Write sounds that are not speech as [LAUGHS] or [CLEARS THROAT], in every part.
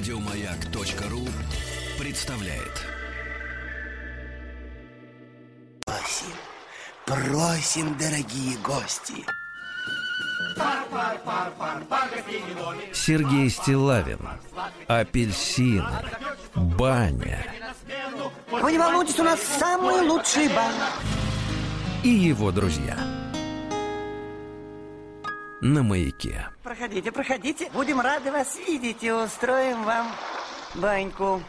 Радиомаяк.ру представляет. Просим, просим, дорогие гости. Сергей Стилавин Апельсины Баня Вы не волнуйтесь, у нас самые лучшие бани. и его друзья На маяке Проходите, проходите. Будем рады вас видеть и устроим вам баньку.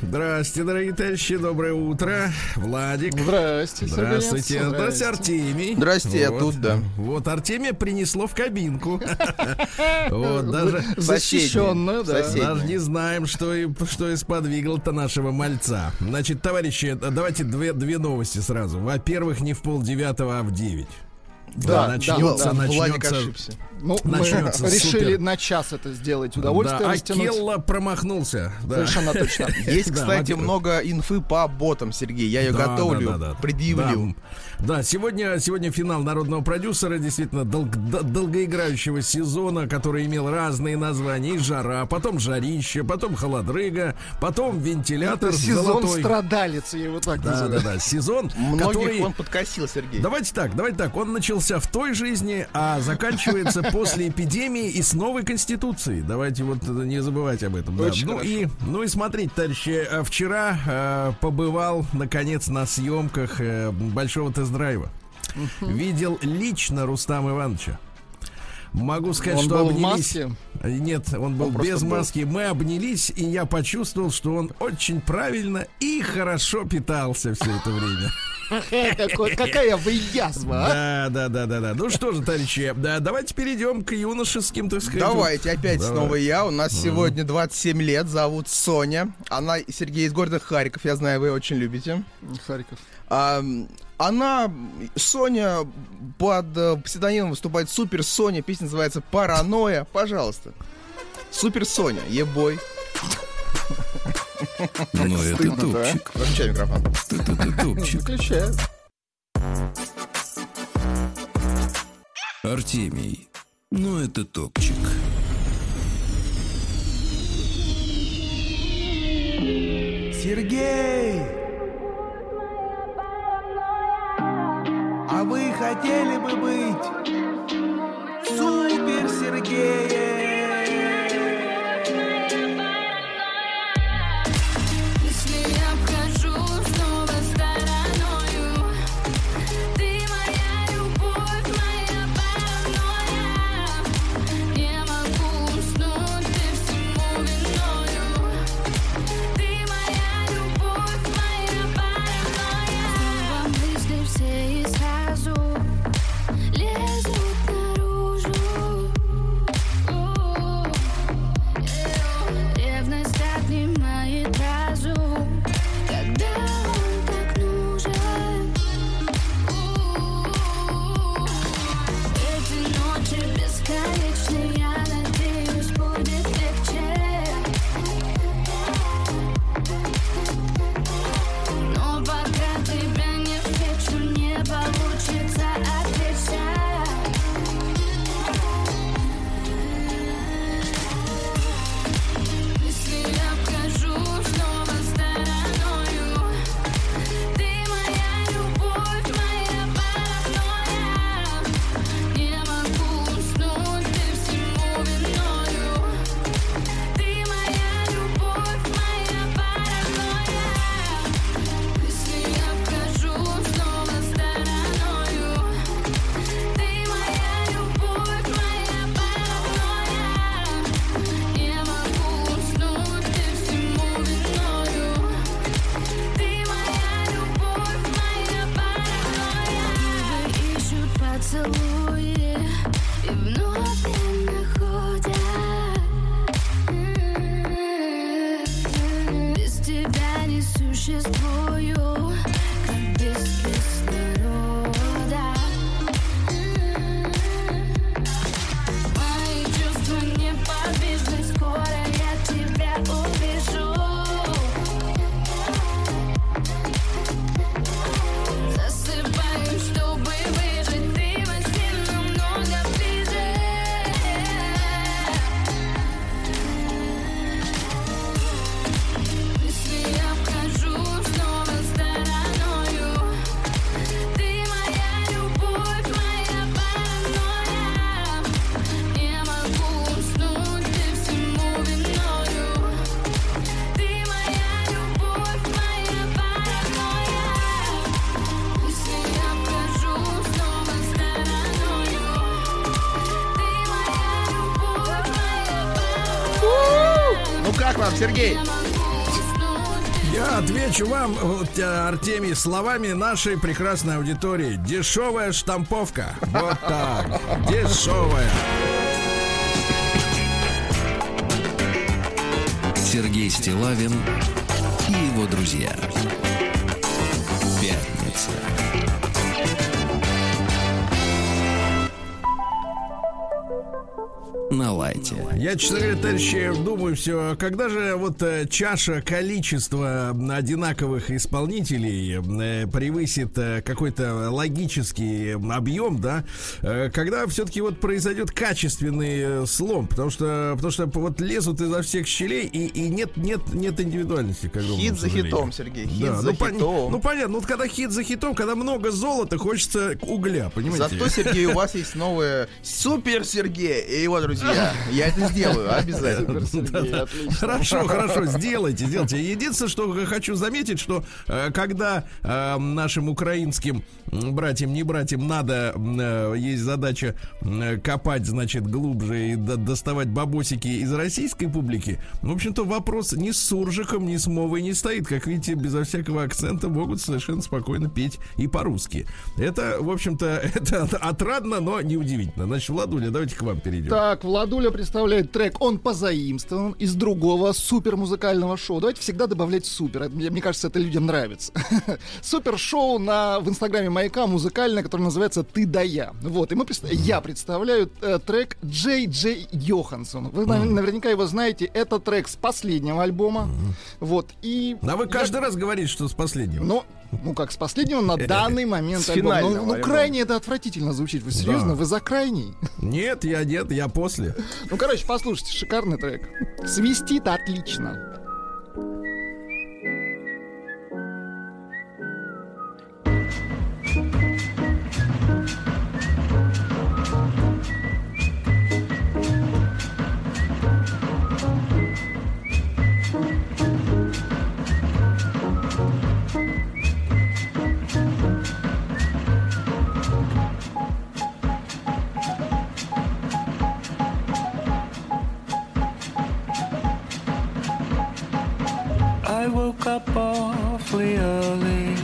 Здрасте, дорогие товарищи, доброе утро. Владик. Здрасте, Сергей. Здравствуйте. Здравствуйте, Артемий. Здрасте, я Вот. тут, да. Вот, Артемия принесло в кабинку. [LAUGHS] Вот, даже... Защищенно, да. Даже не знаем, что и, что и сподвигло-то нашего мальца. Значит, товарищи, давайте две, две новости сразу. Во-первых, не в полдевятого, а в девять. Да, начнется, да, да. Начнется. Ну, мы Начнется решили супер. на час это сделать. Удовольствие Да, растянуть. Акелла промахнулся. Да. Совершенно точно. [LAUGHS] Есть, Да, кстати, много инфы по ботам, Сергей. Я ее Да, готовлю, да, да, да. предъявлю. Да, да, сегодня, сегодня финал народного продюсера, действительно, долг- д- долгоиграющего сезона, который имел разные названия. И жара, потом жарище, потом холодрыга, потом вентилятор Это сезон золотой. страдалец, я его так Да, да, назову. да, сезон, Многих который... он подкосил, Сергей. Давайте так, давайте так. Он начался в той жизни, а заканчивается [LAUGHS] после эпидемии и с новой конституцией. Давайте вот не забывать об этом. да. Ну и, ну и смотрите, товарищи, э, вчера э, побывал наконец на съемках э, большого тест-драйва. Видел лично Рустама Ивановича. Могу сказать, Он что был в обнялись. маске? Нет, он был Он без был. маски. Мы обнялись, и я почувствовал, что он очень правильно и хорошо питался все это время. Какая вы язва, а? Да, да, да, да, да. Ну что же, товарищи, да, давайте перейдем к юношеским, так сказать. Давайте опять Давай. снова я. У нас сегодня 27 лет, зовут Соня. Она, Сергей, из города Харьков. Я знаю, вы очень любите. Харьков. А, она, Соня, под э, псевдонимом выступает Супер Соня. Песня называется Паранойя. Пожалуйста. Супер Соня, ебой. Ну это да? топчик Выключай микрофон. Это топчик Выключаю. Артемий Ну это топчик Сергей! А вы хотели бы быть Супер Сергеем? Вам, э, Артемий, словами нашей прекрасной аудитории. Дешевая штамповка. Вот так. Дешевая. Сергей Стилавин и его друзья. Я, честно говоря, товарищи, думаю все, когда же вот э, чаша количества одинаковых исполнителей э, превысит э, какой-то логический объем, да, когда все-таки вот произойдет качественный слом, потому что, потому что вот лезут изо всех щелей и, и нет, нет, нет индивидуальности, как думаю, Хит за хитом, Сергей. Хит Да, за ну, пон- хитом. ну понятно, ну вот когда хит за хитом, когда много золота, хочется угля, понимаете? Зато, Сергей, у вас есть новое Супер Сергей и его друзья. Я это сделаю, обязательно. Хорошо, хорошо, сделайте, сделайте. Единственное, что хочу заметить, что э, когда э, нашим украинским братьям, не братьям, надо, э, есть задача копать, значит, глубже и до- доставать бабосики из российской публики, в общем-то, вопрос ни с суржиком, ни с мовой не стоит. Как видите, безо всякого акцента могут совершенно спокойно петь и по-русски. Это, в общем-то, [LAUGHS] это отрадно, но неудивительно. Значит, Владуля, давайте к вам перейдем. Так, Владуля представляет трек, он позаимствован из другого супер-музыкального шоу. Давайте всегда добавлять супер. Мне, мне кажется, это людям нравится. [LAUGHS] Супер-шоу на, в инстаграме Маяка музыкальное, которое называется «Ты да я». Вот, и мы, я представляю э, трек Джей Джей Йоханссон. Вы нав- наверняка его знаете. Это трек с последнего альбома. Вот, и... А вы я- каждый раз говорите, что с последнего. Ну, ну как с последнего на данный момент С финального Ну, ну, крайне это отвратительно звучит. Вы серьезно? Да. Вы за крайний? Нет, я нет, я после. Ну, короче, послушайте, шикарный трек. Свистит отлично. I woke up awfully early.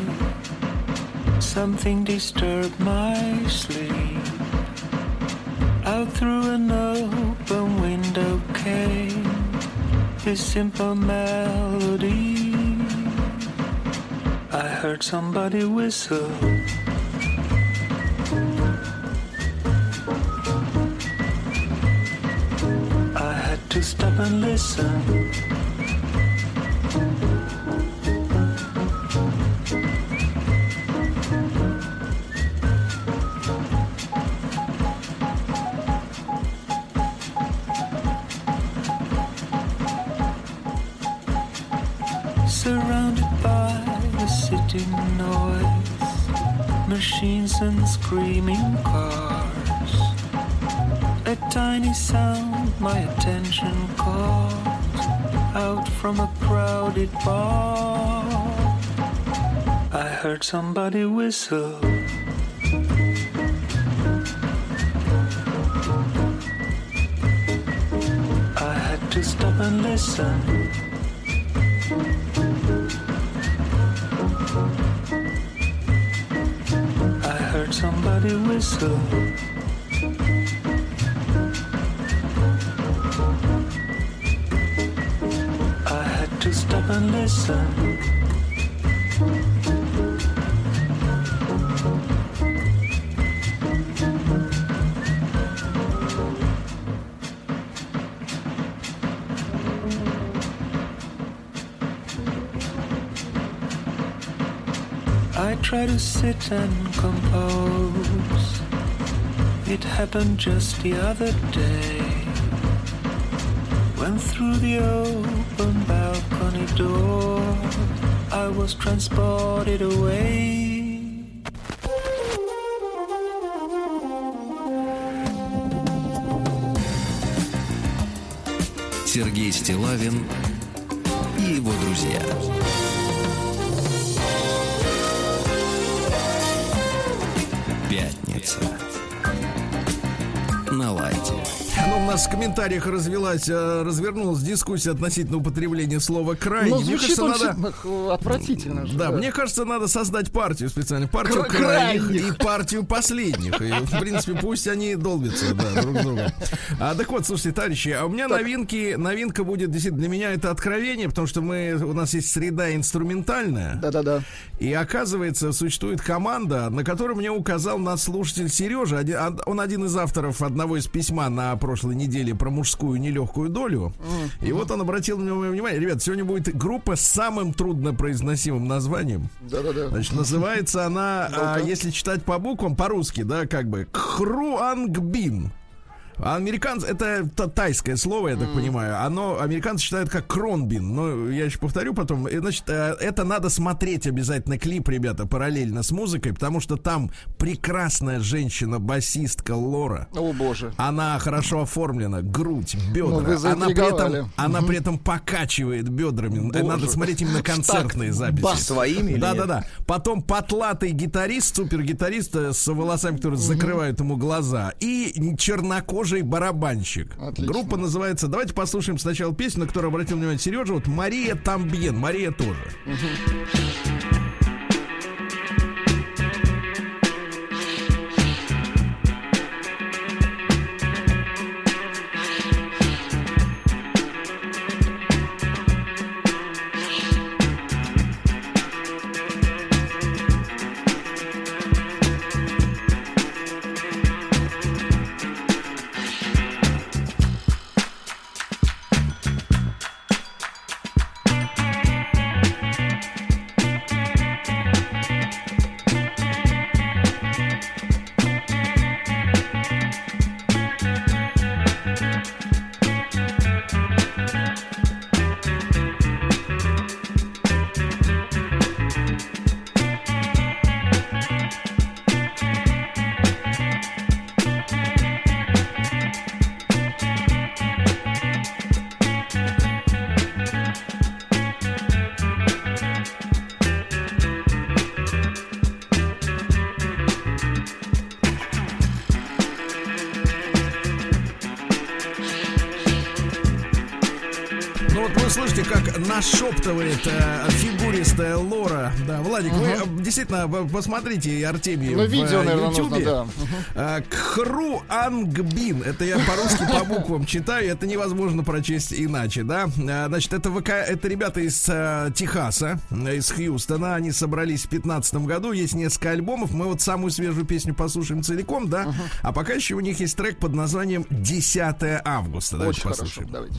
Something disturbed my sleep. Out through an open window came this simple melody. I heard somebody whistle. I had to stop and listen. Noise, machines and screaming cars. A tiny sound my attention caught out from a crowded bar. I heard somebody whistle. I had to stop and listen. Whistle. I had to stop and listen. To sit and compose. It happened just the other day. When through the open balcony door, I was transported away. Сергей Стилавин и его друзья. Пятница. На лайте. Ну, у нас в комментариях развелась, э, развернулась дискуссия относительно употребления слова крайне. Но Мне звучит кажется, очень надо... э, отвратительно же. Да, мне кажется, надо создать партию специально. Партию Кра- крайних крайних. и партию последних. И, в принципе, пусть они долбятся да, друг с другом. А, так вот, слушайте, товарищи, а у меня новинки, новинка будет действительно для меня это откровение, потому что мы, у нас есть среда инструментальная. Да-да-да. И оказывается, существует команда, на которую мне указал наш слушатель Сережа. Один- Он один из авторов одного из письма на прошлой неделе про мужскую нелегкую долю. И вот он обратил на него внимание. Ребят, сегодня будет группа с самым труднопроизносимым названием. Да-да-да. Значит, называется она, а, если читать по буквам, по-русски, да, как бы, Кхруангбин. А Американцы, это та- тайское слово, я так понимаю. Оно, американцы считают как кронбин. Но я еще повторю потом. Значит, э, это надо смотреть обязательно клип, ребята, параллельно с музыкой, потому что там прекрасная женщина-басистка Лора. О, боже. Она хорошо оформлена, грудь, бедра. Ну, она при этом, она при этом покачивает бедрами. Боже. Надо смотреть именно концертные записи. бас. Своими или Да, нет? да, да. Потом потлатый гитарист, супергитарист э, с волосами, которые закрывают ему глаза. И чернокожий барабанщик. Отлично. Группа называется. Давайте послушаем сначала песню, на которую обратил внимание Сережа. Вот Мария Тамбьен. Мария тоже. Ну нашептывает э, фигуристая Лора. Да, Владик, вы э, действительно посмотрите Артемий Ну, в видео, э, наверное, Ютубе. нужно, да. Э, Кхру Ангбин. Это я по-русски по буквам читаю. Это невозможно прочесть иначе, да? Э, Значит, это, ВК, это ребята из э, Техаса, из Хьюстона. Они собрались в 2015 году. Есть несколько альбомов. Мы вот самую свежую песню послушаем целиком, да? А пока еще у них есть трек под названием «10 августа». Давайте Очень хорошо. послушаем. Давайте.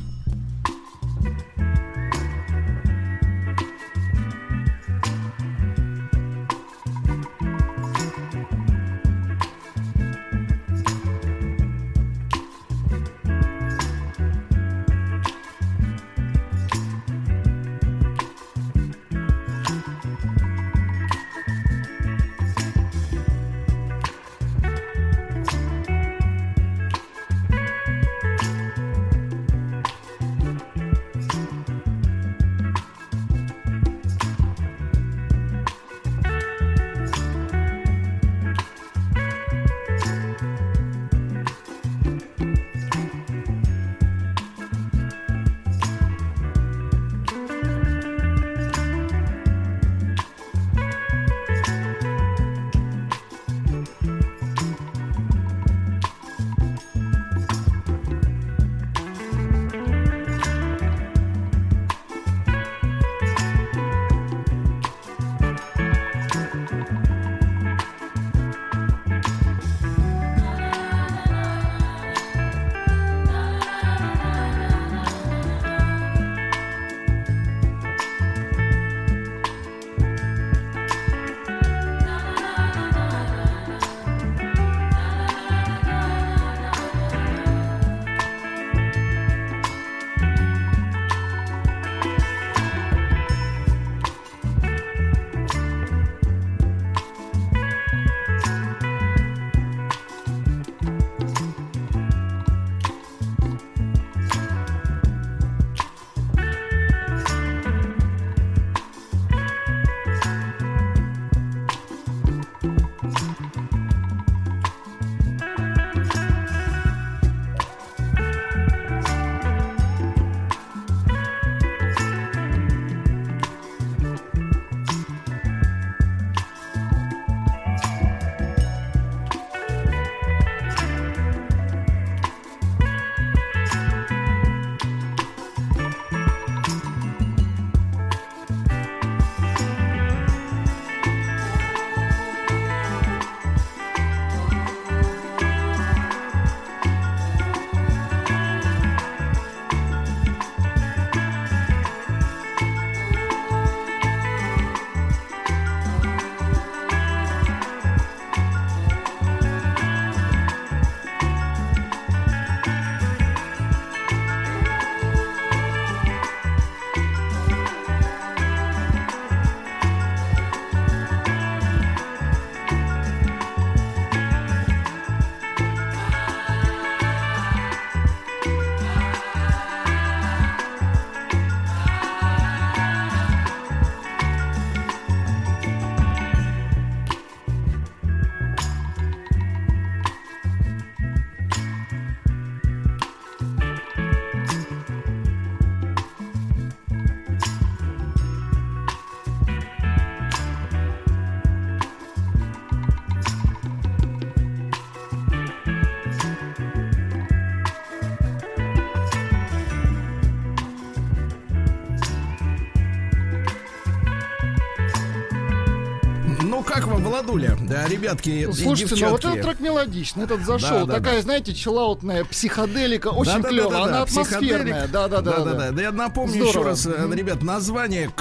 Владуля. Да, ребятки Слушайте, ну вот девчатки. этот трек мелодичный, этот зашел. Да, да, Такая, да. знаете, челаутная психоделика, очень Да-да-да-да-да, клевая. Она психоделик. атмосферная. Да, да, да, Да-да-да. Да я напомню еще Здорово. раз, э, ребят, название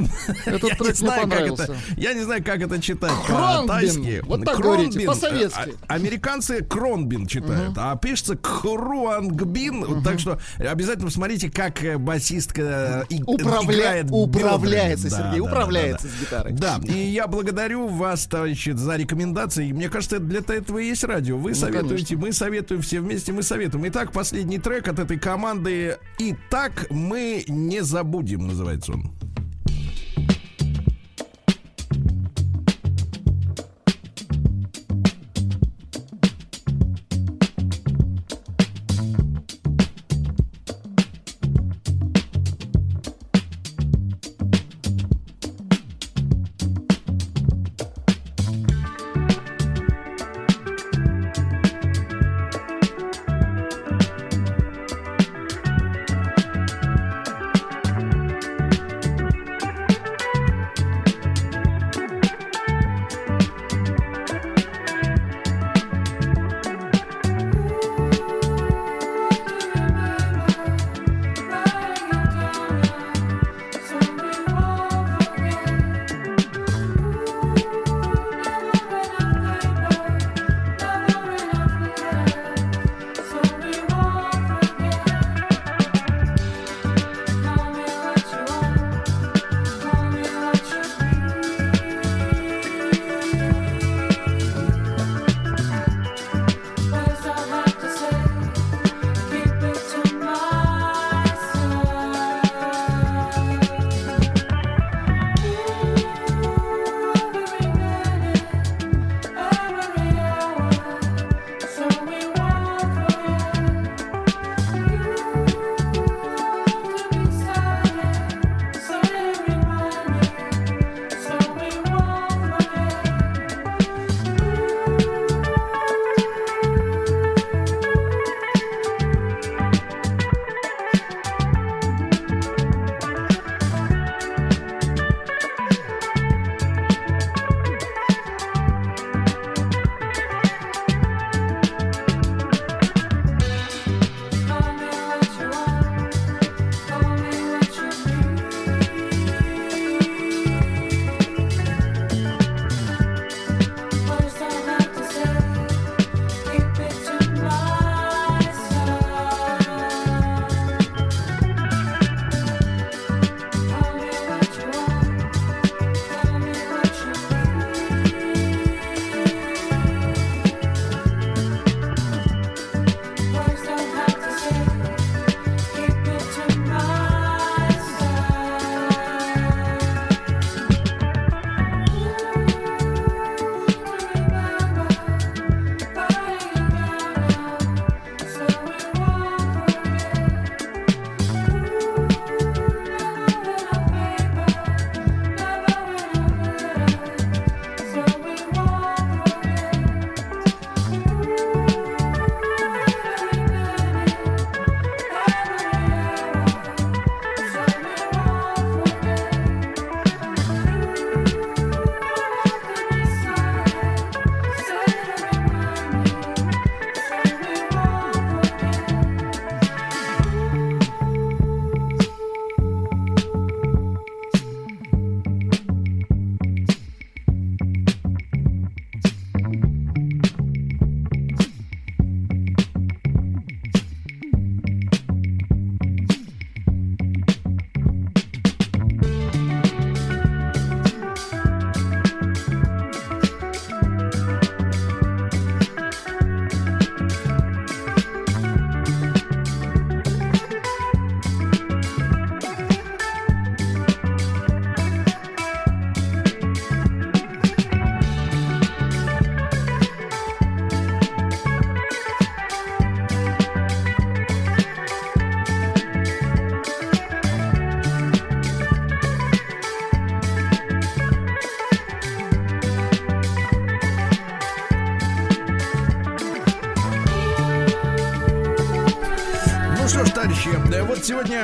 Кхруангбин. Этот [LAUGHS] я трек не мне знаю, как понравился. это. Я не знаю, как это читать Кронбин. по-тайски. Вот так говорите, по-советски. А- Американцы Кронбин читают, а пишется Кхруангбин. Вот Так что обязательно посмотрите, как э, басистка э, и- Управля- играет управляется. Сергей, управляется с гитарой. Да, и я благодарю вас, товарищи, за рекомендации. Мне кажется, для этого и есть радио. Вы советуете, мы советуем, все вместе мы советуем. Итак, последний трек от этой команды. И так мы не забудем, называется он.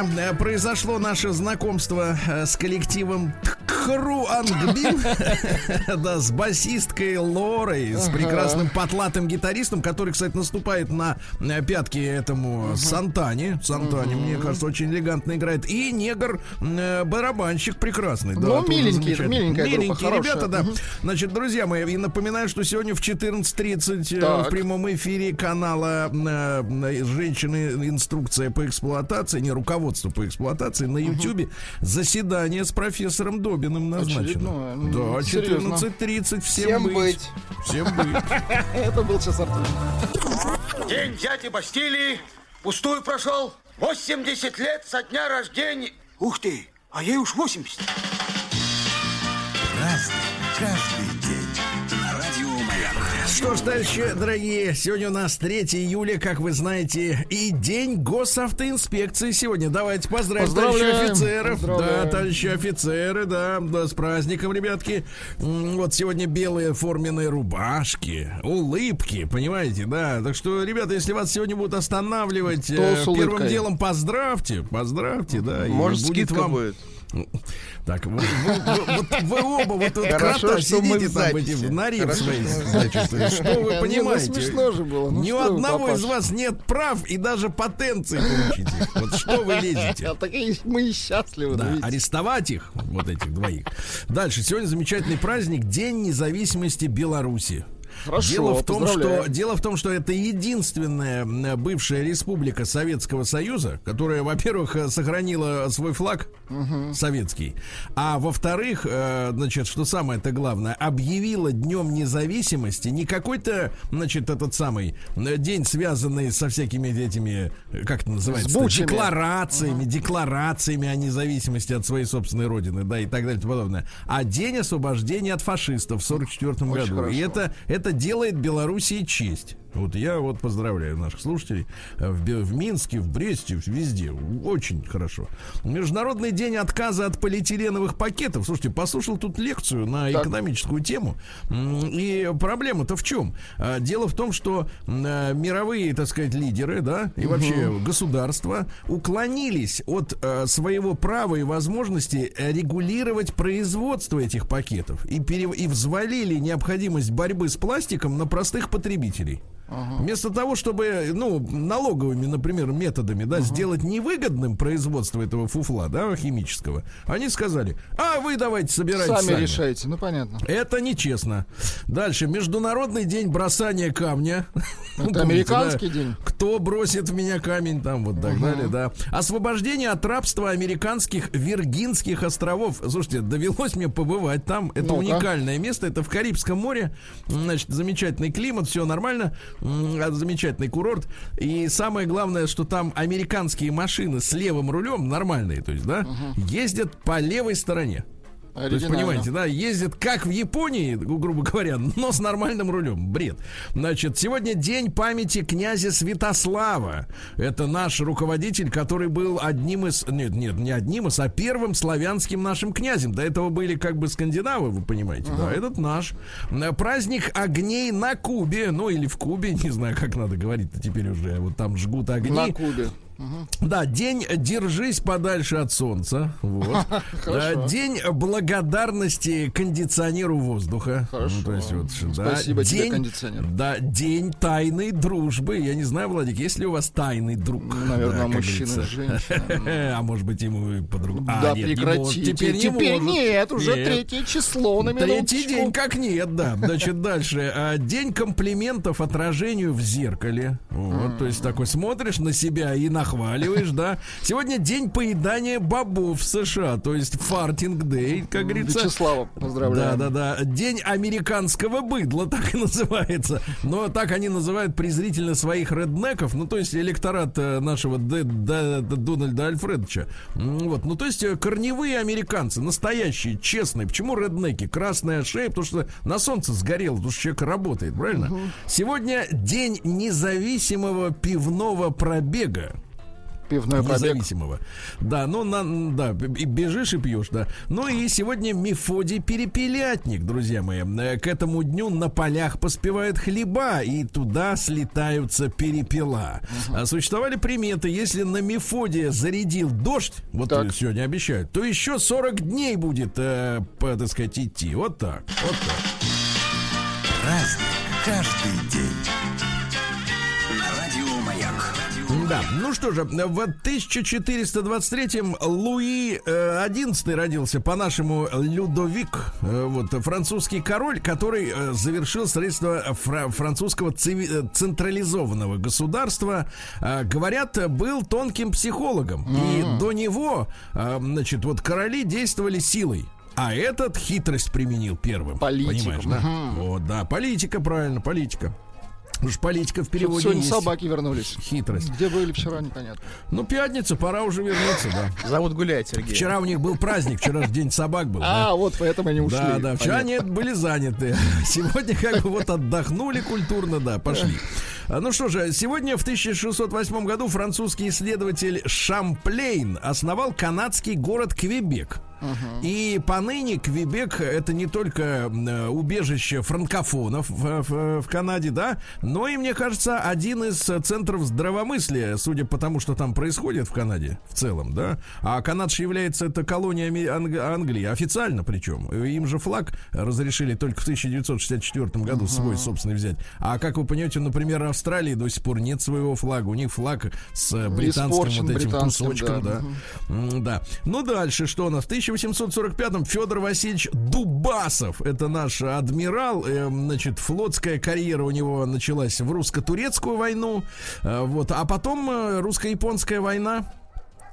Э, произошло наше знакомство э, с коллективом Хру Ангбин, [LAUGHS] да, с басисткой Лорой, с прекрасным потлатым гитаристом, который, кстати, наступает на э, пятки этому Сантане. Сантане, мне кажется, очень элегантно играет. И негр э, барабанщик прекрасный. да, Ну, миленький, миленькая Миленькие ребята, да. Значит, друзья мои, и напоминаю, что сегодня в 14.30 э, в прямом эфире канала «Женщины. Инструкция по эксплуатации», не руководство по эксплуатации, на Ютьюбе заседание с профессором Добиным назначено. Очередное. М, Да, серьезно. 14.30. Всем, Всем быть. быть. Всем быть. [LAUGHS] Это был сейчас Артур. День дяди Бастилии пустую прошел. 80 лет со дня рождения. Ух ты, а ей уж 80. Что ж, дальше, дорогие, сегодня у нас 3 июля, как вы знаете, и день госавтоинспекции сегодня. Давайте поздравим товарищи Поздравляем, офицеров. Да, товарищи офицеры, да, да, с праздником, ребятки. Вот сегодня белые форменные рубашки, улыбки, понимаете, да. Так что, ребята, если вас сегодня будут останавливать, э, первым делом поздравьте, поздравьте, да. и Может, будет скидка вам- будет. Так, вы, вы- вы- вот вы оба вот тут Хорошо, сидите там эти в норе Хорошо, своей, значит, что вы Не, ну понимаете? смешно же было. Ну Ни у одного папаша? из вас нет прав и даже потенции получить их. Вот что вы лезете? А [LAUGHS] так и мы и счастливы. Да, видите. арестовать их, вот этих двоих. Дальше, сегодня замечательный праздник, День независимости Беларуси. Хорошо, дело в том, поздравляю. что дело в том, что это единственная бывшая республика Советского Союза, которая, во-первых, э, сохранила свой флаг советский, а во-вторых, э, значит, что самое это главное, объявила днем независимости не какой-то, значит, этот самый э, день, связанный со всякими этими, как это называется, декларациями, декларациями о независимости от своей собственной родины, да, и так далее и тому подобное, а день освобождения от фашистов в 44 Очень году. И хорошо. это, это делает Белоруссии честь. Вот я вот поздравляю наших слушателей э, в, в Минске, в Бресте, везде. Очень хорошо. Международный день отказа от полиэтиленовых пакетов. Слушайте, послушал тут лекцию на Так. экономическую тему. И проблема-то в чем? А, Дело в том, что э, мировые, так сказать, лидеры, да, и вообще государства уклонились от э, своего права и возможности э, регулировать производство этих пакетов и, пере- и взвалили необходимость борьбы с пластиком на простых потребителей. Вместо того, чтобы, ну, налоговыми, например, методами, да, сделать невыгодным производство этого фуфла, да, химического, они сказали, а вы давайте собирайте Сами, сами. решайте, ну понятно. Это нечестно. Дальше. Международный день бросания камня. Это американский день? Кто бросит в меня камень там, вот так далее, да. Освобождение от рабства американских Виргинских островов. Слушайте, довелось мне побывать там. Это уникальное место. Это в Карибском море. Значит, замечательный климат, все нормально. А, Замечательный курорт. И самое главное, что там американские машины с левым рулем, нормальные, то есть, да, ездят по левой стороне. То есть, понимаете, да, ездит как в Японии, гру- грубо говоря, но с нормальным рулем. Бред. Значит, сегодня день памяти князя Святослава. Это наш руководитель, который был одним из... Нет, нет, не одним из, а первым славянским нашим князем. До этого были как бы скандинавы, вы понимаете, да, этот наш. Праздник огней на Кубе, ну или в Кубе, [LAUGHS] не знаю, как надо говорить-то теперь уже. Вот там жгут огни. На Кубе. Да, день «Держись подальше от солнца». Вот. [LAUGHS] День благодарности кондиционеру воздуха. Хорошо. Ну, то есть вот, да. Спасибо тебе, день, кондиционер. Да, день тайной дружбы. Я не знаю, Владик, есть ли у вас тайный друг? Наверное, Да, мужчина женщиной. [LAUGHS] А может быть, ему и по-другому. Да, А, нет, не прекратите. может. Теперь не Теперь может. нет, уже Нет. третье число на Третий минуточку. день как нет, да. Значит, дальше. А, День комплиментов отражению в зеркале. Вот, то есть такой смотришь на себя и нахваливаешь, да. Сегодня день поедания бобов в США, то есть фартинг дей, как говорится. Вячеслава, поздравляю. Да, да, да. День американского быдла, [LAUGHS] так и называется. Но так они называют презрительно своих реднеков, ну, то есть электорат э, нашего Д- Д- Д- Дональда Альфредовича. Вот, ну, то есть э, корневые американцы, настоящие, честные. Почему реднеки? Красная шея, потому что на солнце сгорел, потому что человек работает, правильно? Сегодня день независимого пивного пробега. Пивной пробег. независимого. Да, ну, на, да, и бежишь и пьешь, да. Ну и сегодня Мефодий Перепелятник, друзья мои. Э, К этому дню на полях поспевают хлеба, и туда слетаются перепела. А Существовали приметы, если на Мефодия зарядил дождь, вот Так. сегодня обещают, то еще 40 дней будет, э, по, так сказать, идти. Вот так, вот так. Праздник каждый Да, ну что же, в 1423-м Луи э, XI родился, по-нашему Людовик, э, вот, французский король, который э, завершил фра- французского э, централизованного государства. Э, говорят, был тонким психологом. И до него, э, значит, вот короли действовали силой. А этот хитрость применил первым. Политиком. Понимаешь, да? Вот, да, политика, правильно, политика. Уж политика в переводе Сегодня есть. собаки вернулись. Хитрость. Где были вчера, непонятно. Ну, пятница, пора уже вернуться, да. Зовут гулять, Сергей. Вчера у них был праздник, вчера же день собак был. да. А, вот поэтому они ушли. Да, да, вчера Понятно. нет, были заняты. [LAUGHS] Сегодня как бы вот отдохнули культурно, да, пошли. А, Ну что же, сегодня в 1608 году французский исследователь Шамплейн основал канадский город Квебек. И поныне Квебек это не только э, убежище франкофонов в, в- в Канаде, да, но и, мне кажется, один из центров здравомыслия, судя по тому, что там происходит в Канаде в целом, да. А Канада же является это колониями Анг- Англии, официально причем. Им же флаг разрешили только в 1964 году свой собственный взять. А как вы понимаете, например, Австралии до сих пор нет своего флага. У них флаг с э, британским Испорчен вот этим британским, кусочком, да. да. М, Да. Ну, дальше что у нас? В 1845-м Федор Васильевич Дубасов, это наш адмирал, э, значит, флотская карьера у него началась в русско-турецкую войну, э, вот, а потом э, русско-японская война.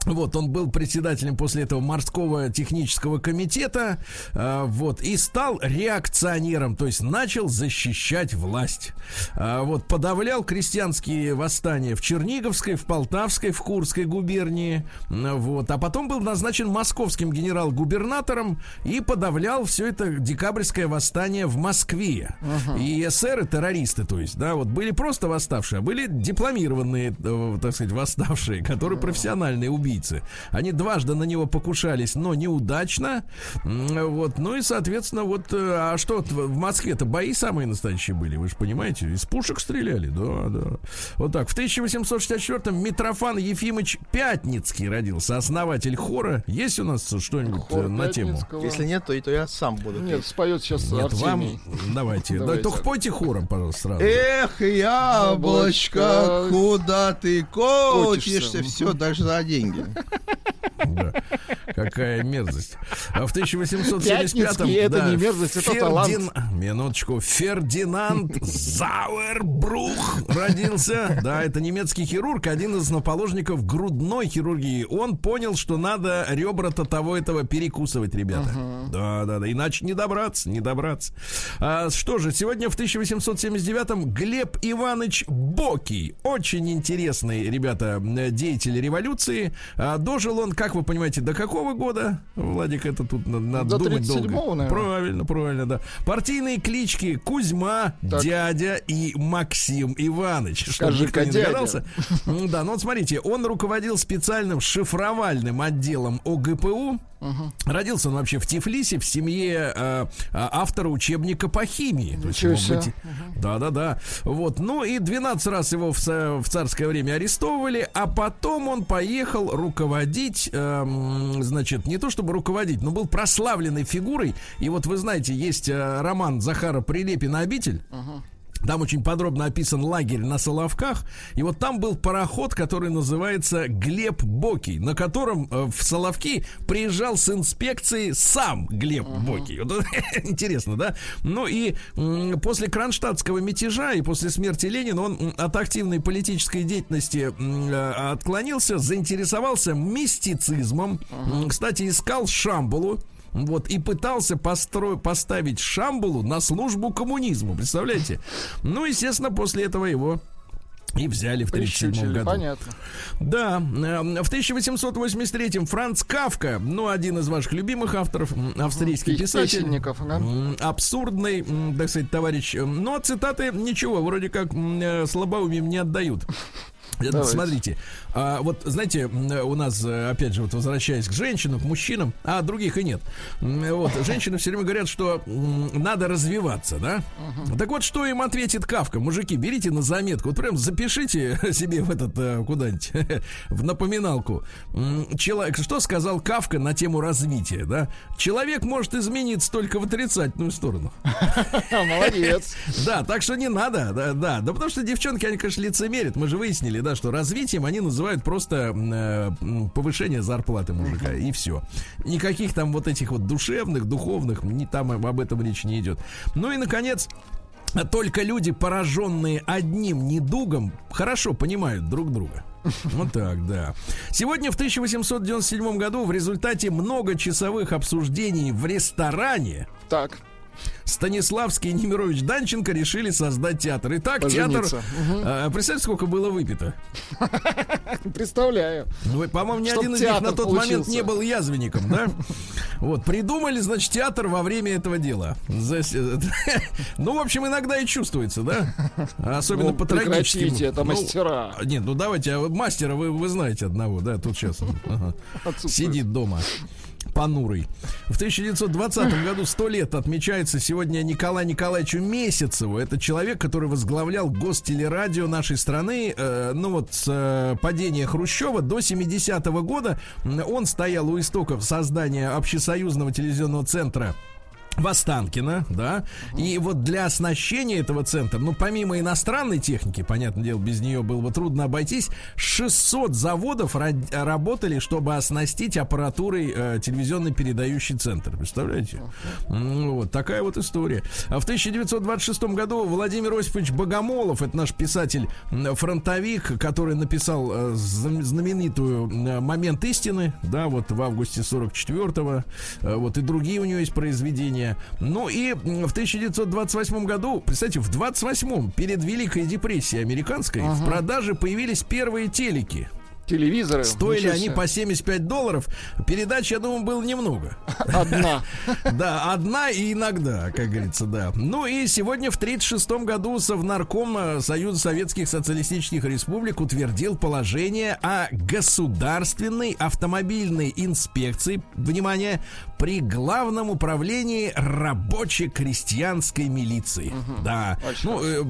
Вот, он был председателем после этого морского технического комитета, э, вот, и стал реакционером, то есть начал защищать власть. А, вот, подавлял крестьянские восстания в Черниговской, в Полтавской, в Курской губернии, вот, а потом был назначен московским генерал-губернатором и подавлял все это декабрьское восстание в Москве. И эсеры, террористы, то есть, да, вот были просто восставшие, а были дипломированные, э, так сказать, восставшие, которые профессиональные убийцы. Они дважды на него покушались, но неудачно. Вот, ну и, соответственно, вот, э, а что в Москве-то бои самые настоящие были, вы же понимаете, из пушек стреляли, да, да. Вот так, в 1864-м Митрофан Ефимович Пятницкий родился, основатель хора. Есть у нас что-нибудь Хор э, на тему? Если нет, то, то я сам буду. Нет, споет сейчас Нет, вам, Артемий. давайте, да, Давайте. только пойте хором, пожалуйста, сразу. Эх, яблочко, куда ты котишься? Все, дальше за деньги. [LAUGHS] Ja, Какая мерзость. А в 1875-м... Пятницкий это не мерзость, это талант. Минуточку. Фердинанд Зауэрбрух родился. Да, это немецкий хирург, один из основоположников грудной хирургии. Он понял, что надо ребра-то того этого перекусывать, ребята. Да, да, да. Иначе не добраться, не добраться. А, что же, сегодня в 1879-м Глеб Иванович Бокий. Очень интересный, ребята, э, деятель революции. А, дожил он, как вы понимаете, до какого года? Владик, это тут на- надо До думать 37-го, долго. наверное. Правильно, правильно, да. Партийные клички Кузьма, Так. дядя и Максим Иванович. Чтобы Скажи-ка, дядя. догадался. М, Да, ну вот смотрите, он руководил специальным шифровальным отделом ОГПУ. Родился он вообще в Тифлисе в семье э, а, автора учебника по химии. Ничего его себе. мати- Да, да, да. Вот. Ну и 12 раз его в, в царское время арестовывали, а потом он поехал руководить, эм, значит, не то чтобы руководить, но был прославленной фигурой. И вот вы знаете, есть э, роман Захара Прилепина «Обитель». Там очень подробно описан лагерь на Соловках. И вот там был пароход, который называется Глеб Бокий, на котором э, в Соловки приезжал с инспекцией сам Глеб Бокий. Вот [LAUGHS] Интересно, да? Ну и после кронштадтского мятежа и после смерти Ленина он от активной политической деятельности э, отклонился, заинтересовался мистицизмом. М, Кстати, искал Шамбулу. Вот, и пытался постро... поставить Шамбулу на службу коммунизму, представляете? Ну, естественно, после этого его и взяли в 1937 Прищучили, году. понятно. Да, э, в 1883-м Франц Кавка, ну, один из ваших любимых авторов, австрийский Пи- писатель. М, Абсурдный, так сказать, товарищ. М, Но цитаты ничего, вроде как э, слабоумием не отдают. Это, Давайте. Смотрите, а, вот знаете, м, у нас, э, опять же, вот возвращаясь к женщинам, к мужчинам, а других и нет. Вот, [LAUGHS] женщины все время говорят, что надо развиваться, да? Так вот, что им ответит Кавка? Мужики, берите на заметку, вот прям запишите [LAUGHS] себе в этот э, куда-нибудь, [LAUGHS] в напоминалку. Человек, что сказал Кавка на тему развития, да? Человек может измениться только в отрицательную сторону. Молодец. Да, так что не надо, да, да. Да потому что девчонки, они, конечно, лицемерят. Мы же выяснили, да, что развитием они называют просто э, повышение зарплаты мужика. И все. Никаких там вот этих вот душевных, духовных, не, там об об этом речь не идет. Ну и, наконец, только люди, пораженные одним недугом, хорошо понимают друг друга. Вот так, да. Сегодня в 1897 году в результате многочасовых обсуждений в ресторане Так, Станиславский и Немирович Данченко решили создать театр. Итак, Пожениться. театр... а, представьте, сколько было выпито? [LAUGHS] представляю. Ну, по-моему, ни Чтоб один из них на тот получился. момент не был язвенником, да? Вот, придумали, значит, театр во время этого дела. [LAUGHS] Ну, в общем, иногда и чувствуется, да? Особенно Ну, по трагическим. это Ну, мастера. Нет, ну давайте, а мастера вы, вы знаете одного, да, тут сейчас ага, сидит дома. Понурый. В 1920 году 100 лет отмечается сегодня Николаю Николаевичу Месяцеву. Это человек, который возглавлял гостелерадио нашей страны. Э, ну вот с э, падения Хрущева до 70-го года м, он стоял у истоков создания общесоюзного телевизионного центра в Останкино, да, и вот для оснащения этого центра, ну, помимо иностранной техники, понятное дело, без нее было бы трудно обойтись, 600 заводов ра- работали, чтобы оснастить аппаратурой э, телевизионный передающий центр, представляете? М, Вот, такая вот история. А в 1926 году Владимир Осипович Богомолов, это наш писатель, м, фронтовик, который написал э, знаменитую э, «Момент истины», да, вот в августе 44-го, э, вот и другие у него есть произведения. Ну и в 1928 году, представьте, в 28-м, перед Великой депрессией американской, в продаже появились первые телеки. Телевизоры. Стоили они по 75 долларов. Передач, я думаю, было немного. [LAUGHS] Одна. [LAUGHS] Да, одна и иногда, как говорится, да. Ну и сегодня в 1936 году Совнарком э, Союза Советских Социалистических Республик утвердил положение о государственной автомобильной инспекции, внимание, при Главном управлении рабоче-крестьянской милиции. Да. Очень Ну, э,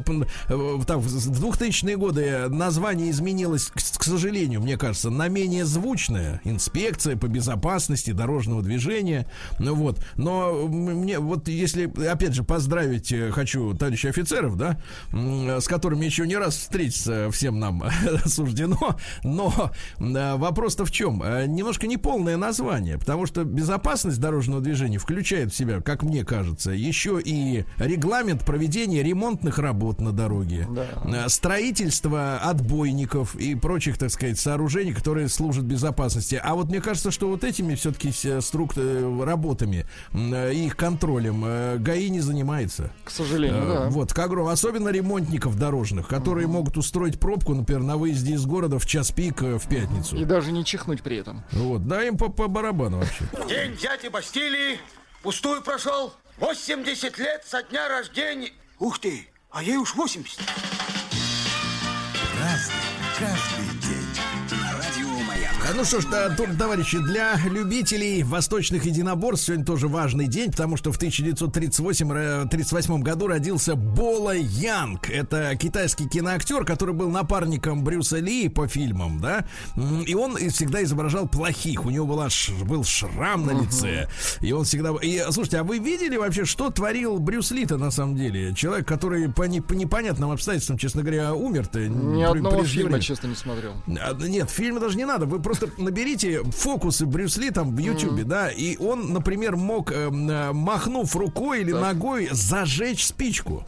э, там, в 2000-е годы название изменилось, к, к сожалению, мне кажется, на менее звучное. Инспекция по безопасности дорожного движения. Ну вот. Но мне вот если, опять же, поздравить э, хочу товарищей офицеров, да, м, с которыми еще не раз встретиться всем нам [LAUGHS] суждено. Но э, вопрос-то в чем? Э, Немножко неполное название, потому что безопасность дорожного движения включает в себя, как мне кажется, еще и регламент проведения ремонтных работ на дороге, э, строительство отбойников и прочих, так сказать, сооружений, которые служат безопасности. А вот мне кажется, что вот этими все-таки струк э, работами м, э, и их контролем э, ГАИ не занимается. К сожалению, Э, да. Вот, как говорю, особенно ремонтников дорожных, которые могут устроить пробку, например, на выезде из города в час пик э, в пятницу. И даже не чихнуть при этом. Вот, да им по, по барабану вообще. День дяди Бастилии пустую прошел. 80 лет со дня рождения. Ух ты, а ей уж 80. Ну что ж, да, товарищи, для любителей восточных единоборств сегодня тоже важный день, потому что в 1938 году родился Бола Янг. Это китайский киноактер, который был напарником Брюса Ли по фильмам, да, и он всегда изображал плохих. У него была, был шрам на лице, и он всегда... И, слушайте, а вы видели вообще, что творил Брюс Ли-то на самом деле? Человек, который по, не- по непонятным обстоятельствам, честно говоря, умер-то. Ни при- одного преждевременно. фильма, честно, не смотрел. А, Нет, фильма даже не надо. Вы просто наберите фокусы Брюс Ли там в Ютубе, да, и он, например, мог, эм, э, махнув рукой или ногой, зажечь спичку.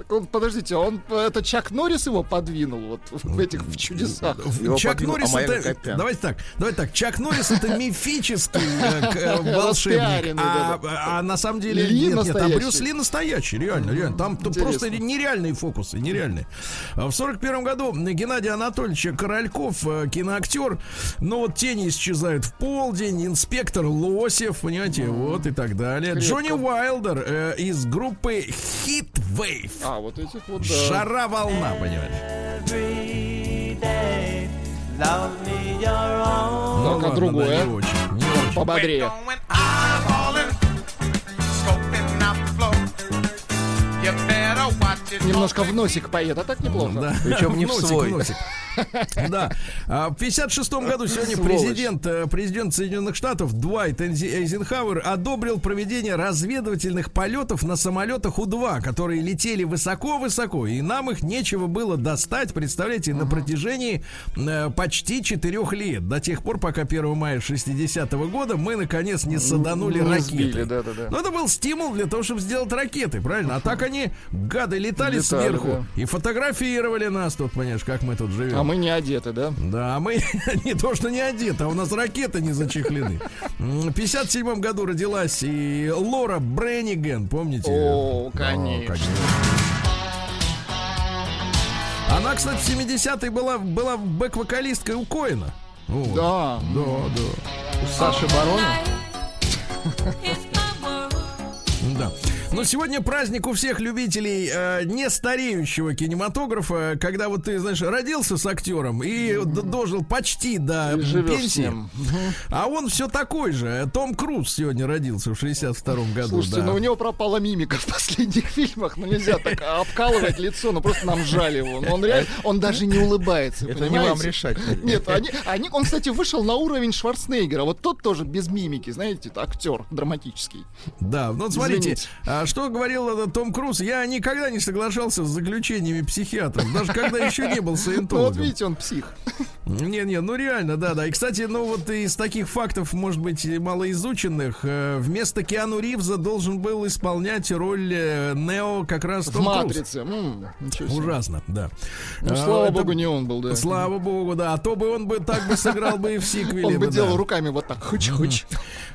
Так он, подождите, он это Чак Норрис его подвинул вот в этих в чудесах. Его Чак подвинул Норрис это, Акопян. давайте так, давайте так, Чак Норрис это [LAUGHS] мифический э, э, [LAUGHS] волшебник, а, а на самом деле нет, нет, а. Брюс Ли настоящий, реально, реально, там просто нереальные фокусы, нереальные. А В сорок первом году Геннадий Анатольевич Корольков, э, киноактер, но вот тени исчезают в полдень, инспектор Лосев, понимаете, вот и так далее. Джонни Уайлдер из группы Hit Wave. А, вот этих вот, да. Жара волна, понимаешь. Ну, так, а другое? не очень. Не очень. Пободрее. Немножко в носик поет, а так неплохо. Да. Причем не в свой. [LAUGHS] Да. А В 56 году сегодня Сволочь. президент, э, президент Соединенных Штатов Дуайт Эйзенхауэр одобрил проведение разведывательных полетов на самолетах У-2, которые летели высоко-высоко, и нам их нечего было достать, представляете, на протяжении э, почти четырех лет. До тех пор, пока 1 мая 60 года мы, наконец, не саданули Не ракеты. Но это был стимул для того, чтобы сделать ракеты, правильно? А так они, гады, летали, Летали, сверху и фотографировали нас тут, понимаешь, как мы тут живем. А мы не одеты, да? Да, а мы [LAUGHS] не то, что не одеты, а у нас ракеты не зачехлены. В 57 году родилась и Лора Бренниген, помните? О, О, конечно. Она, кстати, в 70-е была, была бэк-вокалисткой у Коина. Вот. Да. Да, да. У Саши Барона. Но сегодня праздник у всех любителей э, нестареющего кинематографа, когда вот ты, знаешь, родился с актером и д- дожил почти до И пенсии. А он все такой же. Том Круз сегодня родился в 62-м году. Слушайте, да. ну у него пропала мимика в последних [LAUGHS] фильмах, ну нельзя так обкалывать лицо, ну просто нам жаль его. Ну, он реально, он даже не улыбается, Это не понимаете? вам решать. Нет, они, они, он, кстати, вышел на уровень Шварценеггера. Вот тот тоже без мимики, знаете, это актер драматический. Да, ну вот смотрите, Извините. А что говорил этот Том Круз? Я никогда не соглашался с заключениями психиатров, даже когда еще не был [LAUGHS] Ну вот саентологом. видите, он псих. Не-не, ну реально, да-да. И, кстати, ну вот из таких фактов, может быть, малоизученных, э, вместо Киану Ривза должен был исполнять роль э, Нео как раз В Том Круз. «Матрице». Ужасно, да. Ну, А, слава это- богу, не он был, да. Слава богу, да. А то бы он бы так бы сыграл бы и в сиквеле. Он бы да. делал руками вот так, хыч-хыч.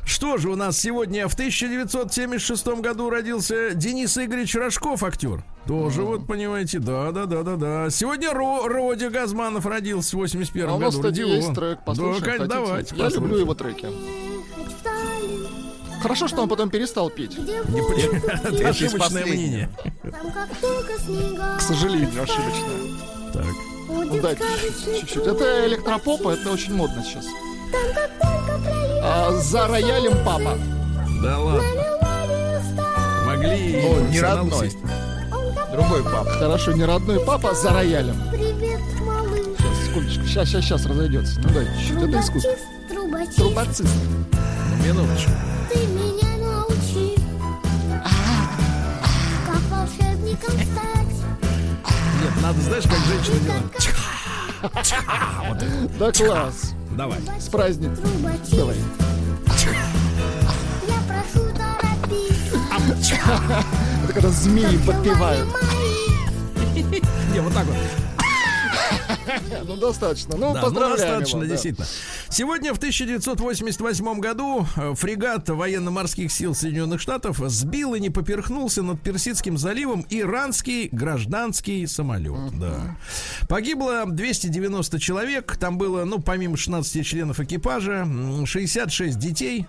Что же у нас сегодня? В 1976 году родился Денис Игоревич Рожков, актер. Тоже вот, понимаете, да-да-да-да-да. Сегодня Ро- Родя Газманов родился в 81 А у нас, году. кстати, есть трек, Да, послушаем. конечно, хотите? давайте. Я люблю послушаем. его треки. Хорошо, что он потом перестал петь. Понимаю. [LAUGHS] Это ошибочное мнение. К сожалению, ошибочно. Так. Ну, дайте чуть-чуть. Это электропоп, это очень модно сейчас. А, за роялем папа. Да ладно. Могли Ну, не родной. сесть. Другой папа. Хорошо, не родной папа, за роялем. Привет, малыш. Сейчас, секундочку. Сейчас, сейчас, сейчас разойдется. Ну дайте чуть-чуть. Это искусство. Трубочист, Трубоцист. Минуточку. ты меня научи. Как волшебником стать. Нет, надо, знаешь, как женщина делает. Да класс. Давай. С праздником. Давай. [LAUGHS] Это когда змеи подпевают. [LAUGHS] Не, вот так вот. [LAUGHS] Ну достаточно. Ну, Да, ну, поздравляем достаточно, его, да. действительно. Сегодня, в 1988 году, э, фрегат военно-морских сил Соединенных Штатов сбил и не поперхнулся над Персидским заливом иранский гражданский самолет. Да. Погибло 290 человек. Там было, ну, помимо 16 членов экипажа, м, 66 детей.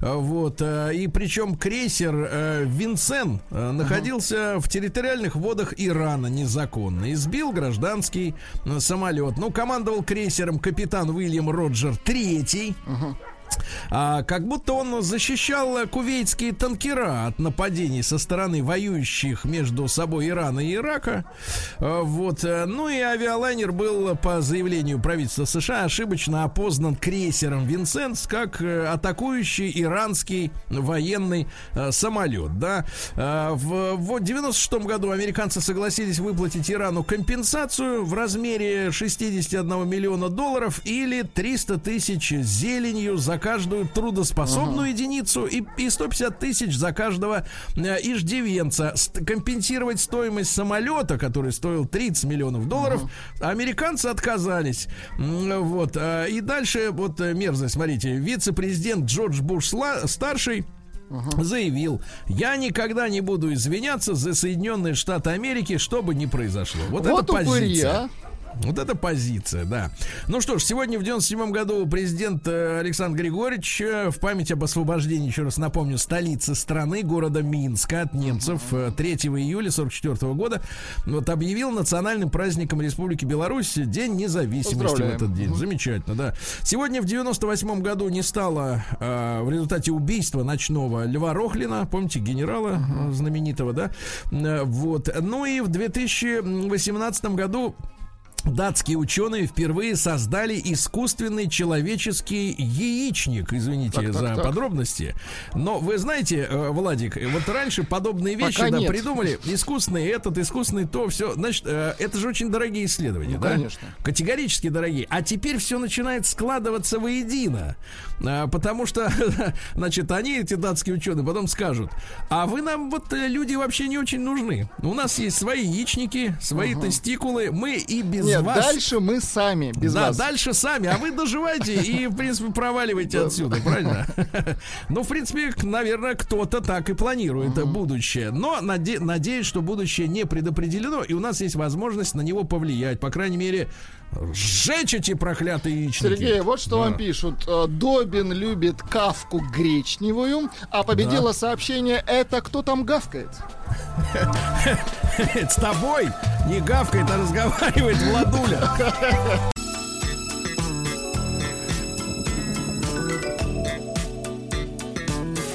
А, Вот, э, и причем крейсер э, Винсен э, находился в территориальных водах Ирана незаконно. И сбил гражданский самолет. Ну, командовал крейсером капитан Уильям Роджер Третий. А, как будто он защищал кувейтские танкера от нападений со стороны воюющих между собой Ирана и Ирака. А, вот. э, Ну и авиалайнер был, по заявлению правительства США, ошибочно опознан крейсером Винсенс как э, атакующий иранский военный э, самолет. Да? А, В, в 96 году американцы согласились выплатить Ирану компенсацию в размере 61 миллиона долларов или 300 тысяч зеленью за каждую трудоспособную единицу и, и 150 тысяч за каждого э, иждивенца. Ст- компенсировать стоимость самолета, который стоил 30 миллионов долларов, американцы отказались. Вот. э, И дальше, вот э, мерзость, смотрите, вице-президент Джордж Буш старший заявил, я никогда не буду извиняться за Соединенные Штаты Америки, что бы ни произошло. Вот, Вот это упыри, позиция. а. Вот это позиция, да. Ну что ж, сегодня в 97 году президент э, Александр Григорьевич э, в память об освобождении, еще раз напомню, столицы страны, города Минска от немцев э, 3 июля 44 года вот объявил национальным праздником Республики Беларусь День независимости в этот день. Замечательно, да. Сегодня в 98 году не стало э, в результате убийства ночного Льва Рохлина, помните, генерала э, знаменитого, да? Э, вот. Ну и в 2018 году Датские ученые впервые создали искусственный человеческий яичник. Извините Так, так, за так. подробности. Но вы знаете, э, Владик, э, вот раньше подобные вещи Пока да, нет. придумали. Искусственный этот, искусственный то, все. Значит, э, это же очень дорогие исследования, Ну, да? конечно. Категорически дорогие. А теперь все начинает складываться воедино. Потому что, [LAUGHS] значит, они, эти датские ученые, потом скажут, а вы нам вот люди вообще не очень нужны. У нас есть свои яичники, свои тестикулы, мы и без Нет, вас... дальше мы сами, без да, вас. дальше сами, а вы доживайте и, в принципе, проваливайте отсюда, правильно? [LAUGHS] Ну, в принципе, наверное, кто-то так и планирует будущее. Но наде- надеюсь, что будущее не предопределено, и у нас есть возможность на него повлиять. По крайней мере, сжечь эти проклятые яичники. Сергей, вот что Да. вам пишут. Э, Добин любит кавку гречневую, а победило сообщение «Это кто там гавкает?» [LAUGHS] С тобой не гавкает, а разговаривает Владуля.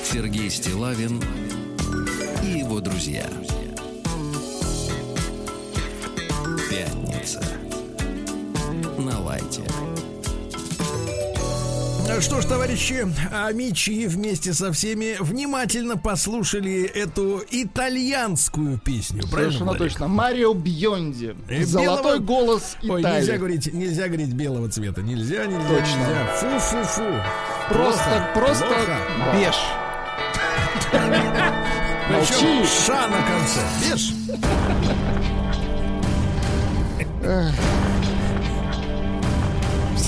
Сергей Стилавин и его друзья. Пятница. На лайте. Что ж, товарищи, амичи вместе со всеми внимательно послушали эту итальянскую песню. Совершенно точно. Марио Бьонди. Золотой белого- голос Ой, Италии. нельзя говорить, нельзя говорить белого цвета. Нельзя, нельзя, Точно. нельзя. Фу-фу-фу. Просто, просто... Плохо. Беж. [LAUGHS] Причем Молчи. ша на конце. Беж.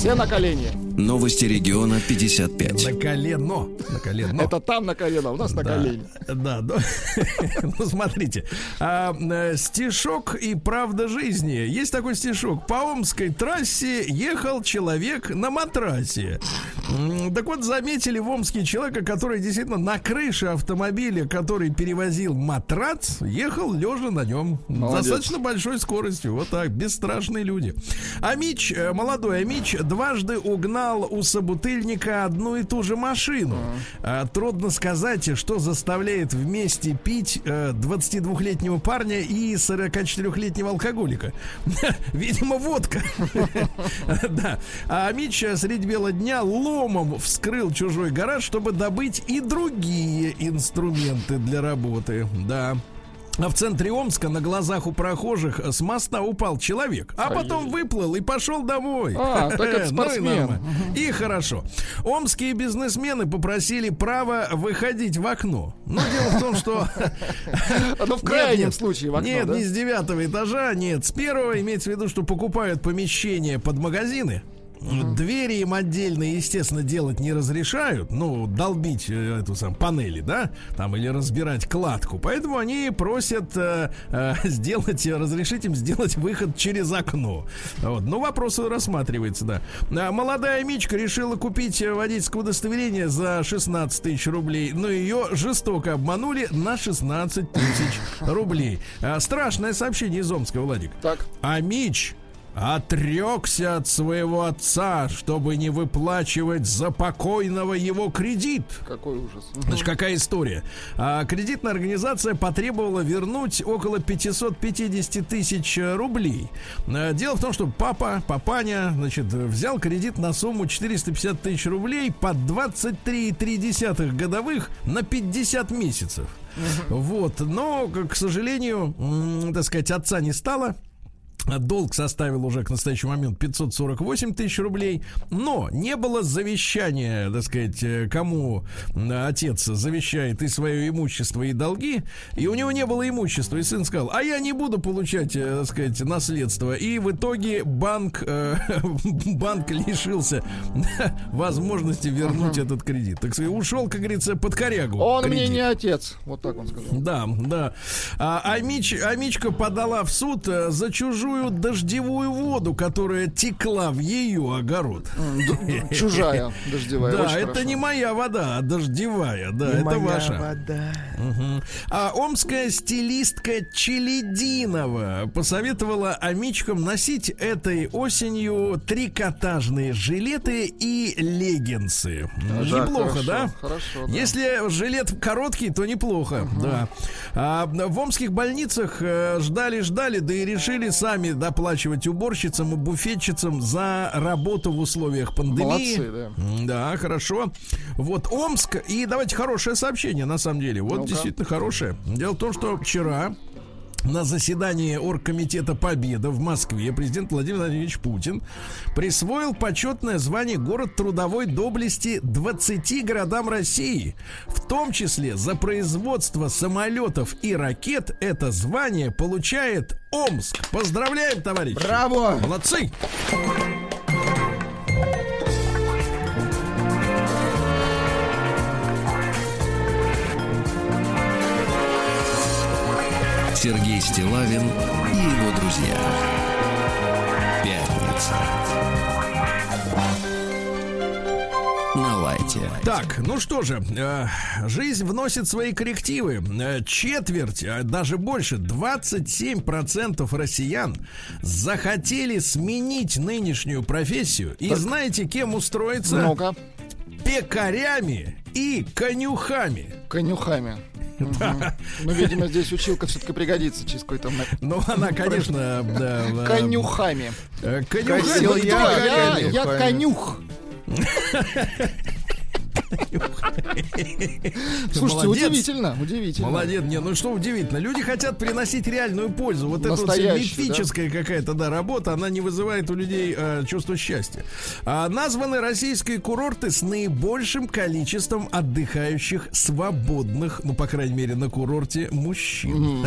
Все на колени. Новости региона 55. На колено. На колено. Это там на колено, а у нас на Да, колени. Да, да. [LAUGHS] ну смотрите, а, э, стишок и правда жизни. Есть такой стишок. По Омской трассе ехал человек на матрасе. Так вот, заметили в Омске человека, который действительно на крыше автомобиля, который перевозил матрац, ехал лежа на нем. Молодец. Достаточно большой скоростью. Вот так, бесстрашные люди. Амич, э, молодой Амич, дважды угнал у собутыльника одну и ту же машину. А, Трудно сказать, что заставляет вместе пить э, 22-летнего парня и 44-летнего алкоголика. [LAUGHS] Видимо, водка. [LAUGHS] Да. А Амич э, средь бела дня ломом вскрыл чужой гараж, чтобы добыть и другие инструменты для работы. Да. А в центре Омска на глазах у прохожих с моста упал человек, а потом выплыл и пошел домой. А, так это Ну и спортсмен. И хорошо. Омские бизнесмены попросили право выходить в окно. Но дело в том, что... [LAUGHS] Ну, в крайнем случае в окно, Нет, не с девятого этажа, нет, с первого. Имеется в виду, что покупают помещение под магазины. Двери им отдельно, естественно, делать не разрешают. Ну, долбить э, эту сам панели, да, там или разбирать кладку. Поэтому они просят э, э, [LAUGHS] сделать, разрешить им сделать выход через окно. Вот. Ну, вопрос рассматривается, да. А молодая Мичка решила купить водительское удостоверение за 16 тысяч рублей, но ее жестоко обманули на 16 тысяч рублей. А, страшное сообщение из Омска, Владик. Так. А Мич отрекся от своего отца, чтобы не выплачивать за покойного его кредит. Какой ужас. Значит, какая история? А, кредитная организация потребовала вернуть около 550 тысяч э, рублей. А, дело в том, что папа, папаня, значит, взял кредит на сумму 450 тысяч рублей под 23,3 годовых на 50 месяцев. Вот, но, к сожалению, так сказать, отца не стало. Долг составил уже к настоящему моменту 548 тысяч рублей, но не было завещания, так сказать, э, кому отец завещает и свое имущество, и долги, и у него не было имущества, и сын сказал, а я не буду получать, э, так сказать, наследство, и в итоге банк, э, [LAUGHS] банк лишился [LAUGHS] возможности вернуть этот кредит. Так сказать, ушел, как говорится, под корягу. Он мне кредит. не отец. Вот так он сказал. Да, да. А, а, Мич- а Мичка подала в суд э, за чужую большую дождевую воду, которая текла в ее огород. [LAUGHS] Чужая дождевая. Да, это не моя вода, а дождевая. Да, это ваша. А омская стилистка Челединова посоветовала амичкам носить этой осенью трикотажные жилеты и леггинсы. Неплохо, да? Хорошо. Если жилет короткий, то неплохо, да. А в омских больницах э, ждали-ждали, да и решили сами доплачивать уборщицам и буфетчицам за работу в условиях пандемии. Молодцы, да. Да, хорошо. Вот Омск. И давайте хорошее сообщение, на самом деле. Вот Ну-ка. действительно хорошее. Дело в том, что вчера на заседании Оргкомитета Победа в Москве президент Владимир Владимирович Путин присвоил почетное звание город трудовой доблести 20 городам России. В том числе за производство самолетов и ракет это звание получает Омск. Поздравляем, товарищи! Браво! Молодцы! Сергей Стилавин и его друзья. Пятница. На лайте. Так, ну что же, э, жизнь вносит свои коррективы. Э, четверть, а даже больше, 27% россиян захотели сменить нынешнюю профессию. И знаете, кем устроиться? Ну-ка, Пекарями и конюхами. конюхами. Мгм. Ну, видимо, здесь училка все-таки пригодится через какой-то... Ну, она, [LAUGHS] конечно, да, Конюхами. э, Конюхами. Я, конюх. [LAUGHS] Слушайте, удивительно, удивительно. Молодец, не, ну что удивительно. Люди хотят приносить реальную пользу. Вот эта вот мифическая какая-то, да, работа, она не вызывает у людей э, чувство счастья. А, названы российские курорты с наибольшим количеством отдыхающих свободных, ну, по крайней мере, на курорте мужчин.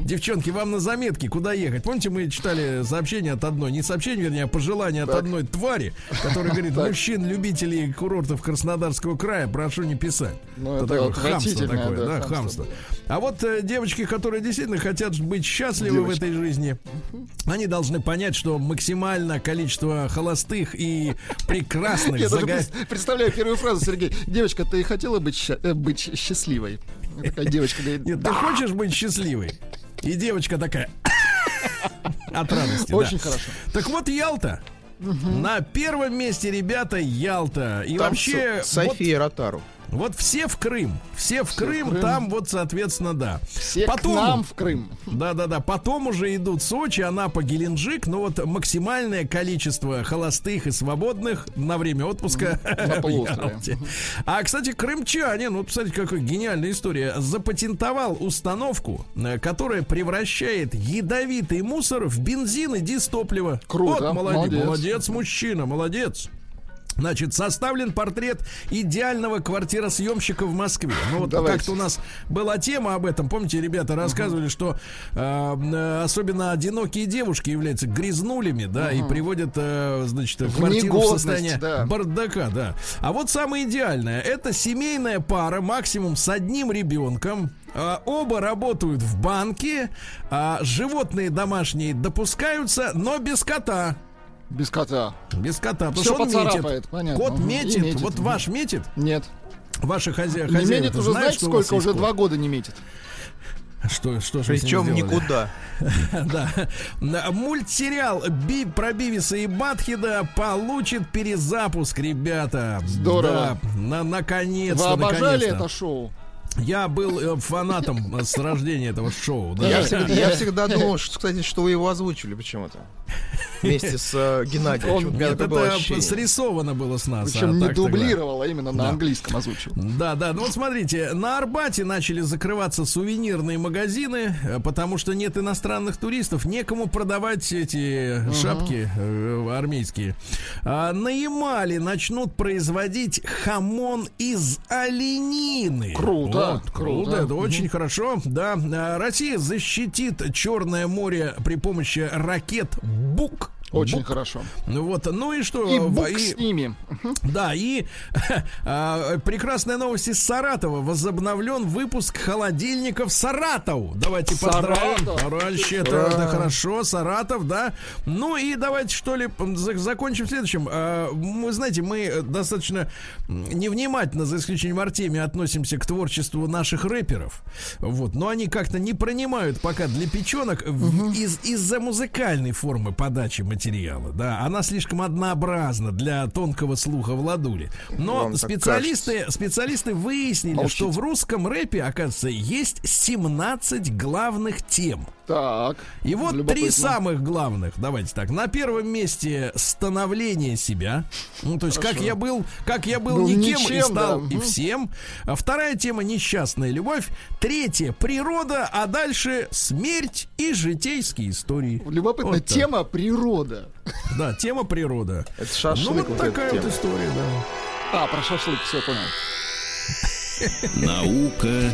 [LAUGHS] Девчонки, вам на заметки, куда ехать? Помните, мы читали сообщение от одной, не сообщение, вернее, а пожелание от одной твари, которая говорит, [LAUGHS] мужчин, любителей курортов Краснодарского края, прошу не писать. Ну, Это это такое хамство такое, да, да, хамство. хамство. А вот э, девочки, которые действительно хотят быть счастливы в Девочки. этой жизни, они должны понять, что максимальное количество холостых и прекрасных Я даже представляю первую фразу, Сергей. Девочка, ты хотела быть, э, счастливой? Такая девочка говорит, Нет, ты хочешь быть счастливой? И девочка такая [COUGHS] от радости. очень хорошо. Так вот, Ялта. На первом месте, ребята, Ялта. И Там вообще, С- вот, София Ротару. Вот все в Крым. Все в Крым, Крым. там вот, соответственно, да. Все Потом- к нам в Крым. Да, да, да. Потом уже идут Сочи, Анапа, Геленджик. Но вот максимальное количество холостых и свободных на время отпуска На [LAUGHS] полуострове. А, кстати, крымчанин, вот, посмотрите, какая гениальная история, запатентовал установку, э, которая превращает ядовитый мусор в бензин и дистопливо. Круто, Вот, молодец, молодец. молодец, мужчина, молодец. Значит, составлен портрет идеального квартиросъемщика в Москве. Ну вот как-то у нас была тема об этом. Помните, ребята рассказывали, что э, э, особенно одинокие девушки являются грязнулями, да, и приводят, э, значит, В квартиру в состояние да. бардака, да. А вот самое идеальное, это семейная пара, максимум с одним ребенком. А, Оба работают в банке, а животные домашние допускаются, но без кота. Без кота. Без кота, потому Всё что он метит. понятно. Кот. И метит. метит. Вот ваш метит. Нет. Ваши хозя... Не хозяева метит уже, вас сколько? Уже два года не метит. Что, что же Причем никуда. [LAUGHS] Да. Мультсериал Би про Бивиса и Батхеда получит перезапуск, ребята. Здорово. Да, на, наконец-то, Вы обожали наконец-то. это шоу? Я был э, фанатом э, с рождения этого шоу. да. Я всегда, я [LAUGHS] всегда думал, что, кстати, что вы его озвучили почему-то. Вместе с э, Геннадием. Он- Нет, было это ощущение. срисовано было с нас. Причем а не тогда- дублировал, а именно на Да. английском озвучил. Да, да, ну вот смотрите, на Арбате начали закрываться сувенирные магазины, э, потому что нет иностранных туристов, некому продавать эти шапки э, армейские. А на Ямале начнут производить хамон из оленины. Круто, Вот, круто. это очень хорошо. Да, А, Россия защитит Черное море при помощи ракет БУК. Очень Бук. хорошо. Ну вот, ну и что? И бук и- с ними. Да, и [LAUGHS] а, прекрасная новость из Саратова. Возобновлен выпуск холодильников Саратов. Давайте поздравим. Товарищи, это, это хорошо. Саратов, да. Ну и давайте, что ли, закончим следующим. А, Мы, знаете, мы э, достаточно невнимательно, за исключением Артемия, относимся к творчеству наших рэперов. Вот. Но они как-то не пронимают пока для печенок в- из, из-за музыкальной формы подачи материала. Да, она слишком однообразна для тонкого слуха Владули. Но Вам специалисты, специалисты выяснили, Молчите. что в русском рэпе, оказывается, есть 17 главных тем. Так. И вот любопытно. три самых главных. Давайте так. На первом месте становление себя. Ну, то есть, как я был, как я был, Был никем и ничем, стал да. и всем. А вторая тема несчастная любовь. Третья природа, а дальше смерть и житейские истории. Любопытно. Вот так. Тема природа. Да, тема природа. Это шашлык ну, вот, такая вот тема. история, да. А, про шашлык, все понял. Наука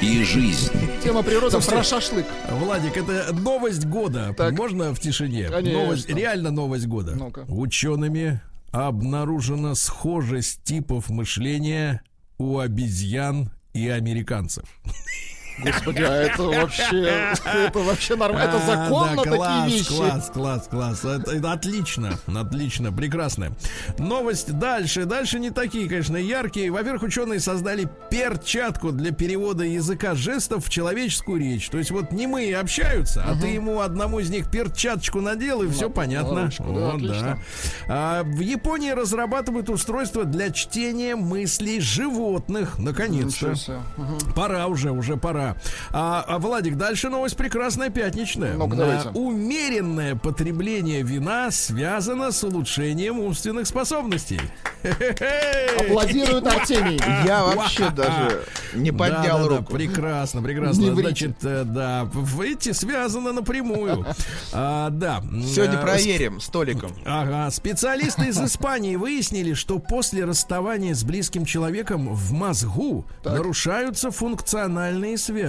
и жизнь. Тема природа Слушайте, про шашлык. Владик, это новость года. Так. Можно в тишине? Конечно. Новость, реально новость года. Ну-ка. Учеными обнаружена схожесть типов мышления у обезьян и американцев. Господи, а это вообще, это вообще нормально. Это А, законно да, такие вещи. Класс, класс, класс. Это, отлично, отлично, прекрасно. Новость дальше. Дальше не такие, конечно, яркие. Во-первых, ученые создали перчатку для перевода языка жестов в человеческую речь. То есть вот немые общаются, а ты ему одному из них перчаточку надел, и все понятно. да, Вот, отлично. А, в Японии разрабатывают устройство для чтения мыслей животных. Наконец-то. Пора уже, уже пора. А, а, Владик, дальше новость прекрасная пятничная. Ну-ка, А. Умеренное потребление вина связано с улучшением умственных способностей. Хе-хе-хе. Аплодирует Артемий. Я вообще даже не поднял Да, да, да, руку. прекрасно, прекрасно. Значит, э, да, в- эти связано напрямую. А, да. Сегодня Э, проверим столиком. Ага, специалисты из Испании выяснили, что после расставания с близким человеком в мозгу нарушаются функциональные связи.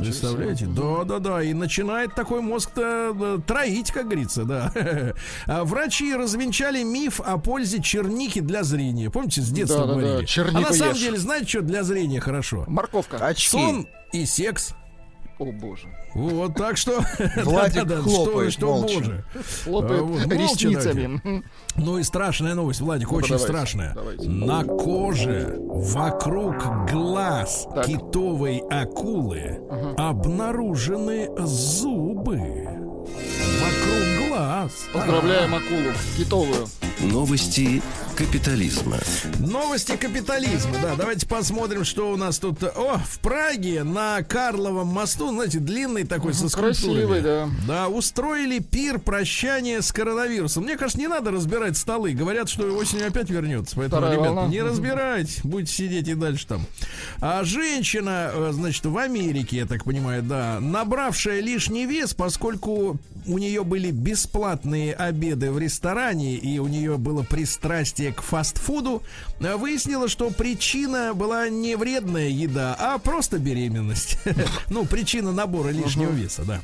Представляете? Да, да, да. И начинает такой мозг-то э, троить, как говорится, да. [LAUGHS] А Врачи развенчали миф о пользе черники для зрения. Помните, с детства Да-да-да, говорили? чернику а на самом ешь. деле, знаете, что для зрения хорошо? Морковка. Очки. Сон и секс. О, боже. Вот так что... [LAUGHS] Владик да-да-да, хлопает что, что боже. Хлопает А, вот, ресницами. Ну и страшная новость, Владик, Ну-ка, очень давайте, страшная. давайте. На коже вокруг глаз Так. китовой акулы обнаружены зубы. Вокруг глаз. Поздравляем акулу китовую. Новости капитализма. Новости капитализма, да, давайте посмотрим, что у нас тут. О, в Праге на Карловом мосту, знаете, длинный такой со скульптурами. красивый, да. Да, устроили пир прощания с коронавирусом. Мне кажется, не надо разбирать столы. Говорят, что осенью опять вернется. Поэтому, Вторая ребят, волна. не разбирайте. Будете сидеть и дальше там. А женщина, э, значит, в Америке, я так понимаю, да, набравшая лишний вес, поскольку у нее были бесплатные обеды в ресторане, и у нее было пристрастие к фастфуду, э, выяснила, что причина была не вредная еда, а просто беременность. [LAUGHS] Ну, причина набора лишнего веса, да.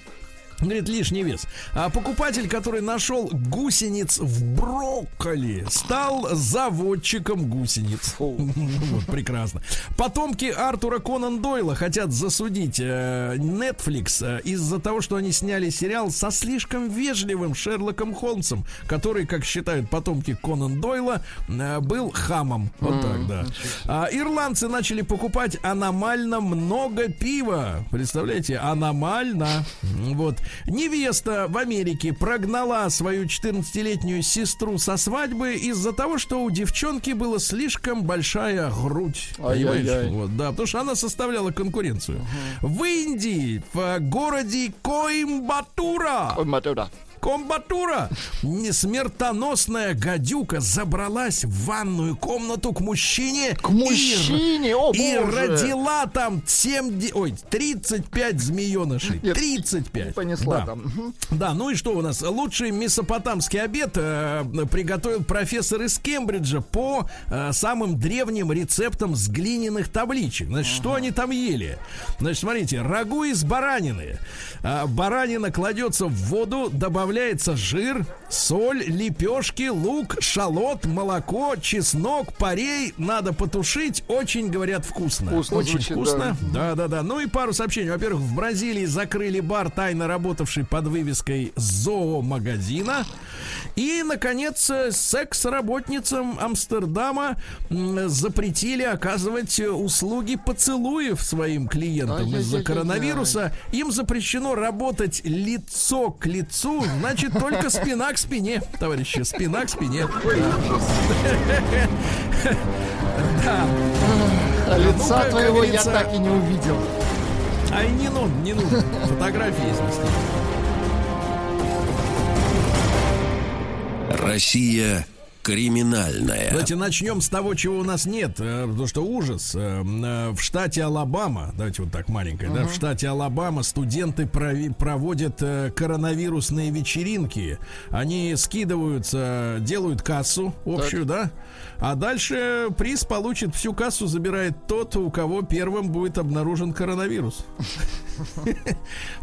Говорит, лишний вес. А покупатель, который нашел гусениц в брокколи, стал заводчиком гусениц. [LAUGHS] Вот, прекрасно. Потомки Артура Конан Дойла хотят засудить э, Netflix э, из-за того, что они сняли сериал со слишком вежливым Шерлоком Холмсом, который, как считают потомки Конан Дойла, э, был хамом. Вот так, да. А, ирландцы начали покупать аномально много пива. Представляете, аномально. Вот. Невеста в Америке прогнала свою 14-летнюю сестру со свадьбы из-за того, что у девчонки была слишком большая грудь. Понимаешь? Вот, да, потому что она составляла конкуренцию. В Индии, в городе Коимбатура, Ой, Матюра. Комбатура! Смертоносная гадюка забралась в ванную комнату к мужчине. К мужчине, о И, боже. родила там 7, де- ой, 35 змеенышей. Нет, 35. Понесла да. там. Да, ну и что у нас? Лучший месопотамский обед э, приготовил профессор из Кембриджа по э, самым древним рецептам с глиняных табличек. Значит, что они там ели? Значит, смотрите, рагу из баранины. А, баранина кладется в воду, добавляется добавляется жир, соль, лепешки, лук, шалот, молоко, чеснок, парей. Надо потушить. Очень, говорят, вкусно. Вкусно Очень звучит, вкусно. Да, да, да. Ну и пару сообщений. Во-первых, в Бразилии закрыли бар, тайно работавший под вывеской зоомагазина. И, наконец, э, секс-работницам Амстердама запретили оказывать услуги поцелуев своим клиентам из-за коронавируса. Им запрещено работать лицо к лицу, значит, только спина к спине, товарищи, спина к спине. [LAUGHS] Да. А лица Ну, как твоего я так и не увидел. А и не нужно, не нужно. Фотографии есть на стене. Россия криминальная. Давайте начнем с того, чего у нас нет, э, потому что ужас. Э, э, В штате Алабама, давайте вот так маленькое, да, в штате Алабама студенты прови- проводят коронавирусные вечеринки. Они скидываются, делают кассу общую, да, а дальше приз получит всю кассу, забирает тот, у кого первым будет обнаружен коронавирус.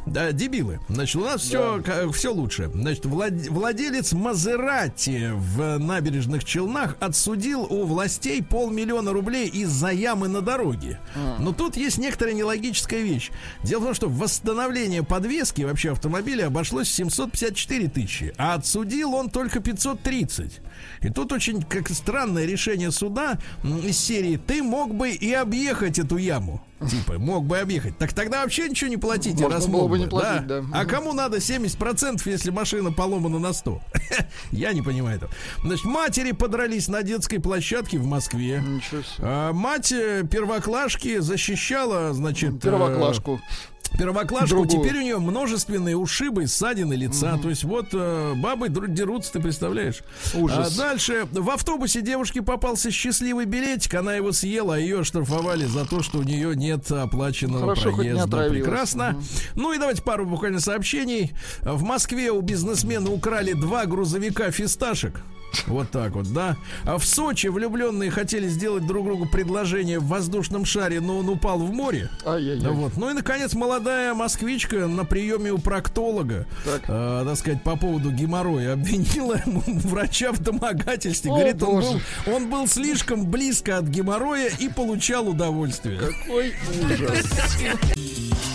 Да, дебилы. Значит, у нас все, все лучше. Значит, влад- владелец Мазерати в набережных Челнах отсудил у властей полмиллиона рублей из-за ямы на дороге. Но тут есть некоторая нелогическая вещь. Дело в том, что восстановление подвески вообще автомобиля обошлось в 754 тысячи, а отсудил он только 530. И тут очень как странное решение суда из серии «Ты мог бы и объехать эту яму». Типа, мог бы объехать. Так тогда вообще ничего не платите, Можно раз мог бы не платить, да. А кому надо 70%, если машина поломана на 100? [LAUGHS] Я не понимаю этого. Значит, матери подрались на детской площадке в Москве. Ничего себе. А мать э, первоклашки защищала, значит... э, Первоклашку. Другую. теперь у нее множественные ушибы, ссадины лица. То есть вот э, бабы дерутся, ты представляешь? Ужас. А дальше в автобусе девушке попался счастливый билетик, она его съела, а ее оштрафовали за то, что у нее нет оплаченного Хорошо, хоть не проезда. Прекрасно. Ну и давайте пару буквально сообщений. В Москве у бизнесмена украли два грузовика фисташек. Вот так вот, да. А в Сочи влюбленные хотели сделать друг другу предложение в воздушном шаре, но он упал в море. Ай-яй-яй. Вот. Ну и, наконец, молодая москвичка на приеме у проктолога, Так. э, так сказать, по поводу геморроя, обвинила ему [LAUGHS] врача в домогательстве. О, Говорит, он был, он был слишком близко от геморроя и получал удовольствие. Ой, ужас. [LAUGHS]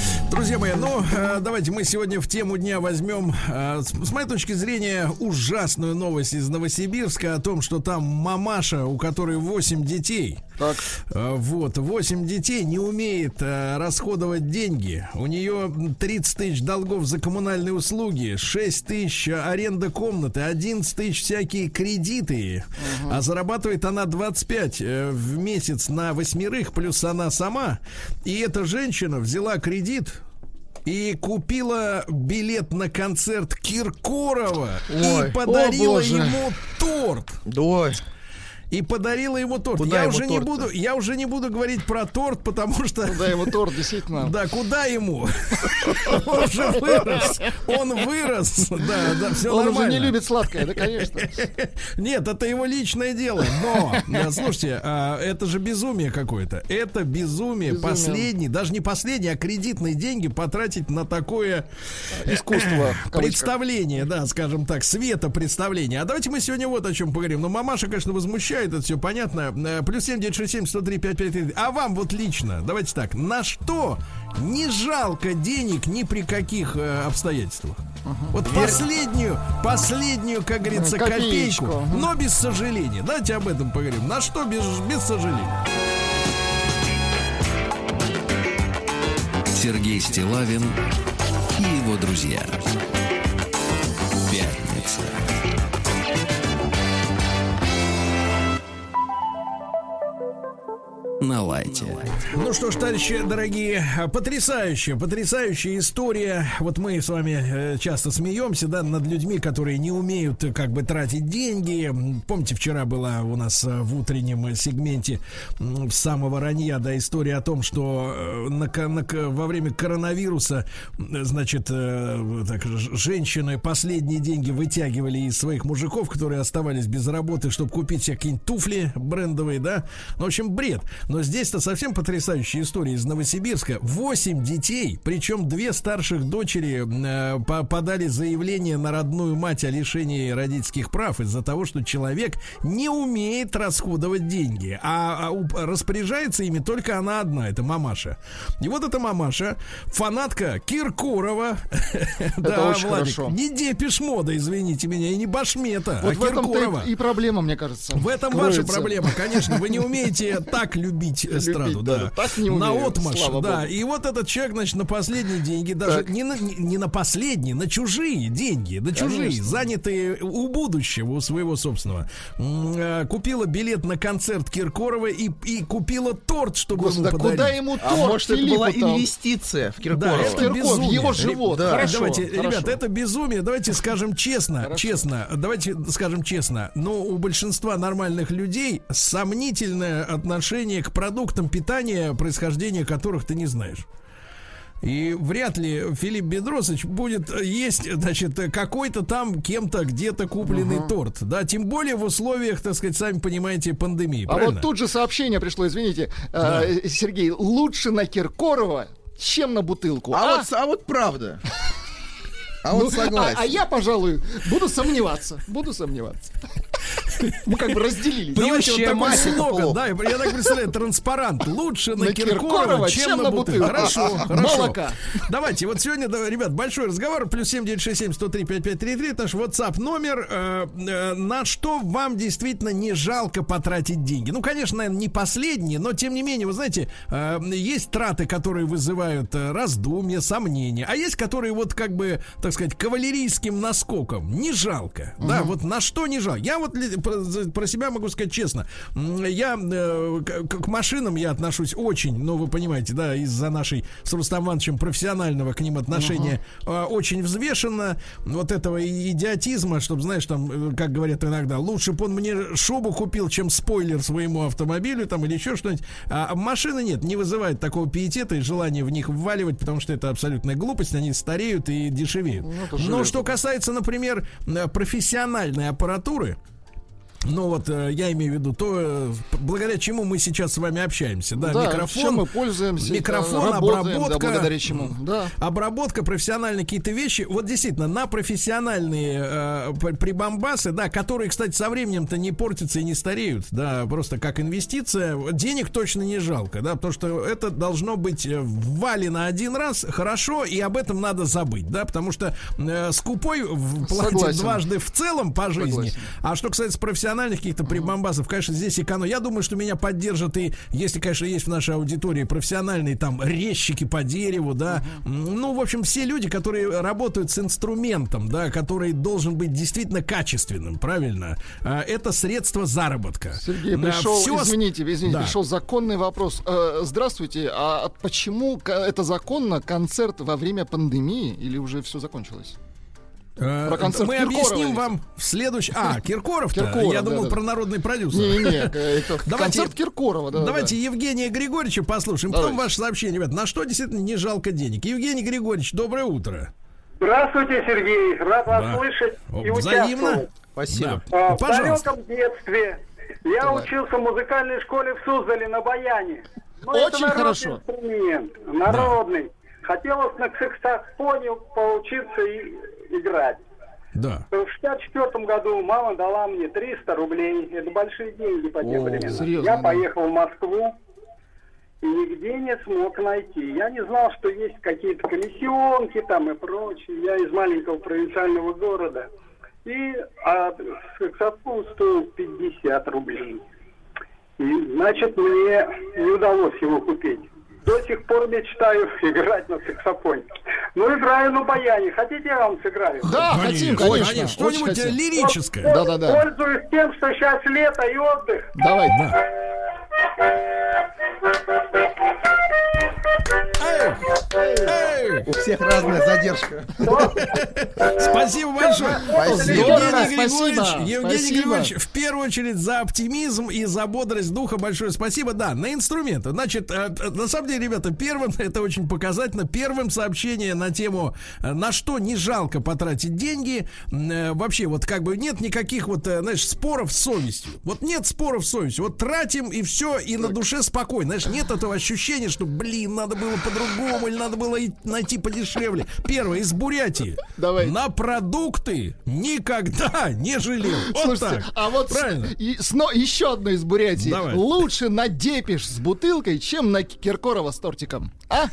Друзья мои, ну, э, давайте мы сегодня в тему дня возьмем, э, с, моей точки зрения, ужасную новость из Новосибирска о том, что там мамаша, у которой 8 детей, Так. э, вот, 8 детей не умеет расходовать деньги. У нее 30 тысяч долгов за коммунальные услуги, 6 тысяч аренда комнаты, 11 тысяч всякие кредиты, а зарабатывает она 25 э, в месяц на восьмерых, плюс она сама. И эта женщина взяла кредит и купила билет на концерт Киркорова Ой. и подарила О, боже. ему торт. Ой, И подарила ему торт. Куда я ему уже не торт-то? буду, я уже не буду говорить про торт, потому что Ну да, ему торт, действительно. [LAUGHS] да, куда ему? [LAUGHS] Он уже вырос. Он вырос. Да, да, все Он уже не любит сладкое, да, конечно. [LAUGHS] Нет, это его личное дело. Но, да, слушайте, а, это же безумие какое-то. Это безумие, последний, даже не последний, а кредитные деньги потратить на такое Искусство. в кавычках. представление, да, скажем так, света представления. А давайте мы сегодня вот о чем поговорим. Ну, мамаша, конечно, возмущает, это все понятно. Э, Плюс семь девять шесть семь сто три пять пять три. А вам вот лично, давайте так, на что не жалко денег ни при каких э, обстоятельствах? Вот последнюю, последнюю, как говорится, Копеечку. копейку, но без сожаления. Давайте об этом поговорим. На что без, без сожаления? Сергей Стилавин и его друзья. На лайте. Ну что ж, товарищи дорогие, потрясающая, потрясающая история. Вот мы с вами э, часто смеемся, да, над людьми, которые не умеют э, как бы тратить деньги. Помните, вчера была у нас э, в утреннем сегменте с самого ранья, да, история о том, что на, на во время коронавируса, значит, так, женщины последние деньги вытягивали из своих мужиков, которые оставались без работы, чтобы купить себе какие-нибудь туфли брендовые, да. Ну, в общем, бред. Но здесь-то совсем потрясающая история из Новосибирска. Восемь детей, причем две старших дочери э, по- подали заявление на родную мать о лишении родительских прав из-за того, что человек не умеет расходовать деньги, а, а уп- распоряжается ими только она одна, это мамаша. И вот эта мамаша, фанатка Киркорова, [LAUGHS] да, очень Владик, хорошо. не Депиш Мода, извините меня, и не Башмета, Вот а в Киркорова. и проблема, мне кажется. В этом ваша проблема, конечно. Вы не умеете так любить эстраду, да, да. так не на умею, отмаш, слава да. богу. И вот этот человек, значит, на последние деньги, даже Так. не на, не, не на последние, на чужие деньги, на чужие, Конечно. занятые у будущего, у своего собственного. Э, Купила билет на концерт Киркорова и, и купила торт, чтобы Господи, ему да подарить. куда ему торт А может, это была Филиппу-то? инвестиция в Да, Киркорова? это Киркоров, безумие. его живот. Да. Хорошо, давайте, хорошо. ребята, это безумие. Давайте скажем честно, честно. Давайте скажем честно. Но у большинства нормальных людей сомнительное отношение к продуктам питания, происхождения которых ты не знаешь. И вряд ли Филипп Бедросович будет есть, значит, какой-то там кем-то где-то купленный торт. Да, тем более в условиях, так сказать, сами понимаете, пандемии. А правильно? вот тут же сообщение пришло, извините, э, Сергей, лучше на Киркорова, чем на бутылку. А, вот, а вот правда. А вот Ну, согласен. а, а я, пожалуй, буду сомневаться. Буду сомневаться. [LAUGHS] Мы как бы разделились. Понимаете, вот такой слоган, да, я так представляю, транспарант. Лучше на, На Киркорова, Киркорова, чем, на бутылку. Хорошо, [LAUGHS] хорошо. Молока. Давайте, вот сегодня, да, ребят, большой разговор. Плюс 7967 103 5533. Это наш WhatsApp номер. Э, э, на что вам действительно не жалко потратить деньги? Ну, конечно, наверное, не последние, но тем не менее, вы знаете, э, есть траты, которые вызывают э, раздумья, сомнения, а есть, которые вот как бы, так сказать, кавалерийским наскоком. Не жалко. Да, вот на что не жалко. Я вот про, себя могу сказать честно. Я э, к, к машинам я отношусь очень, ну, вы понимаете, да, из-за нашей с Рустам Ивановичем профессионального к ним отношения э, очень взвешенно. Вот этого идиотизма, чтобы, знаешь, там, э, как говорят иногда, лучше бы он мне шубу купил, чем спойлер своему автомобилю, там, или еще что-нибудь. А машины нет, не вызывает такого пиетета и желания в них вваливать, потому что это абсолютная глупость, они стареют и дешевеют. Но что касается, например, э, профессиональной аппаратуры, ну вот э, я имею в виду то, э, благодаря чему мы сейчас с вами общаемся, да, Да, микрофон, чем мы пользуемся, микрофон, да, работаем, да, обработка, благодаря чему, да. обработка, профессиональные какие-то вещи. Вот действительно на профессиональные э, прибамбасы, да, которые, кстати, со временем-то не портятся и не стареют, да, просто как инвестиция, денег точно не жалко, да, потому что это должно быть э, ввалено один раз хорошо и об этом надо забыть, да, потому что э, скупой платит Согласен. дважды в целом по жизни. Согласен. А что касается профессиональных каких-то прибамбасов, конечно, здесь эконом. Я думаю, что меня поддержат и, если, конечно, есть в нашей аудитории профессиональные там резчики по дереву, да. Ну, в общем, все люди, которые работают с инструментом, да, который должен быть действительно качественным, правильно? А, Это средство заработка. Сергей, пришел, ос- извините, извините, Да. пришел законный вопрос. Э, здравствуйте, а почему это законно концерт во время пандемии или уже все закончилось? Э, Про концерт Мы Киркорова объясним ведь. вам в следующем... А, [LAUGHS] Киркоров-то? Киркоров, Я думал, да-да-да. про народный продюсер. Не-не, э, [LAUGHS] это Давайте- концерт Киркорова, да. Давайте Евгения Григорьевича послушаем. Потом Давайте. ваше сообщение, ребят. На что действительно не жалко денег? Евгений Григорьевич, доброе утро. Здравствуйте, Сергей. Рад вас Да. слышать и Взаимно. участвовать. Спасибо. Да. А, В Пожалуйста. далеком детстве я Давай. учился в музыкальной школе в Суздале на баяне. Ну, Очень это народный хорошо. инструмент, народный. Хотелось на саксофоне поучиться и играть. Да. В 64 году мама дала мне 300 рублей. Это большие деньги по тем О, временам. серьезно, Я да. поехал в Москву и нигде не смог найти. Я не знал, что есть какие-то комиссионки там и прочее. Я из маленького провинциального города. И а, саксофон стоил 50 рублей. И, значит, мне не удалось его купить. До сих пор мечтаю [LAUGHS] играть на саксофоне. Ну, играю на баяне. Хотите, я вам сыграю? Да, хотим, конечно. очень Что-нибудь э, хотим. лирическое. Да-да-да. Пользуюсь тем, что сейчас лето и отдых. Давай. Да. У всех разная задержка. Спасибо большое. Спасибо. Евгений Спасибо. Григорьевич, Евгений Спасибо. Григорьевич, в первую очередь за оптимизм и за бодрость духа большое спасибо. Да, на инструменты. Значит, э, на самом деле, ребята, первым, [LAUGHS] это очень показательно, первым сообщение на тему, э, на что не жалко потратить деньги. Э, Вообще, вот как бы нет никаких вот, э, знаешь, споров с совестью. Вот нет споров с совестью. Вот тратим и все, и на душе спокойно. Знаешь, нет этого ощущения, что, блин, надо было по-другому, или надо было найти подешевле. Первое, из Бурятии. Давай. На продукты никогда не жалел. Вот Слушайте, так. а вот с- Правильно. и сно- еще одно из Бурятии. Давай. Лучше на депиш с бутылкой, чем на Киркорова с тортиком. А?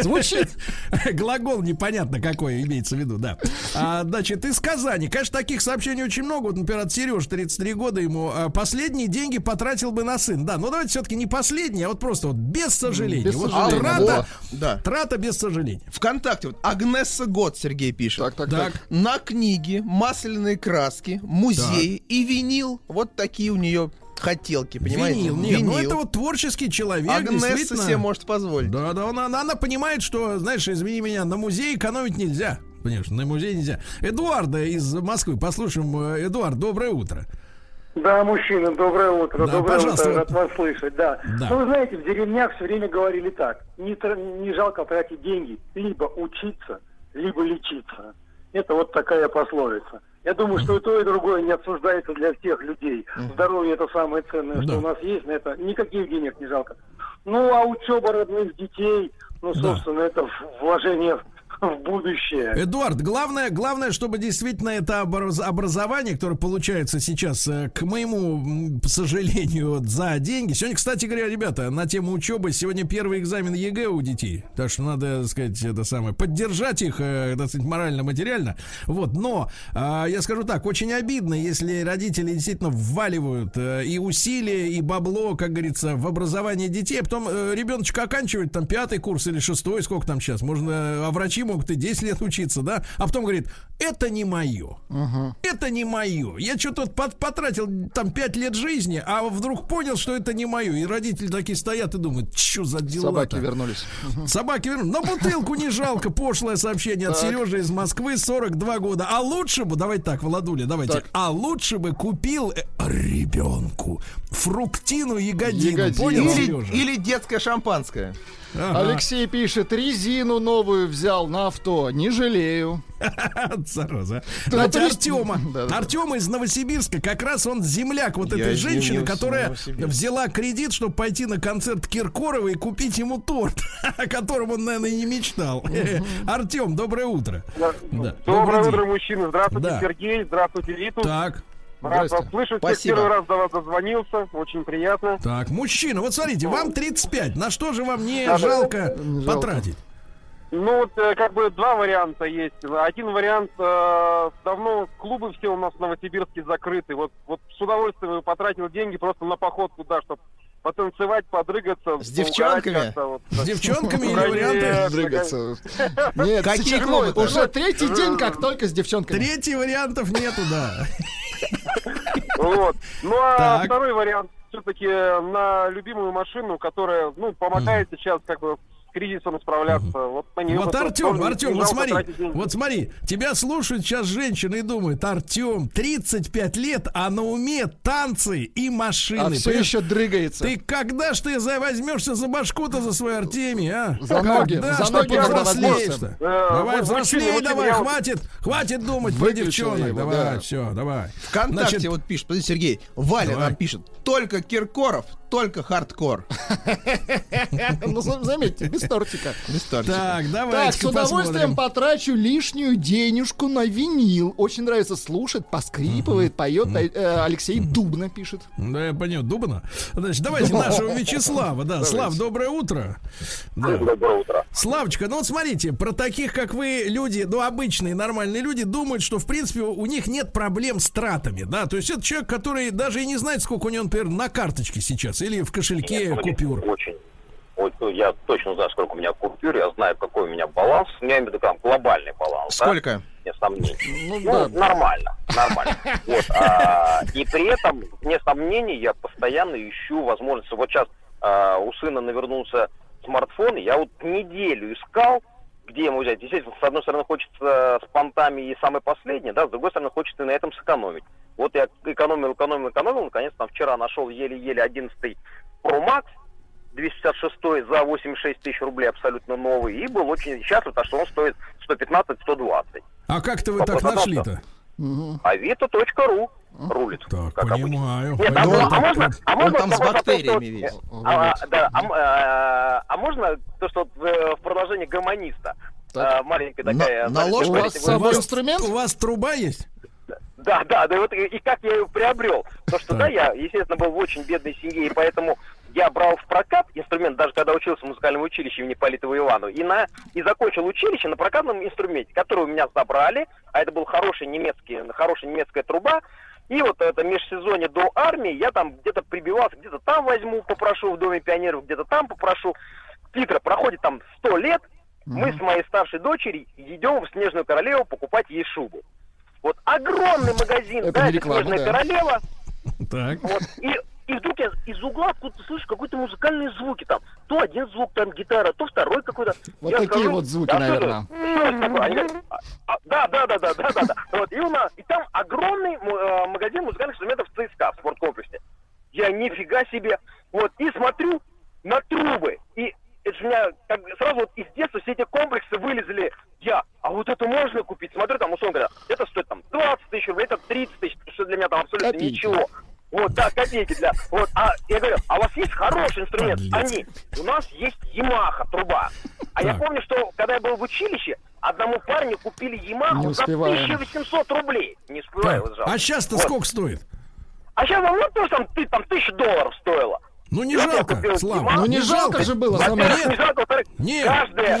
Звучит? [LAUGHS] Глагол непонятно какой имеется в виду, да. А, значит, из Казани. Конечно, таких сообщений очень много. Вот, например, от Сереж, 33 года ему. а, последние деньги потратил бы на сын. Да, но давайте все-таки не последние, а вот просто вот без сожаления. Без вот сожаления, трата, да. Да. трата без сожаления. Вконтакте, вот Агнесса Год, Сергей пишет. Так, так, Так. так. На книги, масляные краски, музей и винил. Вот такие у нее хотелки, понимаете? Винил. Нет, ну это вот творческий человек. Агнесса действительно. себе может позволить. Да, да, она, она понимает, что, знаешь, извини меня, на музей экономить нельзя. Понимаешь, на музей нельзя. Эдуарда из Москвы. Послушаем. э, Эдуард, доброе утро. Да, мужчина, доброе утро. Да, доброе пожалуйста. утро, рад вас слышать, да. Да. Ну, вы знаете, в деревнях все время говорили так. Не, не жалко тратить деньги, либо учиться, либо лечиться. Это вот такая пословица. Я думаю, что и то, и другое не обсуждается для всех людей. Здоровье это самое ценное, Да. что у нас есть, на это никаких денег не жалко. Ну, а учеба родных детей, ну, Да. собственно, это в- вложение в будущее. Эдуард, главное, главное, чтобы действительно это образ- образование, которое получается сейчас, э, к моему м, сожалению, за деньги. Сегодня, кстати говоря, ребята, на тему учебы, сегодня первый экзамен ЕГЭ у детей. Так что надо, так сказать, это самое, поддержать их, э, так сказать, морально-материально. Вот, но, а, я скажу так, очень обидно, если родители действительно вваливают э, и усилия, и бабло, как говорится, в образование детей, а потом ребеночек оканчивает там пятый курс или шестой, сколько там сейчас, можно, а врачи могут и 10 лет учиться, да, а потом говорит, это не мое, это не мое, я что-то потратил там 5 лет жизни, а вдруг понял, что это не мое, и родители такие стоят и думают, что за дела Собаки вернулись. Собаки вернулись. На бутылку не жалко. Пошлое сообщение от. Сережи из Москвы, 42 года. А лучше бы, давайте так, Владуля, давайте. Так. А лучше бы купил э, ребенку фруктину ягодину. Ягодину. Понял, Или, Сережа? или детское шампанское. Ага. Алексей пишет, резину новую взял на авто, не жалею. [LAUGHS] Зараза. Да, Артема. [LAUGHS] Да, да. Артема из Новосибирска. Как раз он земляк вот этой женщины, которая взяла кредит, чтобы пойти на концерт Киркорова и купить ему торт, [LAUGHS] о котором он, наверное, и не мечтал. Артем, доброе утро. Доброе утро, день. мужчины. Здравствуйте. Сергей. Здравствуйте, Витус. Так. Рад вас слышать. Спасибо. Первый раз до вас дозвонился. Очень приятно. Так, мужчина, вот смотрите, вам 35. На что же вам не Да, жалко Не жалко. потратить? Ну, вот э, как бы два варианта есть. Один вариант, э, давно клубы все у нас в Новосибирске закрыты. Вот, вот с удовольствием бы потратил деньги просто на поход туда, чтобы потанцевать, подрыгаться. С девчонками? С девчонками или варианты? Дрыгаться. Нет, Какие клубы-то? уже третий день, как только с девчонками. Третий вариантов нету, да. Вот. Ну а второй вариант все-таки на любимую машину, которая, ну, помогает сейчас как бы кризисом справляться. Вот, нее Вот Артем, Артем, вот смотри, вот смотри, тебя слушают сейчас женщины и думают, Артем, 35 лет, а на уме танцы и машины. А все еще дрыгается. Ты когда ж ты за- возьмешься за башку-то за свой Артемий, а? За ноги, Когда за ж ты ноги повзрослеешь-то? Э, Давай, взрослей, давай, хватит, хватит думать про девчонок. его, Давай, да. все, давай. Вконтакте Значит, вот пишет, подожди, Сергей, Валя Давай. нам пишет, только Киркоров, только хардкор. [LAUGHS] Ну, за- заметьте, без тортика. Без тортика. Так, Так, давайте с удовольствием потрачу лишнюю денежку на винил. Очень нравится слушать, поскрипывает, поет. Э, Алексей Дубна пишет. Да, я понял, Дубна. Значит, давайте нашего Вячеслава. Да, Слав, доброе утро. Доброе утро. Славочка, ну вот смотрите, про таких, как вы, люди, ну, обычные, нормальные люди, думают, что, в принципе, у них нет проблем с тратами, да, то есть это человек, который даже и не знает, сколько у него, например, на карточке сейчас или в кошельке Нет, ну, купюр. Очень. Вот, ну, я точно знаю, сколько у меня купюр, я знаю, какой у меня баланс. Я имею в виду там глобальный баланс. да? Сколько? Вне сомнений. Ну, Ну, да. нормально, нормально. [LAUGHS] Вот, а, и при этом, вне сомнений, я постоянно ищу возможности. Вот сейчас а, у сына навернулся смартфон, я вот неделю искал, где ему взять. Естественно, с одной стороны, хочется с понтами и самое последнее, да, с другой стороны, хочется и на этом сэкономить. Вот я экономил, экономил, экономил, наконец, там вчера нашел еле-еле 11 Pro Max, 256 за 86 тысяч рублей абсолютно новый, и был очень счастлив, потому что он стоит 115-120. А как-то вы так нашли-то? Авито.ру рулит. Так, как обычно. понимаю. Нет, а, понимаю. а можно, а можно там с бактериями весь. А, а, да, а, а, а можно то, что э, в продолжении гармониста а, маленькая такая... на знаете, ложку? У вас с собой инструмент? У вас труба есть? Да, да, да, и вот и, и как я ее приобрел. То, что, Так. да, я, естественно, был в очень бедной семье, и поэтому я брал в прокат инструмент, даже когда учился в музыкальном училище имени Политова Иванова, и, на, и закончил училище на прокатном инструменте, который у меня забрали, а это был хороший немецкий, хорошая немецкая труба, и вот это межсезонье до армии я там где-то прибивался, где-то там возьму, попрошу в Доме пионеров, где-то там попрошу. Питер проходит там сто лет, мы с моей старшей дочерью идем в Снежную Королеву покупать ей шубу. Вот огромный магазин, Это да, это реклама, Снежная да. Королева, Так. вот, и, и вдруг я из угла откуда слышу какие-то музыкальные звуки там. То один звук, там гитара, то второй какой-то. Вот Я такие скажу, вот звуки, «Да наверное». Они говорят, «А, а, Да, да, да, да, да, да, да. Вот, и, у нас, и там огромный э, магазин музыкальных инструментов ЦСКА в спорткомплексе. Я нифига себе. Вот, и смотрю на трубы. И это же у меня как сразу вот из детства все эти комплексы вылезли. Я, а вот это можно купить? Смотрю, там, условно говоря, это стоит там 20 тысяч рублей, это 30 тысяч, что для меня там абсолютно Копейки. ничего. Вот, да, копейки для... Вот, а я говорю, а у вас есть хороший инструмент? Подлец. Они, у нас есть Ямаха, труба. А я Так. помню, что когда я был в училище, одному парню купили Ямаху за успеваем. 1800 рублей. Не успеваю, Так, вот жалко. А сейчас-то Вот. сколько стоит? А сейчас вам ну, тоже там, ты, там тысяча долларов стоило. Ну не я жалко, Слава. Ну не жалко же было, Во-первых, не жалко, во-вторых, Нет. каждая...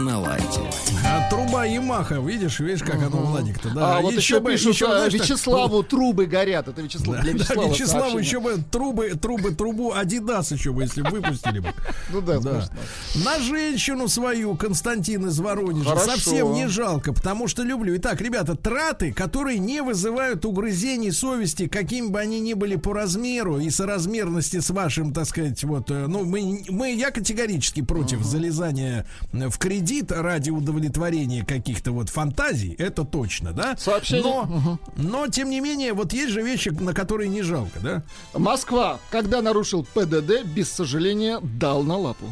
На лайте. А труба Ямаха, видишь, видишь, как оно, Владик-то, да. а вот еще, бы- пишут, еще, а, знаешь, так- Вячеславу трубы горят. Это Вячеслав, Да, для да, Вячеслава. Вячеславу сообщение. еще бы трубы, трубы, трубу Адидас еще бы, если бы выпустили бы. Ну да, Да. На женщину свою, Константин из Воронежа, Хорошо. совсем не жалко, потому что люблю. Итак, ребята, траты, которые не вызывают угрызений совести, какими бы они ни были по размеру и соразмерности с вашим, так сказать, вот, э, ну, мы, мы я категорически против залезания в кредит ради удовлетворения каких-то вот фантазий, это точно, да? Сообщение. Но, но, тем не менее, вот есть же вещи, на которые не жалко, да? Москва, когда нарушил ПДД, без сожаления дал на лапу.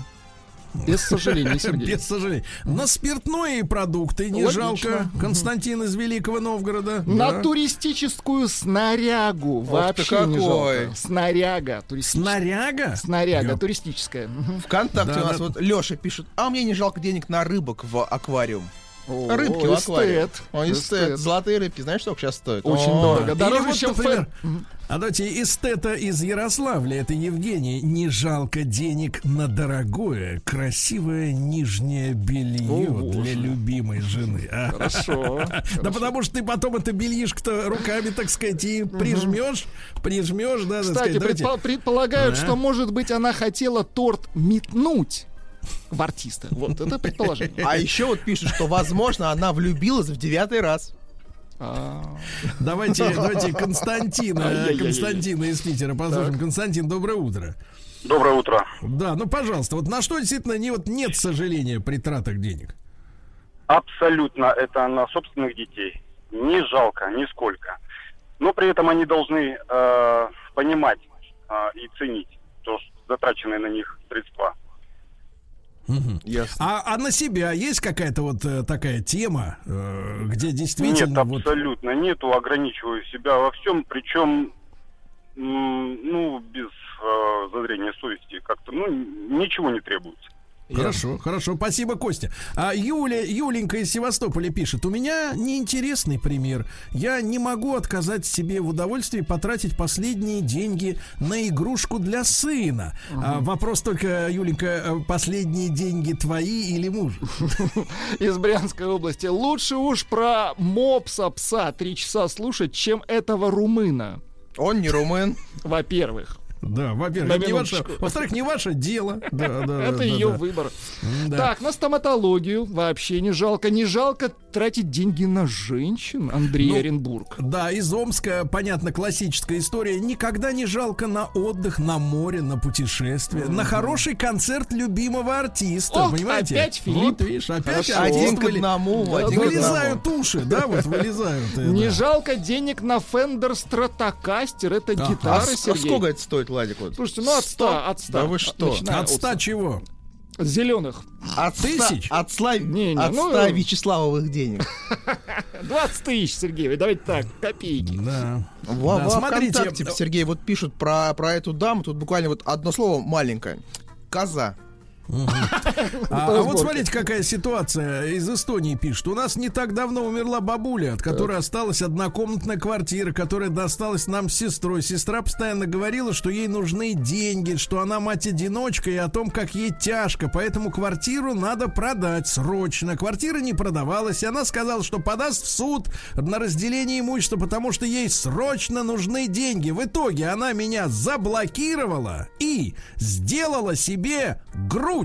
Без сожаления, Сергей. Без сожаления. На спиртное и продукты не Логично. жалко. Константин из Великого Новгорода. На Да. туристическую снарягу. ты Вообще не жалко. Снаряга. туристическая. Снаряга? Снаряга, Ёп. туристическая. ВКонтакте Да, у нас да. вот Леша пишет, а мне не жалко денег на рыбок в аквариум. О, Рыбки в аквариум. эстет. О, эстет. Эстет. Золотые рыбки, знаешь, сколько сейчас стоят? Очень О, дорого. Дороже, вот, чем например, фэн. А давайте эстета из Ярославля, это Евгений. Не жалко денег на дорогое, красивое нижнее белье О, для боже. любимой жены. А? Хорошо. [LAUGHS] Да потому что ты потом это бельишко-то руками, так сказать, и прижмешь, прижмешь, да, Кстати, предполагают, Да. что, может быть, она хотела торт метнуть в артиста. Вот это предположение. А еще вот пишут, что, возможно, она влюбилась в девятый раз. А, Давайте, давайте Константина. Константина из Питера послушаем. Константин, доброе утро. Доброе утро. Да, ну пожалуйста, вот на что действительно не вот нет сожаления при тратах денег? Абсолютно это на собственных детей. Не жалко, нисколько. Но при этом они должны э, понимать э, и ценить то, что затраченные на них средства. Ясно. А, а на себя есть какая-то вот э, такая тема, э, где Нет, действительно вот абсолютно нету. Ограничиваю себя во всем, причем, ну, без э, зазрения совести. Как-то, ну, ничего не требуется. Хорошо, хорошо, спасибо, Костя. А Юля, Юленька из Севастополя пишет: У меня неинтересный пример. Я не могу отказать себе в удовольствии потратить последние деньги на игрушку для сына. А, вопрос только, Юленька, э, последние деньги твои или муж? [LAUGHS] Из Брянской области. Лучше уж про мопса пса три часа слушать, чем этого румына. Он не румын. Во-первых. Да, во-первых, не ваше, во-вторых, не ваше дело. Да, да, [LAUGHS] Это да, ее да. выбор. Да. Так, на стоматологию вообще не жалко. Не жалко тратить деньги на женщин, Андрей Ну, Оренбург. Да, из Омска, понятно, классическая история. Никогда не жалко на отдых, на море, на путешествие, на хороший концерт любимого артиста, О, понимаете? опять Филипп. Вот, видишь, опять Хорошо. Один к одному, Да, один к вылезают уши, да, вот вылезают. э, Не жалко денег на Fender Stratocaster. Это. А, гитара, а Сергей. сколько это стоит, Владик? Вот? Слушайте, ну от 100, от 100. Да вы что? От 100 чего? Зеленых. От Тысяч? От, Слав- Не, не, от ну- 100 Вячеславовых денег. [LAUGHS] 20 тысяч, Сергей. Давайте так, копейки. Да. Во, Да, во смотрите, ВКонтакте, Сергей, вот пишут про, про эту даму, тут буквально вот одно слово маленькое. Коза. [LAUGHS] А, а вот смотрите, какая ситуация из Эстонии пишет. У нас не так давно умерла бабуля, от которой осталась однокомнатная квартира, которая досталась нам с сестрой. Сестра постоянно говорила, что ей нужны деньги, что она мать-одиночка и о том, как ей тяжко. Поэтому квартиру надо продать срочно. Квартира не продавалась, и она сказала, что подаст в суд на разделение имущества, потому что ей срочно нужны деньги. В итоге она меня заблокировала и сделала себе грудь.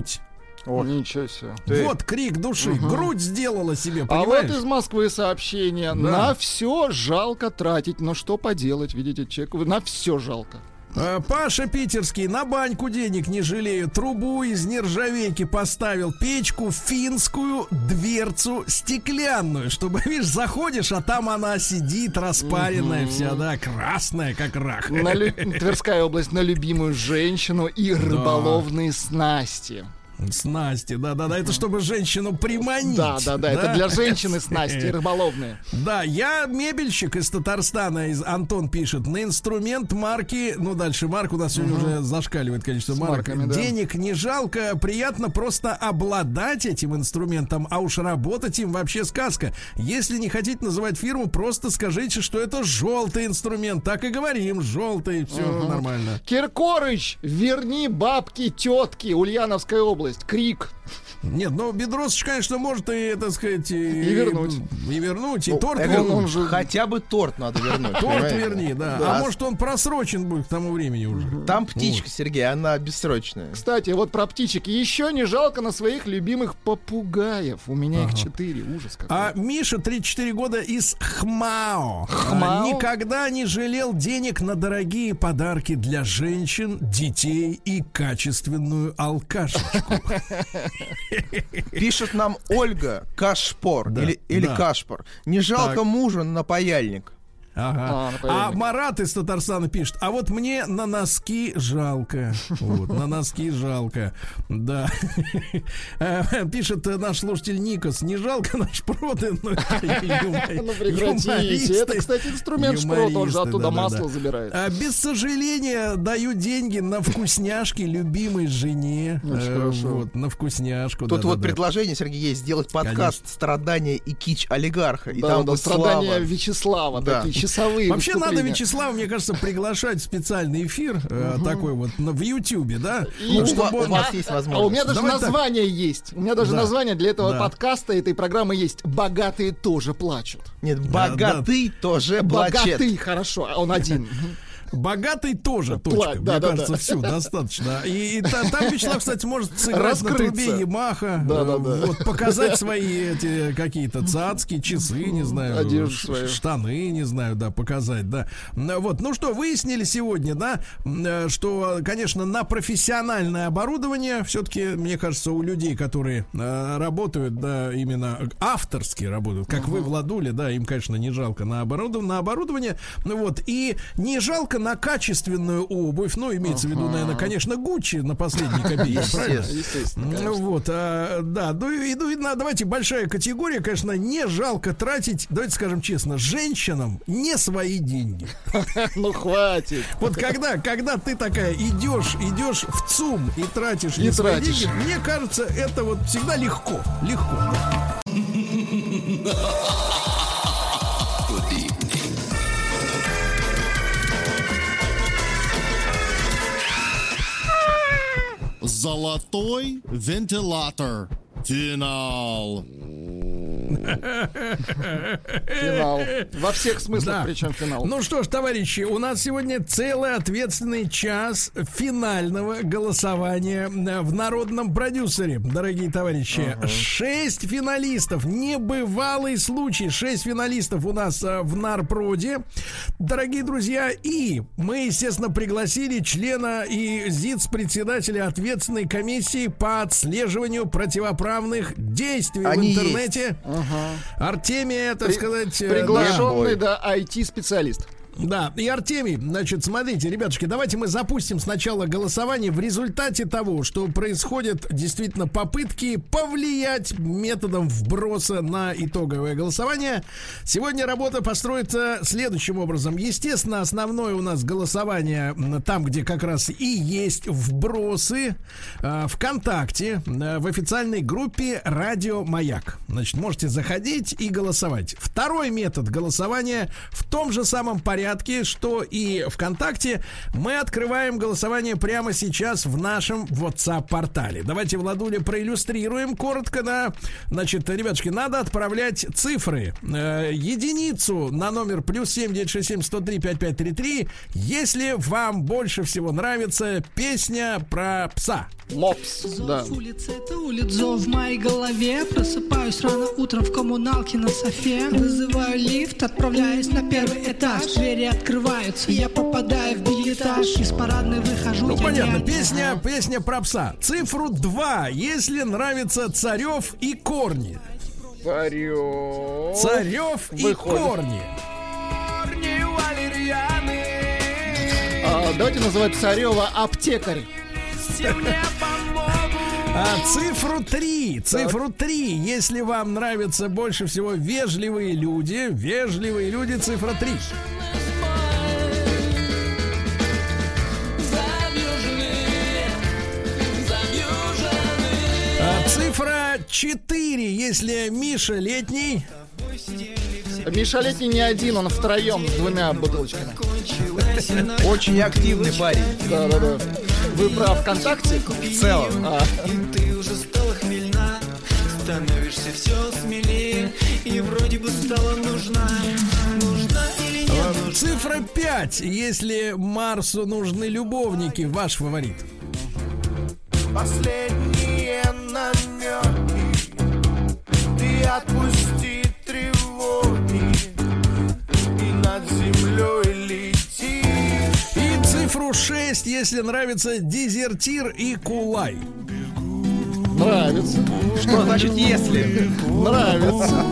Ничего себе. Вот крик души. Грудь сделала себе, А вот понимаешь? из Москвы сообщение. Да. На все жалко тратить. Но что поделать, видите, человеку на все жалко. Э, Паша Питерский на баньку денег не жалею. Трубу из нержавейки поставил, печку финскую, дверцу стеклянную, чтобы, [LAUGHS] видишь, заходишь, а там она сидит распаренная вся, да, красная, как рак. На лю- [LAUGHS] Тверская область на любимую женщину и рыболовные снасти. Снасти, да-да-да, это чтобы женщину приманить. Да, да, да, это для женщины снасти [LAUGHS] рыболовные. Да, я мебельщик из Татарстана, из Антон пишет, на инструмент марки, ну дальше марк у нас сегодня уже зашкаливает количество С марок. марками, да. Денег не жалко, приятно просто обладать этим инструментом, а уж работать им вообще сказка. Если не хотите называть фирму, просто скажите, что это желтый инструмент. Так и говорим, желтый, все нормально. Киркорыч, верни бабки тетки, Ульяновская область. Крик. Нет, ну Бедросович, конечно, может и, так сказать, и, И вернуть. И вернуть, и Ну, торт это вернуть. он же- Хотя бы торт надо вернуть. Торт верни, да. Да. А может он просрочен будет к тому времени уже. Там птичка, Сергей, она бессрочная. Кстати, вот про птичек. Еще не жалко на своих любимых попугаев. У меня их четыре. Ужас какой. А Миша, 34 года, из Хмао. Хмао? А, Никогда не жалел денег на дорогие подарки для женщин, детей и качественную алкашечку. [LAUGHS] Пишет нам Ольга Кашпор Да, или, или да. Кашпор. Не жалко Так. мужа на паяльник. Ага. А, на А. Марат из Татарстана пишет, а вот мне на носки жалко. [LAUGHS] Вот, на носки жалко. Да. Э, Пишет э, наш слушатель Никос, не жалко наш проты. но [LAUGHS] Ну прекратите. Это, кстати, инструмент шпрот. Он же оттуда масло забирает. А, без сожаления даю деньги на вкусняшки любимой жене. Очень Э, хорошо. Вот, на вкусняшку. Тут вот предложение, Сергей, есть сделать подкаст «Страдания и кич олигарха». И Да, там страдания Слава. Вячеслава, Да. Часовые Вообще надо. Вячеслава, мне кажется, приглашать в специальный эфир э, такой вот на- в Ютьюбе, да? Ну, Чтобы у вас есть А у возможность. меня даже название есть. У меня даже Да. название для этого подкаста, этой программы есть. Богатые тоже плачут. Нет, богатый тоже плачет. Богатый, хорошо, а он один. [LAUGHS] Богатый тоже, Пла- точка. да, Мне да, кажется, да. все, достаточно. И, и та- там Вячеслав, кстати, может сыграть на Раскрыться. трубе Ямаха, Да, да, э, да. вот, показать свои эти какие-то цацки, часы, не знаю, свою. штаны, не знаю, да, показать, да. Вот, ну что, выяснили сегодня, да, э, что, конечно, на профессиональное оборудование все-таки, мне кажется, у людей, которые э, работают, да, именно авторски работают, как вы, Владуля, да, им, конечно, не жалко на оборудование, на оборудование, ну вот, и не жалко на качественную обувь, ну, имеется в виду, наверное, конечно, Гуччи на последней копейке, правильно? Естественно, Ну вот, а, да, ну и, ну и на- давайте большая категория, конечно, не жалко тратить, давайте скажем честно, женщинам не свои деньги. [LAUGHS] Ну хватит. Вот когда, когда ты такая идешь, идешь в ЦУМ и тратишь не свои тратишь. деньги, мне кажется, это вот всегда легко, легко. Золотой вентилятор. Финал. Финал. Во всех смыслах, Да. причем финал. Ну что ж, товарищи, у нас сегодня целый ответственный час финального голосования э, в народном продюсере, дорогие товарищи. Шесть финалистов, небывалый случай. Шесть финалистов у нас э, в Нарпроде, дорогие друзья. И мы, естественно, пригласили члена и ЗИЦ-председателя ответственной комиссии по отслеживанию противоправных действий Они есть. в интернете. Артемия, так При- сказать, э, Приглашенный, да, IT-специалист. Да, и Артемий, значит, смотрите, ребятушки, давайте мы запустим сначала голосование в результате того, что происходят действительно попытки повлиять методом вброса на итоговое голосование. Сегодня работа построится следующим образом. Естественно, основное у нас голосование там, где как раз и есть вбросы э, ВКонтакте э, в официальной группе Радио Маяк. Значит, можете заходить и голосовать. Второй метод голосования в том же самом порядке, что и ВКонтакте. Мы открываем голосование прямо сейчас в нашем WhatsApp-портале. Давайте, Владуля, проиллюстрируем коротко, да. Значит, ребятушки, надо отправлять цифры. Э, единицу на номер плюс 7967 103 5533, если вам больше всего нравится песня про пса. Мопс, да. улицы, это улиц зов в моей голове Просыпаюсь рано утром в коммуналке на софе Вызываю лифт, отправляюсь на первый этаж Двери открываются, я попадаю в билетаж Из парадной выхожу, Ну, понятно, песня, песня про пса. Цифру 2, если нравится Царев и Корни. Царев. Царев и Выходит. Корни. А, давайте называть Царева аптекарь. А цифру 3, цифру 3, если вам нравятся больше всего вежливые люди, вежливые люди, цифра 3. Цифра 4, если Миша летний. Миша Летний не один, он втроем с двумя бутылочками. [LAUGHS] Очень активный парень. Да, да, да. Вы про ВКонтакте? В целом. А, Ты уже стала хмельна Становишься все смелее И вроде бы стала нужна Нужна или не А, Цифра 5, если Марсу нужны любовники, ваш фаворит. Последние намеки Ты отпусти тревоги И над землей лети И цифру 6, если нравится дезертир и кулай. нравится. Что значит если? Нравится.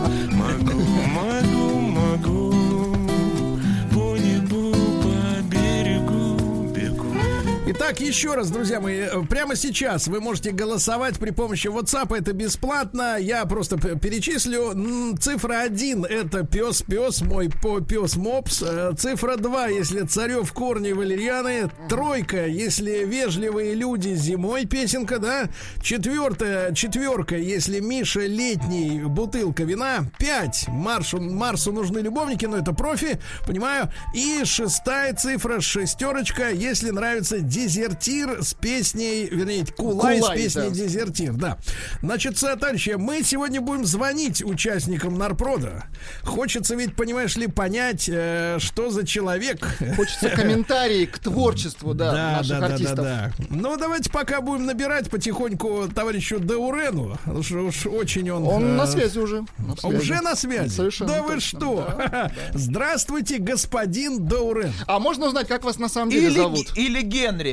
Итак, еще раз, друзья мои, э, прямо сейчас вы можете голосовать при помощи WhatsApp, это бесплатно. Я просто перечислю. Цифра 1 это пес, пес, мой пес Мопс. Э, Цифра 2, если Царев, Корни, Валерьяны. Тройка, если вежливые люди зимой, песенка, да. Четвертая, четверка, если Миша летний, бутылка вина. Пять, Маршу, Марсу нужны любовники, но это профи, понимаю. И шестая цифра, шестерочка, если нравится дезертир с песней, вернее, кулай, Кулай, с песней да. дезертир, да. Значит, э, товарищи, мы сегодня будем звонить участникам Нарпрода. Хочется ведь, понимаешь ли, понять, э, что за человек. Хочется комментарий к творчеству, да, Да, наших да, да, да, артистов. да. Ну, давайте пока будем набирать потихоньку товарищу Даурену. Уж, уж очень он... Он э, на связи уже. На связи. Уже на связи? Совершенно да вы точно. что? [LAUGHS] Здравствуйте, господин Даурен. А можно узнать, как вас на самом деле Или, зовут? или Генри.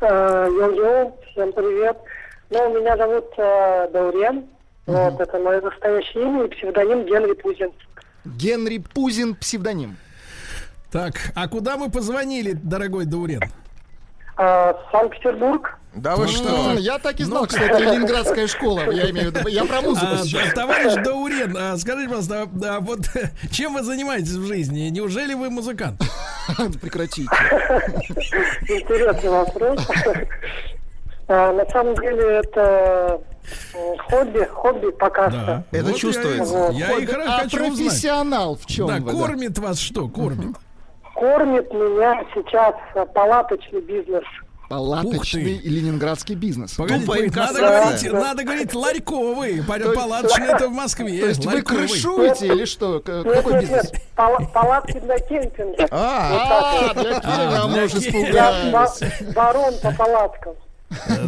Э, Йо-йо, всем привет. Ну, меня зовут э, Даурен. Вот, это мое настоящее имя и псевдоним Генри Пузин. Генри Пузин, псевдоним. Так, а куда мы позвонили, дорогой Даурен? Э, Санкт-Петербург. Да вы М, что? Я так и знал, Ну, что это ленинградская школа. Я имею в виду. Я про музыку А, сейчас. товарищ Даурен, а, скажите, пожалуйста, а, а вот [LAUGHS] чем вы занимаетесь в жизни? Неужели вы музыкант? [LAUGHS] Прекратите. Интересный вопрос. Э, [LAUGHS] На самом деле это э, хобби, хобби пока что. Это Вот чувствуется. Я, я и А хочу узнать. профессионал в чем Да, вы? да? кормит вас что? Кормит. Кормит меня сейчас э, палаточный бизнес. Палаточный и ленинградский бизнес. Погодите, Ну, погодите, надо, инкассация. говорить, надо говорить ларьковый. Палаточный это в [LAUGHS] Москве. То есть вы крышуете или что? Нет, Какой нет, бизнес? нет, пала- палатки для кемпинга. А, для кемпинга мы уже Я барон по палаткам.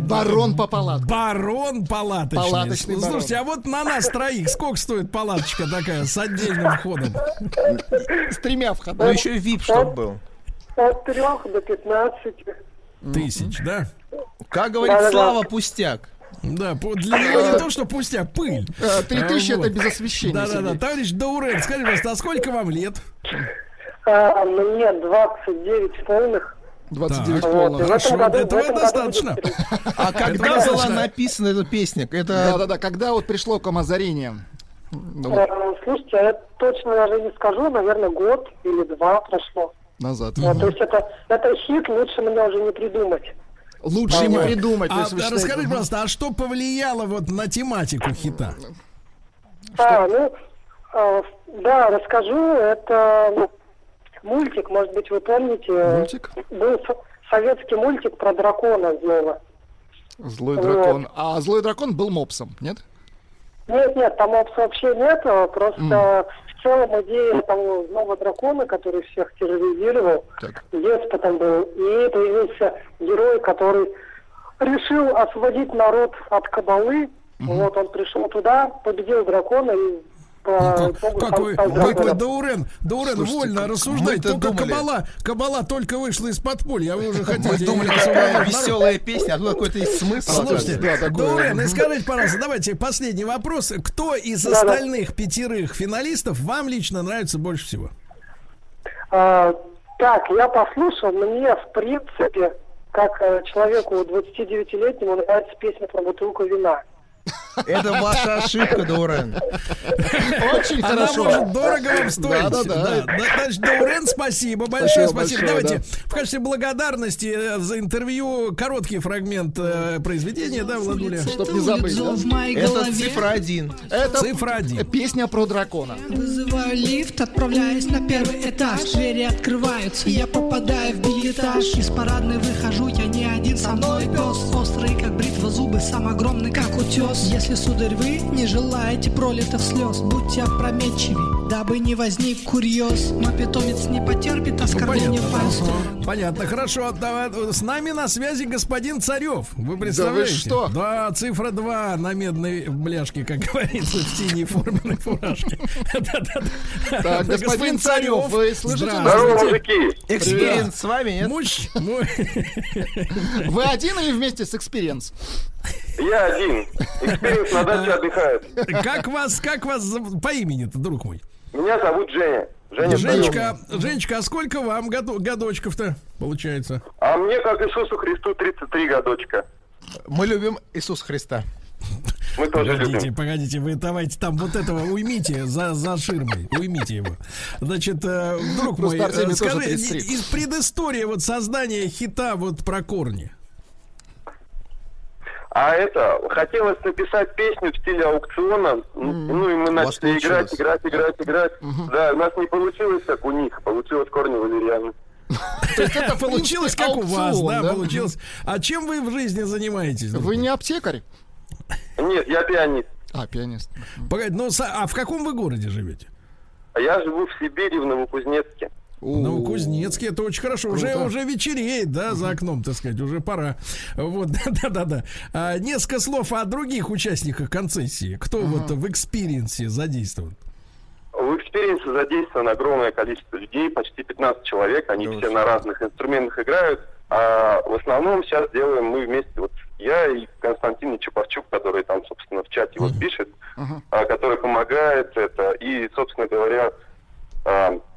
Барон по палаткам. Барон палаточный. Палаточный барон. Слушайте, а вот на нас троих сколько стоит палаточка такая с отдельным входом? С тремя входами. Ну еще и VIP чтоб был. От трех до пятнадцати. Тысяч, да? Как говорит. Слава Пустяк. Да, для него не то, что пустяк, пыль. Э, три тысячи А, это без освещения, Да-да-да. Товарищ Даурен, скажи, пожалуйста, а сколько вам лет? А, мне 29 полных. 29 Вот, полных. и в Хорошо, году- этого достаточно. [LAUGHS] А когда была написана эта песня? Это Да-да-да, когда вот пришло к вам озарение? Ну, вот Э, Слушайте, а я точно даже не скажу, наверное, год или два прошло. назад. Вот, то есть это, это хит, лучше мне уже не придумать. Лучше не Понимаю. придумать. А, а считаете- расскажите, пожалуйста, а что повлияло вот на тематику хита? А, ну, э, да, расскажу. Это ну, мультик, может быть, вы помните. Мультик? Был со- советский мультик про дракона злого. Злой Вот. дракон. А злой дракон был мопсом, нет? Нет, нет, там опс вообще нет, а просто в целом идея того злого дракона, который всех терроризировал, Так. деспотом был, и появился герой, который решил освободить народ от кабалы. Вот он пришел туда, победил дракона и Ну, итогу Как стал- вы, как вы, драконом. Даурен, Даурен, Слушайте, вольно как рассуждать. Только думали. кабала, кабала только вышла из подполья, а вы уже хотите... Мы думали, какая веселая песня, а тут какой-то есть смысл. Слушайте, оказывается. Даурен, и скажите, пожалуйста, давайте последний вопрос. Кто из остальных пятерых финалистов вам лично нравится больше всего? А, так, я послушал, мне, в принципе, как э, человеку 29-летнему нравится песня про бутылку вина. Это ваша ошибка, Дурен. Очень Она хорошо. может дорого вам стоить. Да-да-да. Да, Значит, Даурен, спасибо, большое Спасибо спасибо. большое, Давайте в качестве благодарности э, за интервью короткий фрагмент э, произведения, да, Владуля? Чтоб не забыть, да? Это цифра один. Это Цифра один. песня про дракона. Вызываю лифт, отправляюсь на первый этаж Двери открываются, я попадаю в билетаж Из парадной выхожу, я не один, со мной пес Острый, как бритва зубы, сам огромный, как утес Если, сударь, вы не желаете пролитых слез Будьте опрометчивы, дабы не возник курьез Мой питомец не потерпит оскорбления понятно, в мою сторону Понятно, хорошо. Давай, С нами на связи господин Царев. Вы представляете? что? Да, цифра 2 на медной бляшке, как [LAUGHS] говорится, в синей форменной фуражке. [LAUGHS] Так, господин Царев, вы слышите? Здравствуйте. мужики. Experience с вами, нет? Муж, [LAUGHS] Вы один или вместе с Experience? Я один. Experience на даче отдыхает. как вас, как вас по имени-то, друг мой? Меня зовут Женя. Женя Женечка, Женечка, а сколько вам году- годочков-то получается? А мне, как Иисусу Христу, 33 годочка. Мы любим Иисуса Христа. Мы тоже Погодите, любим. погодите, вы давайте там вот этого уймите за, за ширмой, уймите его. Значит, э, друг мой, Просто Артемий э, скажи, 33. из предыстории вот создания хита вот про корни. А это, хотелось написать песню в стиле аукциона, ну, ну и мы начали играть, играть, играть, играть. Да, у нас не получилось, как у них, получилось корни валерьяны. То есть это получилось как у вас, да, получилось. А чем вы в жизни занимаетесь? Вы не аптекарь? Нет, я пианист. А, пианист. Погоди, ну са- а в каком вы городе живете? А Я живу в Сибири, в Новокузнецке. Новокузнецке, это очень хорошо. Уже, Круто. уже вечереет, да, за окном, так сказать, уже пора. Вот, [LAUGHS] да-да-да. А, несколько слов о других участниках концессии. Кто вот в Experience е задействован? В Experience е задействовано огромное количество людей, почти 15 человек. Они все на разных инструментах играют. А в основном сейчас делаем мы вместе, вот я и Константин Чепарчук, который там, собственно, в чате вот пишет, а, который помогает это. И, собственно говоря,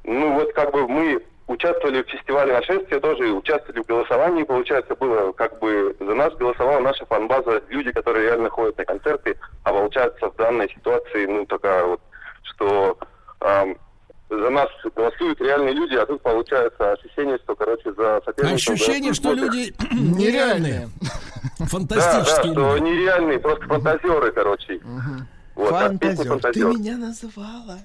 ну вот как бы мы участвовали в фестивале нашествия тоже, участвовали в голосовании, получается, было как бы за нас голосовала наша фанбаза, люди, которые реально ходят на концерты, а получается в данной ситуации, ну, такая вот, что ам, за нас голосуют реальные люди, а тут получается ощущение, что, короче, за соперников... Ощущение, что люди [CLEARS THROAT] нереальные. Да, да, Фантастические что нереальные, просто фантазеры, короче. Вот, Фантазер, ты меня называла.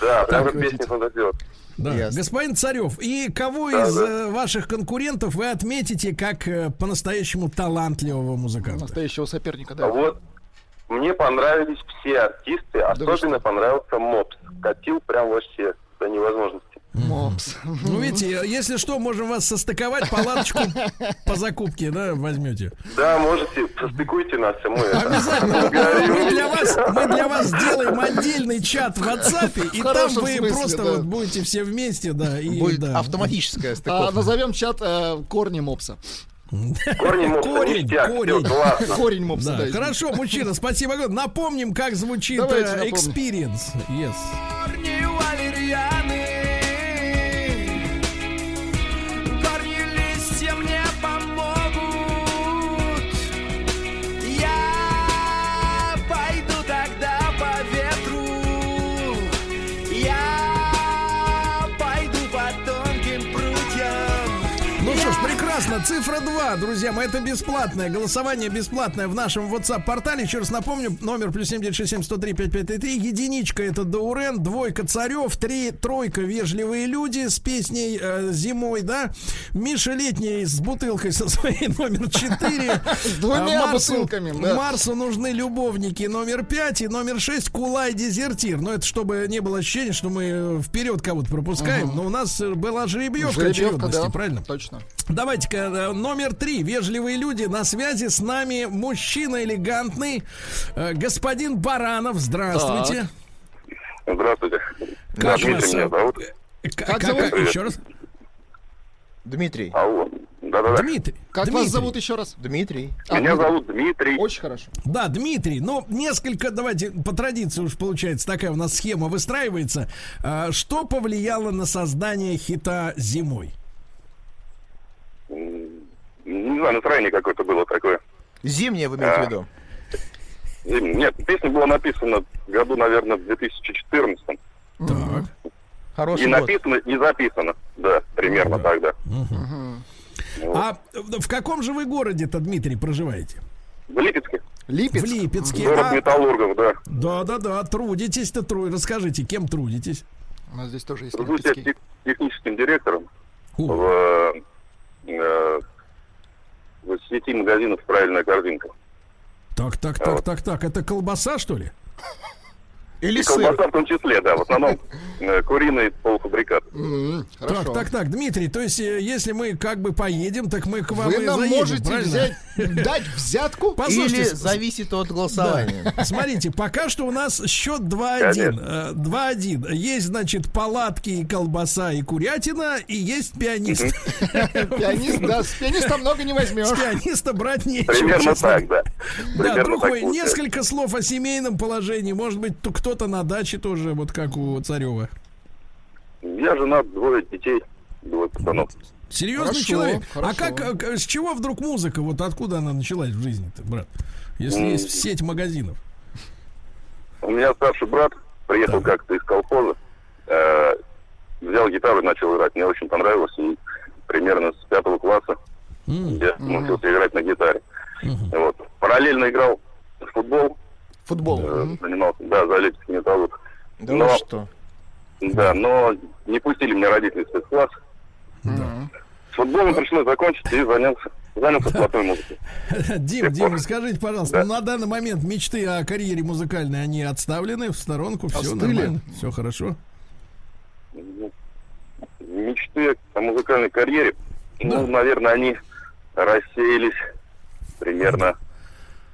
Да, прям Так, песня видите. фантазер. Да. Ясно. Господин Царев, и кого Да, из да. э, ваших конкурентов вы отметите как э, по-настоящему талантливого музыканта? Настоящего соперника, А да. Вот мне понравились все артисты, особенно понравился Мопс. Катил прям вообще до невозможности. Мопс. Ну, видите, если что, можем вас состыковать, палаточку по закупке, да, возьмете. Да, можете, состыкуйте нас, и мы Обязательно. [LAUGHS] Мы для вас, мы для вас сделаем отдельный чат в WhatsApp, и В там вы смысле, просто да. вот будете все вместе, да. И, Будет да. автоматическая А стыковка. назовем чат э, корни мопса. Корни мопса, Корень, ништяк, корень. классно. Корень мопса, Да, да. хорошо, мужчина, спасибо огромное. Напомним, как звучит Давайте э, напомним. Experience. Yes. Корни валерьяны Цифра 2, друзья мои, это бесплатное. Голосование бесплатное в нашем WhatsApp-портале. Еще раз напомню, номер плюс 7967 103 5533. Единичка это Даурен, двойка Царев, три, тройка Вежливые люди с песней э, Зимой, да? Миша Летний с бутылкой со своей [LAUGHS] номер 4. С двумя бутылками, да. Марсу нужны любовники номер 5 и номер 6 Кулай Дезертир. Но это чтобы не было ощущения, что мы вперед кого-то пропускаем. Но у нас э, была жеребьевка, Жеребьевка, очередности, да. правильно? Точно. Давайте-ка номер три. Вежливые люди. На связи с нами мужчина элегантный. э, господин Баранов. Здравствуйте. Здравствуйте. Как Дмитрий вас, меня э, зовут. Как, зовут? Еще раз. Дмитрий. Алло. Да-да-да. Дмитрий. Как Дмитрий. вас зовут еще раз? Дмитрий. А, Меня Дмитрий. зовут Дмитрий. Очень хорошо. Да, Дмитрий, ну, несколько, давайте, по традиции уж получается, такая у нас схема выстраивается. Что повлияло на создание хита «Зимой»? Не знаю, настроение какое-то было такое. Зимнее вы имеете в А. виду? Зим- Нет, песня была написана в году, наверное, в 2014. Так. Хороший И год. написано, и записано. Да, примерно тогда. А в каком же вы городе-то, Дмитрий, проживаете? В Липецке. Липецк? В Липецке. Город А- металлургов, да. Да, да, да, трудитесь-то, тру... расскажите, кем трудитесь? У нас здесь тоже есть Тружусь я тех- техническим директором О, в, э, в сети магазинов «Правильная корзинка». Так, так, так, так, так, это колбаса, что ли? Или И сыр. колбаса в том числе, да. В основном [LAUGHS] э, куриный полуфабрикат. М, Так, Хорошо. так, так, Дмитрий, то есть, э, если мы как бы поедем, так мы к вам Вы и нам заедем, можете правильно? взять, дать взятку? [LAUGHS] Послушайте, Или с- зависит от голосования. Да. Смотрите, пока что у нас счет 2-1. Конечно. Э, 2-1. Есть, значит, палатки, и колбаса и курятина, и есть пианист. [LAUGHS] Пианист, да, с пианиста много не С возьмешь. пианиста брать нечего. Примерно так, да. Да, друг мой, несколько слов о семейном положении. Может быть, то кто-то на даче тоже, вот как у Царева. Я женат, двое детей, двое пацанов. Серьезный Хорошо, человек. хорошо. А как, с чего вдруг музыка? Вот откуда она началась в жизни-то, брат? Если М. есть сеть магазинов. У меня старший брат приехал как-то из колхоза, э, взял гитару и начал играть. Мне очень понравилось. И примерно с пятого класса я научился играть на гитаре. Вот. Параллельно играл в футбол. Футбол. э, занимался, да, за Липецкий металлург. Да Но- что? Да, но не пустили меня родители в спецкласс. С футболом пришлось закончить и занялся, занялся платной музыкой. [LAUGHS] Дим, Дим, [LAUGHS] скажите, пожалуйста, ну, на данный момент мечты о карьере музыкальной, они отставлены в сторонку, все Остыли? нормально, все хорошо. Мечты о музыкальной карьере, Да. ну, наверное, они рассеялись примерно.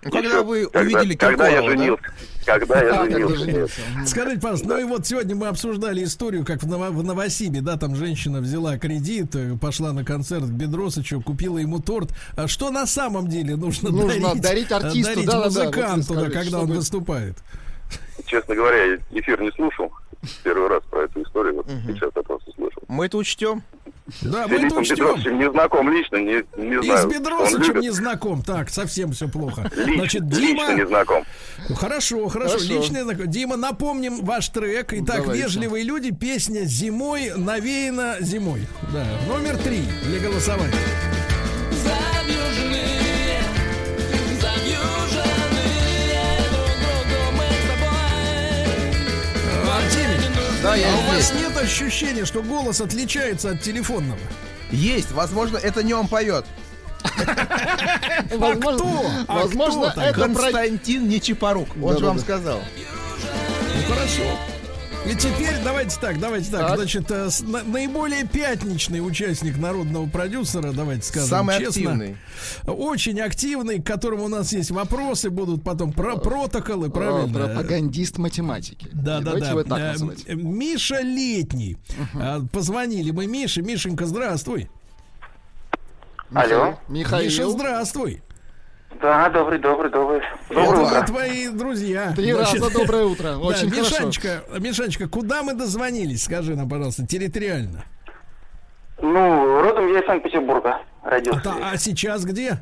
Ну, когда еще вы когда- увидели Когда я Киркорова, да? женился. Когда я А, женился. женился. Скажите, пожалуйста, ну и вот сегодня мы обсуждали историю, как в, Ново- в Новосибе, да, там женщина взяла кредит, э, пошла на концерт к Бедросычу, купила ему торт. А что на самом деле нужно, Нужно дарить, дарить э, артисту, дарить музыканту, да, когда он выступает? Честно говоря, я эфир не слушал. Первый раз про эту историю. Вот сейчас я просто слышал. Мы это учтем. Да, С мы это учтем. Не знаком лично, не, не И знаю. с он Бедросычем любит. не знаком. Так, совсем все плохо. [LAUGHS] Лич- Значит, лично не Дима... знаком. Ну, Хорошо, хорошо, Хорошо. личный знаком. Дима, напомним ваш трек. Итак, Давайте. вежливые люди, песня зимой навеяна зимой. Да, номер три для голосования. Завьюженные, Да, я а у вас здесь. нет ощущения, что голос отличается от телефонного? Есть, возможно, это не он поет. Возможно, [LAUGHS] А возможно, кто это Константин Нечипорук. Он же вам сказал. Ну хорошо. И теперь давайте так, давайте так. Так. Значит, э, с- на- наиболее пятничный участник народного продюсера, давайте скажем Самый честно. активный. Очень активный, к которому у нас есть вопросы, будут потом про протоколы, О, правильно? Пропагандист математики. Да, да, Давайте да. его так Э, называть. э, Миша Летний. А, Позвонили мы Мише. Мишенька, здравствуй. Алло. Михаил. Миша, здравствуй. Да, добрый, добрый, добрый. Это Доброе мы утро. твои друзья. Три раза доброе утро. [LAUGHS] Очень да, хорошо. Мишанечка, Мишанечка, куда мы дозвонились? Скажи нам, пожалуйста, территориально. Ну, родом я из Санкт-Петербурга родился. А, а сейчас где?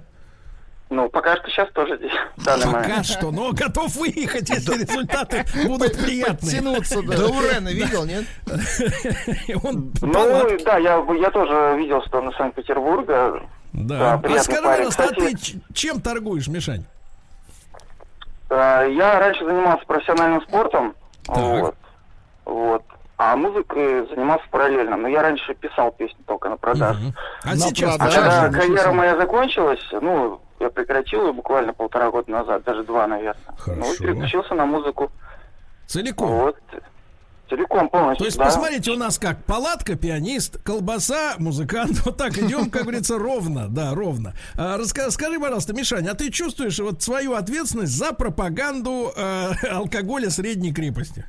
Ну, пока что сейчас тоже здесь. Пока момент. что, но готов выехать, если результаты будут приятные. Подтянуться, да. Да Урена видел, нет? [LAUGHS] Ну, да, я, я тоже видел, что он из Санкт-Петербурга. Да. а скажи, пожалуйста, а ты чем торгуешь, Мишань? э, я раньше занимался профессиональным спортом. Вот. Вот. А музыкой занимался параллельно. Но я раньше писал песни только на продажу. А На сейчас? А продажу. когда карьера моя закончилась, ну, я прекратил ее буквально полтора года назад, даже два, наверное. Ну, и Хорошо. переключился на музыку. Целиком. Вот. Целиком, полностью, То есть, да. посмотрите, у нас как палатка, пианист, колбаса, музыкант. [LAUGHS] Вот так идем, как говорится, ровно. Да, ровно. А, раска- скажи, пожалуйста, Мишань, а ты чувствуешь вот свою ответственность за пропаганду э, [LAUGHS] алкоголя средней крепости?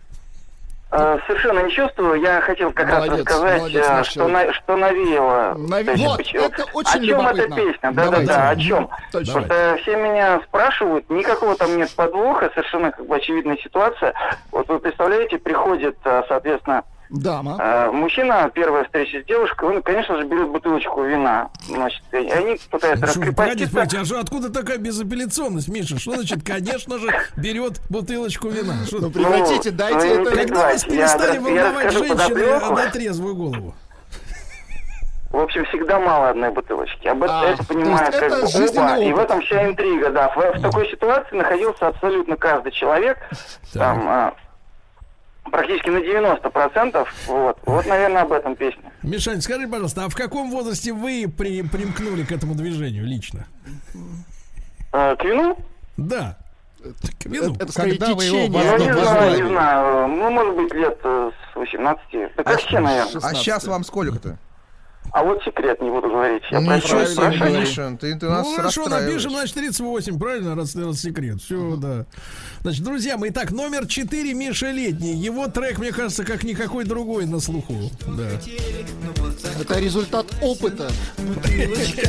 Э, Совершенно не чувствую. Я хотел как раз рассказать, молодец, наш что, на- что навеяло. Есть, Вот, это очень О чем эта любопытно. песня? Давайте. Да-да-да, о чем? Точно. Потому что все меня спрашивают, никакого там нет подвоха, совершенно как бы очевидная ситуация. Вот вы представляете, приходит, э, соответственно, Дама. э, мужчина, первая встреча с девушкой, он, конечно же, берет бутылочку вина. Значит, и они пытаются погодите, раскрепоститься. а что, откуда такая безапелляционность, Миша? Что значит, конечно же, берет бутылочку вина? Что- Ну, прекратите, Ну, дайте ну, это... Когда вас я перестали я волновать расскажу женщины на трезвую голову? В общем, всегда мало одной бутылочки. Об А, это понимают как это бы оба. И в этом вся интрига, да. В, в такой ситуации находился абсолютно каждый человек. Там а, практически на 90%. Вот, вот, наверное, об этом песня. Мишань, скажи, пожалуйста, а в каком возрасте вы при, примкнули к этому движению лично? А, к вину? Да. К вину. Это скорее Когда вы его течение. Ну, не знаю, возглавили. не знаю. Ну, может быть, лет э, с 18. Да как все, наверное. А сейчас вам сколько-то? А вот секрет не буду говорить. Я ничего себе. Миша, ты, ты нас Ну хорошо, напишем, значит, 38, правильно, раз, раз секрет. Все, да. Значит, друзья мои, так, номер 4 Миша Летний. Его трек, мне кажется, как никакой другой на слуху. Да. Это результат опыта.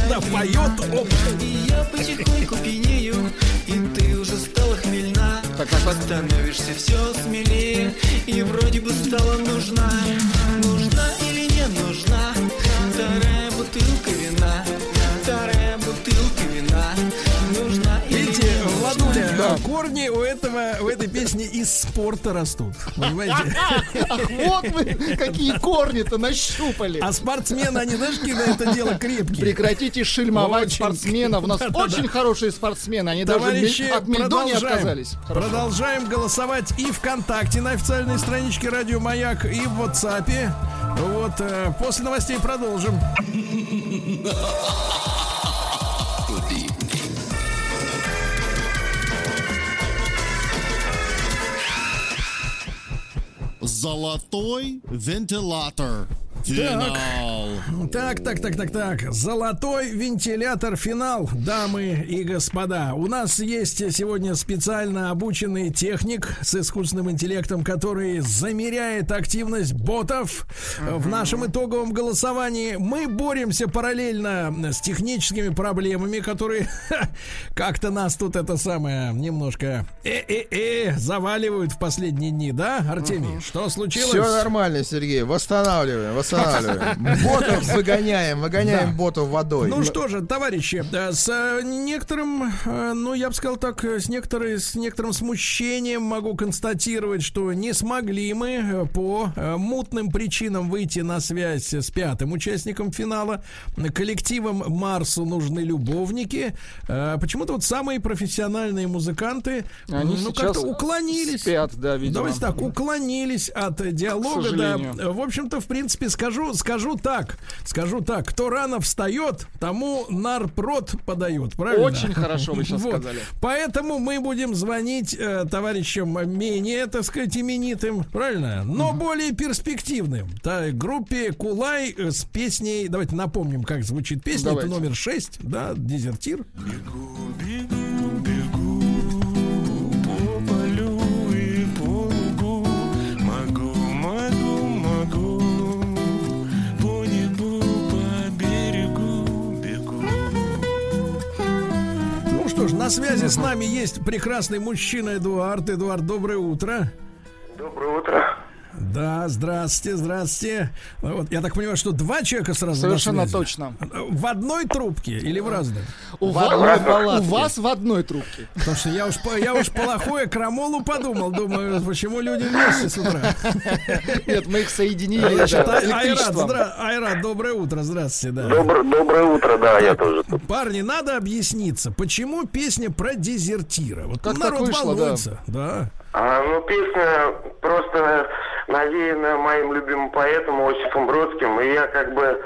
Да, поет оп. И я потихоньку пьянею, и ты уже стала хмельна. Так, так, так. Становишься все смелее, и вроде бы стала нужна. Нужна или не нужна? Владуля, корни у этого, у этой песни из спорта растут. Понимаете? Вот вы какие корни-то нащупали. А спортсмены, они, знаешь, на это дело крепкие. Прекратите шельмовать Очень. спортсменов. У нас очень хорошие спортсмены. Они даже Товарищи, от мельдо не продолжаем. отказались. Хорошо. Продолжаем голосовать и ВКонтакте на официальной страничке Радио Маяк, и в WhatsApp. Вот, э, после новостей продолжим. Золотой вентилятор. Финал. Так, так, так, так, так. Золотой вентилятор финал, дамы и господа. У нас есть сегодня специально обученный техник с искусственным интеллектом, который замеряет активность ботов в нашем итоговом голосовании. Мы боремся параллельно с техническими проблемами, которые как-то нас тут это самое немножко э-э-э заваливают в последние дни, да, Артемий? Что случилось? Все нормально, Сергей. Восстанавливаем, восстанавливаем. Абсолютно. [LAUGHS] Ботов выгоняем, выгоняем Да. ботов водой. Ну что же, товарищи, э, с э, некоторым, э, ну я бы сказал так, с, некоторой, с некоторым смущением могу констатировать, что не смогли мы по мутным причинам выйти на связь с пятым участником финала. Коллективом Марсу нужны любовники. Почему-то вот самые профессиональные музыканты Они ну, как-то уклонились. спят, да, видимо. Давайте так, уклонились от диалога, да. В общем-то, в принципе, скажу, скажу так, скажу так, кто рано встает, тому нарпрод подает, правильно? Очень хорошо вы сейчас [LAUGHS] Вот. сказали. Поэтому мы будем звонить э, товарищам менее, так сказать, именитым, правильно? Но более перспективным. Да, группе Кулай с песней, давайте напомним, как звучит песня, Давайте. это номер 6, да, Дезертир. по на связи с нами есть прекрасный мужчина Эдуард. Эдуард, доброе утро. Доброе утро. Да, здравствуйте, здравствуйте. Ну Вот, я так понимаю, что два человека сразу на Совершенно связи. точно. В одной трубке или в разных? У, В ва- одной у вас в одной трубке. Потому что я уж, я уж плохое крамолу подумал. Думаю, почему люди вместе с утра? Нет, мы их соединили Значит, да, Ай- Айрат, здра- Айрат, доброе утро, здравствуйте, да. Добр- доброе утро, да, я тоже тут. Парни, надо объясниться, почему песня про дезертира? Вот Как народ вышло, да. волнуется, да. А, ну, песня просто навеяна моим любимым поэтом Осипом Бродским, и я как бы,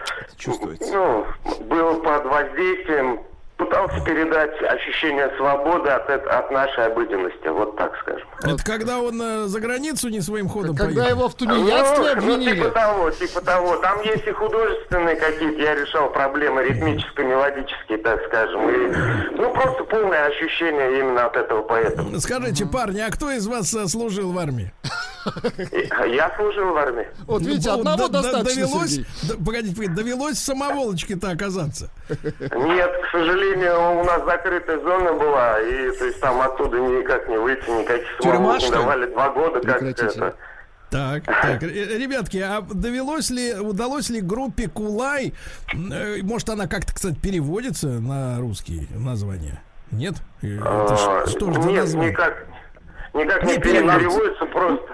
ну, был под воздействием, пытался передать ощущение свободы от, от нашей обыденности, вот так скажем. Это когда он э, за границу не своим ходом Когда поехал? его в тунеядстве Ну, ну, обвинили. типа того, типа того. Там есть и художественные какие-то, я решал проблемы ритмические, мелодические, так скажем. И, ну, просто полное ощущение именно от этого поэта. Скажите, парни, а кто из вас э, служил в армии? И- Я служил в армии. Вот видите, Ну, одного д- д- достаточно, довелось, Сергей. д- погодите, погодите, довелось в самоволочке-то оказаться. Нет, к сожалению, у нас закрытая зона была, и то есть там оттуда никак не выйти, никаких Тюрьма, не ли? давали два года, как это. Так, так, э, ребятки, а довелось ли, удалось ли группе Кулай, э, может она как-то, кстати, переводится на русский название? Нет? Э, это А, что же Нет, никак, никак не переводится. просто,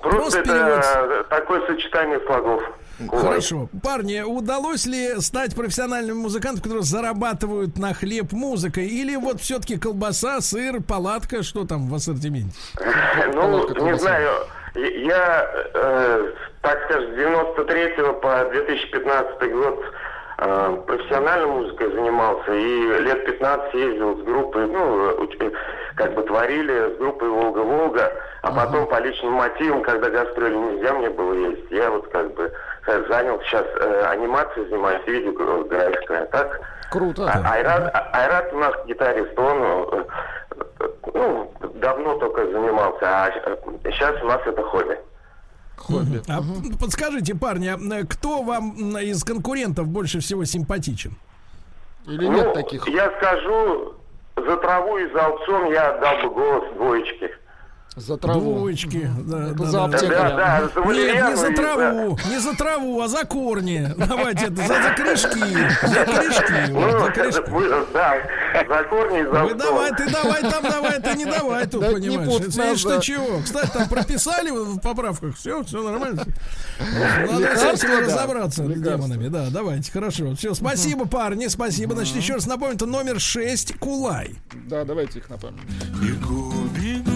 просто, Просто это такое сочетание слогов. Хорошо. Парни, удалось ли стать профессиональными музыкантами, которые зарабатывают на хлеб музыкой? Или вот все-таки колбаса, сыр, палатка, что там в ассортименте? [LAUGHS] Ну, не знаю. Я, э, так скажем, с 93 по 2015 год э, профессиональной музыкой занимался и лет 15 ездил с группой, ну, уч- как бы творили с группой «Волга-Волга», а потом по личным мотивам, когда гастроли нельзя мне было ездить, я вот как бы э, занял сейчас э, анимацией, занимаюсь видеографикой, а так Круто. а- Айрат, а- Айрат у нас гитарист, он э, э, ну, давно только занимался, а сейчас у нас это хобби. Хобби. А, Подскажите, парни, а, э, кто вам из конкурентов больше всего симпатичен? Или ну, нет таких? Я скажу, за траву и за аукцион я отдал бы голос двоечки. За траву. Двоечки. Да, Это да, за да. аптекаря. Да, да, Нет, не за траву, не за траву, а за корни. Давайте это, за, за корешки. За корешки. Ну, вот, за корешки. вы- да, за корни за Вы давай, ты давай там, давай, ты не давай тут, Да не понимаешь. нас, что да. чего. Кстати, там прописали в поправках. Все, все нормально. Надо с этим да. разобраться с демонами. Да, давайте, хорошо. Все, спасибо, парни, спасибо. Значит, еще раз напомню, это номер 6 Кулай. Да, давайте их напомним. Бегу, бегу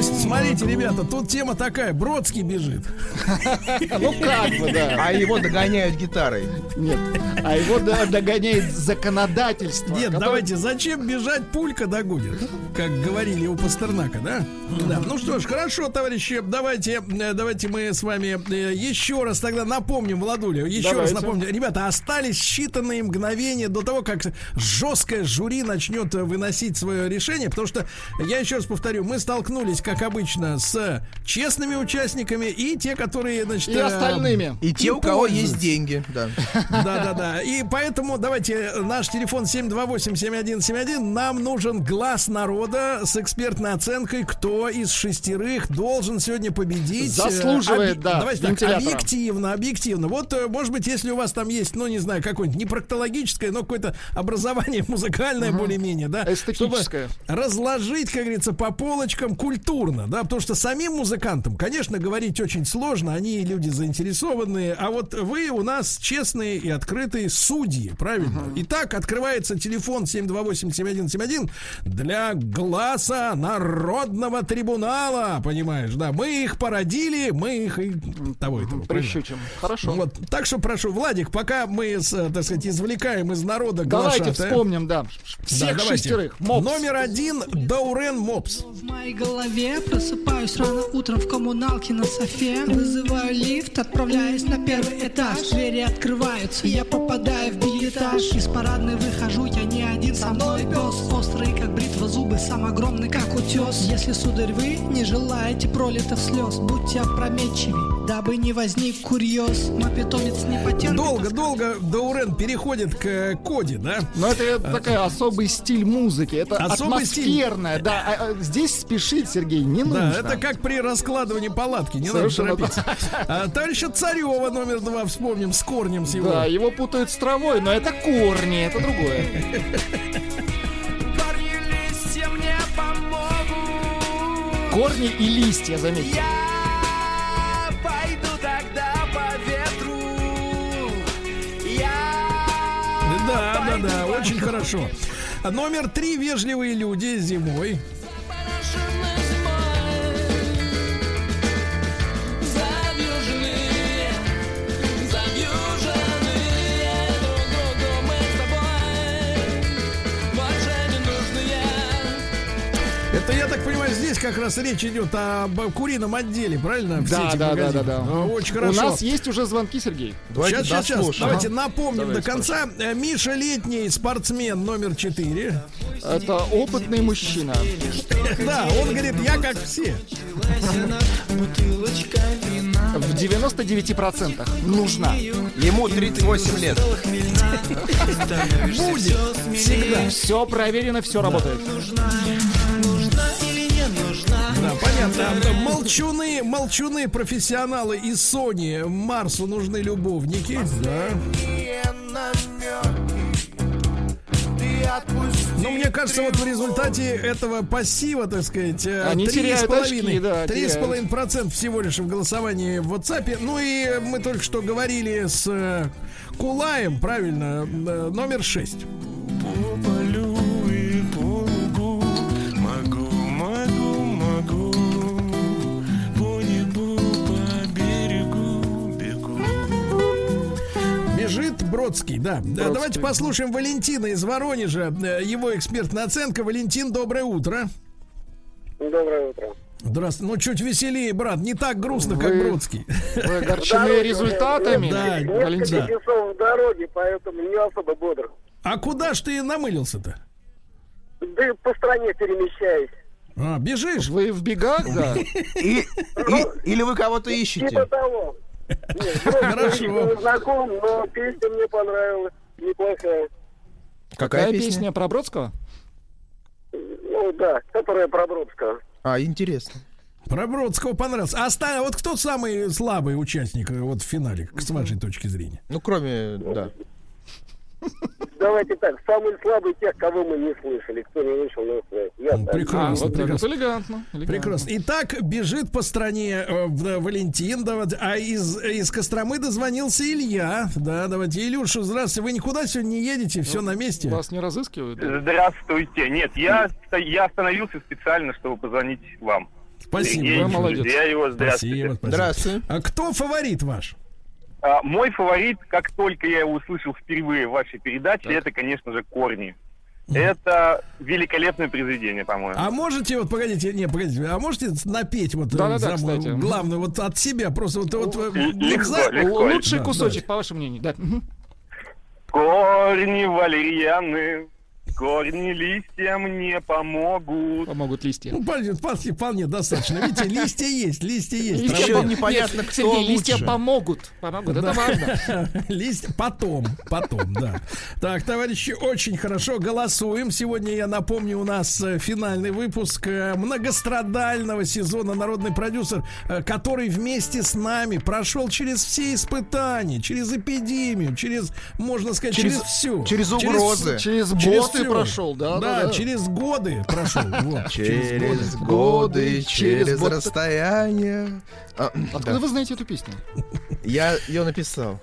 есть, смотрите, ребята, тут тема такая. Бродский бежит. [LAUGHS] Ну как бы, да. А его догоняют гитарой. Нет. А его догоняет законодательство. Нет, давайте, зачем бежать, пулька догонит, как говорили у Пастернака, да? Да. Ну что ж, хорошо, товарищи, давайте, э, давайте мы с вами э, еще раз тогда напомним, Владуля, еще раз напомним. Ребята, остались считанные мгновения до того, как жесткое жюри начнет э, выносить свое решение, потому что, я еще раз повторю, мы столкнулись как обычно, с честными участниками и те, которые, значит... И э, остальными. И те, у кого есть деньги, да. [LAUGHS] Да, да. И поэтому давайте наш телефон 728-7171. Нам нужен глаз народа с экспертной оценкой, кто из шестерых должен сегодня победить. Заслуживает, Э, да, Давайте так, объективно, объективно. Вот, э, может быть, если у вас там есть, ну, не знаю, какое-нибудь не проктологическое, но какое-то образование [LAUGHS] музыкальное более-менее, да, Эстетическое. чтобы разложить, как говорится, по полочкам культурно, да, потому что самим музыкантам, конечно, говорить очень сложно, они люди заинтересованные, а вот вы у нас честные и открытые судьи, правильно? Итак, открывается телефон 728-7171 для глаза народного трибунала, понимаешь, да, мы их породили, мы их и того и того. Прищучим. Хорошо. Вот, так что прошу, Владик, пока мы, так сказать, извлекаем из народа Давайте глашатая- вспомним, да, Да, всех давайте. шестерых. Мопс. Номер один Даурен Мопс. В моей голове просыпаюсь рано утром в коммуналке на софе Вызываю лифт, отправляюсь на первый этаж Двери открываются, я попадаю в билетаж Из парадной выхожу, я не один, со мной пес Острый, как бритва, зубы, сам огромный, как утес Если, сударь, вы не желаете пролитых слез Будьте опрометчивее, дабы не возник курьез Мой питомец не потерпит Долго-долго Даурен переходит к коде, да? Но это такой особый стиль музыки. Это Особый стиль. атмосферная. Да, а, а, здесь спешить, Сергей, не Да, нужно. это как при раскладывании палатки, не Совершенно надо торопиться. А, товарища Царева номер два вспомним с корнем с его. Да, его путают с травой, но это корни, это другое. Парни листья мне помогут. Корни и листья, заметьте. Я пойду тогда по ветру. Я Да, да, да, очень хорошо. Номер три вежливые люди зимой. Это, я так понимаю, здесь как раз речь идет об курином отделе, правильно? В Да, сети да, да, да, да. А, Очень У хорошо. нас есть уже звонки, Сергей. Сейчас, сейчас, сейчас. Давайте напомним Давай, до конца. Э, Миша Летний, спортсмен номер 4. Это опытный мужчина. [LAUGHS] Да, он говорит, я как все. В 99% нужна. Ему 38 лет. [LAUGHS] Будет всегда. Все проверено, все работает. Понятно. Молчуны, молчуны, профессионалы из Sony. Марсу нужны любовники. Да. Но мне кажется, вот в результате этого пассива, так сказать, э, Они три теряют с половиной- очки, да, три с теряют. половиной процентов всего лишь в голосовании в WhatsApp. Ну и мы только что говорили с э, Кулаем, правильно, э, номер 6. Бежит Бродский, да. Да, Бродский. Давайте послушаем Валентина из Воронежа. Э, Его экспертная оценка. Валентин, доброе утро. Доброе утро. Здравствуйте. Ну, чуть веселее, брат. Не так грустно, как Вы- Бродский. Вы огорчены результатами, Да, Несколько Валентин? часов в дороге, поэтому не особо бодр. А куда ж ты намылился-то? Да по стране перемещаюсь. А, бежишь? Вы в бегах, да? [LAUGHS] И- или вы кого-то ищете? Типа того. Хорошо. знаком, но песня мне понравилась. Неплохая. Какая песня про Бродского? Ну да, которая про Бродского. А, интересно. Про Бродского понравился. А оста- вот кто самый слабый участник э, вот в финале, с вашей точки зрения? Ну, кроме, да. Давайте так, самый слабый тех, кого мы не слышали, кто не вышел на связь. Я так. Прекрасно, А, вот прекрасно. вот элегантно. элегантно. Прекрасно. Итак, бежит по стране э, в- Валентин, да, вот, а из, из Костромы дозвонился Илья. Да, давайте, Илюша, здравствуйте. Вы никуда сегодня не едете, все на месте? Вас не разыскивают? да? Здравствуйте. Нет, я, я остановился специально, чтобы позвонить вам. Спасибо. Сергей, Вы молодец. друзья его, здравствуйте. Спасибо, спасибо. Здравствуйте. А кто фаворит ваш? А, мой фаворит, как только я его услышал впервые в вашей передаче, это, конечно же, «Корни». Это великолепное произведение, по-моему. А можете, вот, погодите, не, погодите, а можете напеть вот э, самую кстати. главную вот от себя, просто вот, вот, вот, Легко, за- легко. Лучший Да, кусочек, по вашему мнению. Да. Корни валерьяны Корни листьям не помогут. Помогут листья. Ну, вполне, вполне, вполне достаточно. Видите, листья есть, листья есть. Листья Еще непонятно, Нет, кто Сергей, листья лучше. помогут. Помогут, это Да. важно. [LAUGHS] Листья потом, потом, да. Так, товарищи, очень хорошо голосуем. Сегодня, я напомню, у нас э, финальный выпуск э, многострадального сезона «Народный продюсер», э, который вместе с нами прошел через все испытания, через эпидемию, через, можно сказать, через, Через- все. через угрозы. Через боты всё. Прошел, да, да, Да, да. через годы прошел. Вот, Через годы, годы, через расстояние. А, Откуда да. вы знаете эту песню? Я ее написал.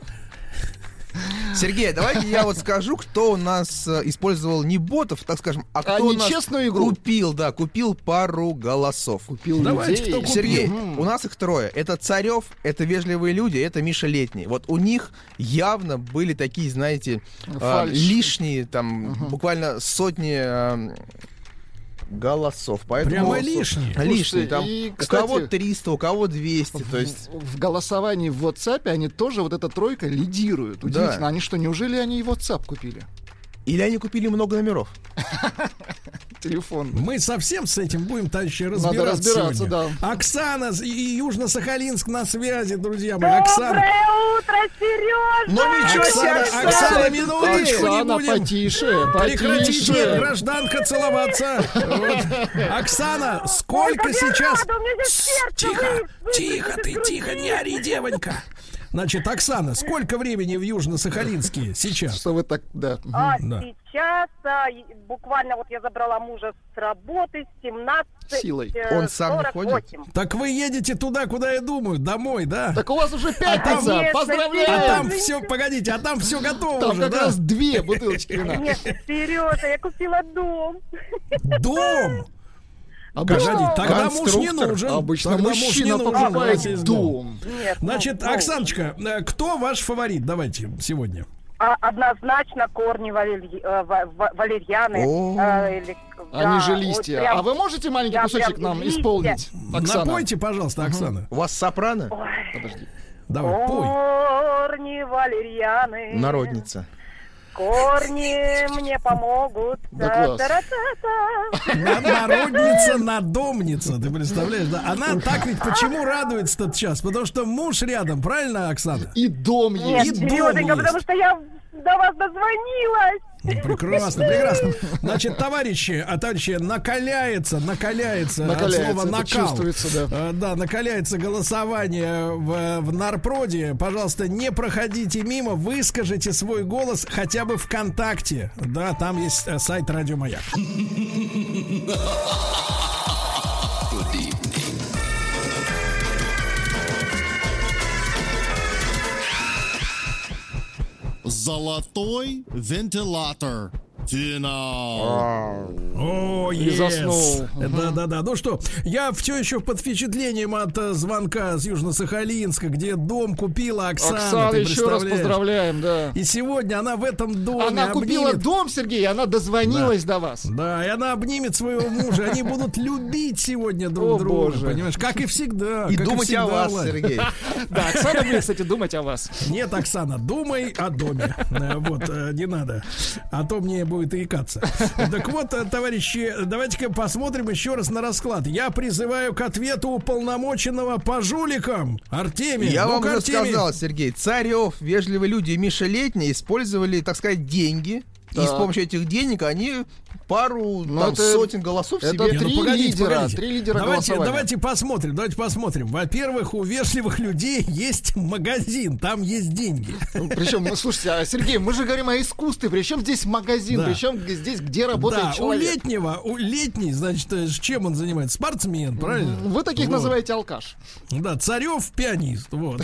Сергей, давайте я вот скажу, кто у нас э, использовал не ботов, так скажем, а кто А у нас игру. купил, да, купил пару голосов. Купил Давайте, людей. кто купил? Сергей, у нас их трое. Это Царев, это Вежливые люди, это Миша Летний. Вот у них явно были такие, знаете, э, лишние, там, буквально сотни э, голосов. Поэтому Прямо лишние? Лишние. Слушайте, Там, и, у кстати, кого 300, у кого 200. То есть В, в голосовании в WhatsApp они тоже, вот эта тройка, лидируют. Да. Удивительно, они что, неужели они и WhatsApp купили? Или они купили много номеров. [LAUGHS] Телефон. Мы совсем с этим будем, товарищи, Надо разбираться, разбираться, сегодня. да. Оксана и Южно-Сахалинск на связи, друзья мои. Оксана, утро, Сережа! Ну ничего себе, Оксана, Оксана, минуточку не Оксана, будем. потише, Прекратите, потише. гражданка, целоваться. Оксана, сколько сейчас... Тихо, тихо ты, тихо, не ори, девонька. Значит, Оксана, сколько времени в Южно-Сахалинске сейчас? Что вы так, да. А Да. сейчас а, буквально вот я забрала мужа с работы с 17 Силой. э, Он сам не 48. Так вы едете туда, куда я думаю, домой, да? Так у вас уже пятница, Конечно, А поздравляю! там все, погодите, а там все готово Там уже, как да? раз две бутылочки [LAUGHS] вина. Нет, Сережа, я купила дом. Дом! Погоди, тогда муж не нужен. обычно Тогда муж не мужчина нужен, покупает дом. Нет, Значит, ну, Оксаночка, э, кто ваш фаворит? Давайте сегодня. а, однозначно корни валерьи- э, ва- ва- валерьяны. О. э, или- Они да, же вот листья. прям- А вы можете маленький я кусочек нам листья. исполнить, Оксана? Напойте, пожалуйста, Оксана. У вас сопрано? Подожди. Давай, пой. Корни валерьяны. Народница. Корни мне помогут. Да Народница, надомница, ты представляешь, да? Она так ведь почему радуется тот час? Потому что муж рядом, правильно, Оксана? И дом Нет, есть. И дом есть. потому что я до вас дозвонилась. Ну, прекрасно, прекрасно. Значит, товарищи, а товарищи, накаляется, накаляется, Накаляется, от слова накал. чувствуется, да. Э, Да, накаляется голосование в, в Нарпроде. Пожалуйста, не проходите мимо, выскажите свой голос хотя бы ВКонтакте. Да, там есть э, сайт Радио Маяк. Золотой вентилятор. Финал. О, И yes. заснул. Да, да, да. Ну что, я все еще под впечатлением от э, звонка с Южно-Сахалинска, где дом купила Оксана. Оксана, еще раз поздравляем, да. И сегодня она в этом доме Она купила дом, Сергей, она дозвонилась до вас. Да, и она обнимет своего мужа. Они будут любить сегодня друг О, друга. боже. Понимаешь, как и всегда. И думать всегда, о вас. Сергей. Да, Оксана будет, кстати, думать о вас. Нет, Оксана, думай о доме. Э, Вот, э, не надо. А то мне будет икаться. [LAUGHS] Так вот, э, товарищи, давайте-ка посмотрим еще раз на расклад. Я призываю к ответу уполномоченного по жуликам. Артемий. Я вам уже сказал, Сергей, Царев, Вежливые люди и Миша Летний использовали, так сказать, деньги. И с помощью этих денег они пару Ну, там, это- сотен голосов это себе... Ну три погодите, лидера, погодите. три лидера давайте, давайте посмотрим, давайте посмотрим. Во-первых, у вежливых людей есть магазин, там есть деньги. Причем, ну, слушайте, а, Сергей, мы же говорим о искусстве, причем здесь магазин, Да. причем здесь, где работает да, у человек. летнего, у летний, значит, э, чем он занимается? Спортсмен, правильно? Вы таких Вот. называете алкаш. Да, Царев пианист. Вот.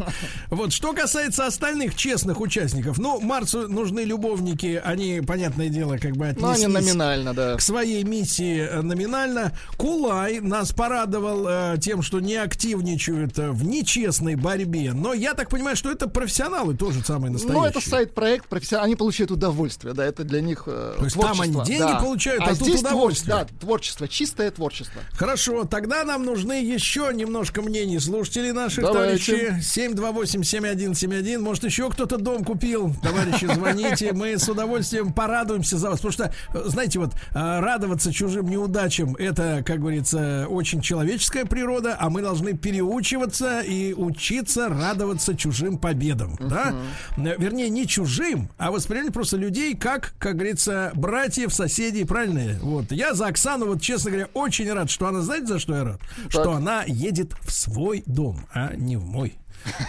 [LAUGHS] вот. Что касается остальных честных участников, ну, Марсу нужны любовники, они, понятное дело, как бы Ну, они отнеслись Номинально, да. к своей миссии э, номинально. Кулай нас порадовал э, тем, что не активничают э, в нечестной борьбе. Но я так понимаю, что это профессионалы тоже самые настоящие. Ну, это сайт-проект, профессионал, они получают удовольствие, да, это для них э, То есть там творчество, они деньги да. получают, а тут здесь твор- удовольствие. Да, творчество, чистое творчество. Хорошо, тогда нам нужны еще немножко мнений слушателей наших, Давайте. товарищи. 728-7171. Может, еще кто-то дом купил? Товарищи, звоните. Мы с удовольствием порадуемся за вас. Потому что, э, знаете, вот э, радоваться чужим неудачам это, как говорится, очень человеческая природа, а мы должны переучиваться и учиться радоваться чужим победам. Да? Э, Вернее, не чужим, а воспринимать просто людей как, как говорится, братьев, соседей, правильно? Вот. Я за Оксану, вот, честно говоря, очень рад, что она, знаете, за что я рад? Что она едет в свой дом, а не в мой. [LAUGHS]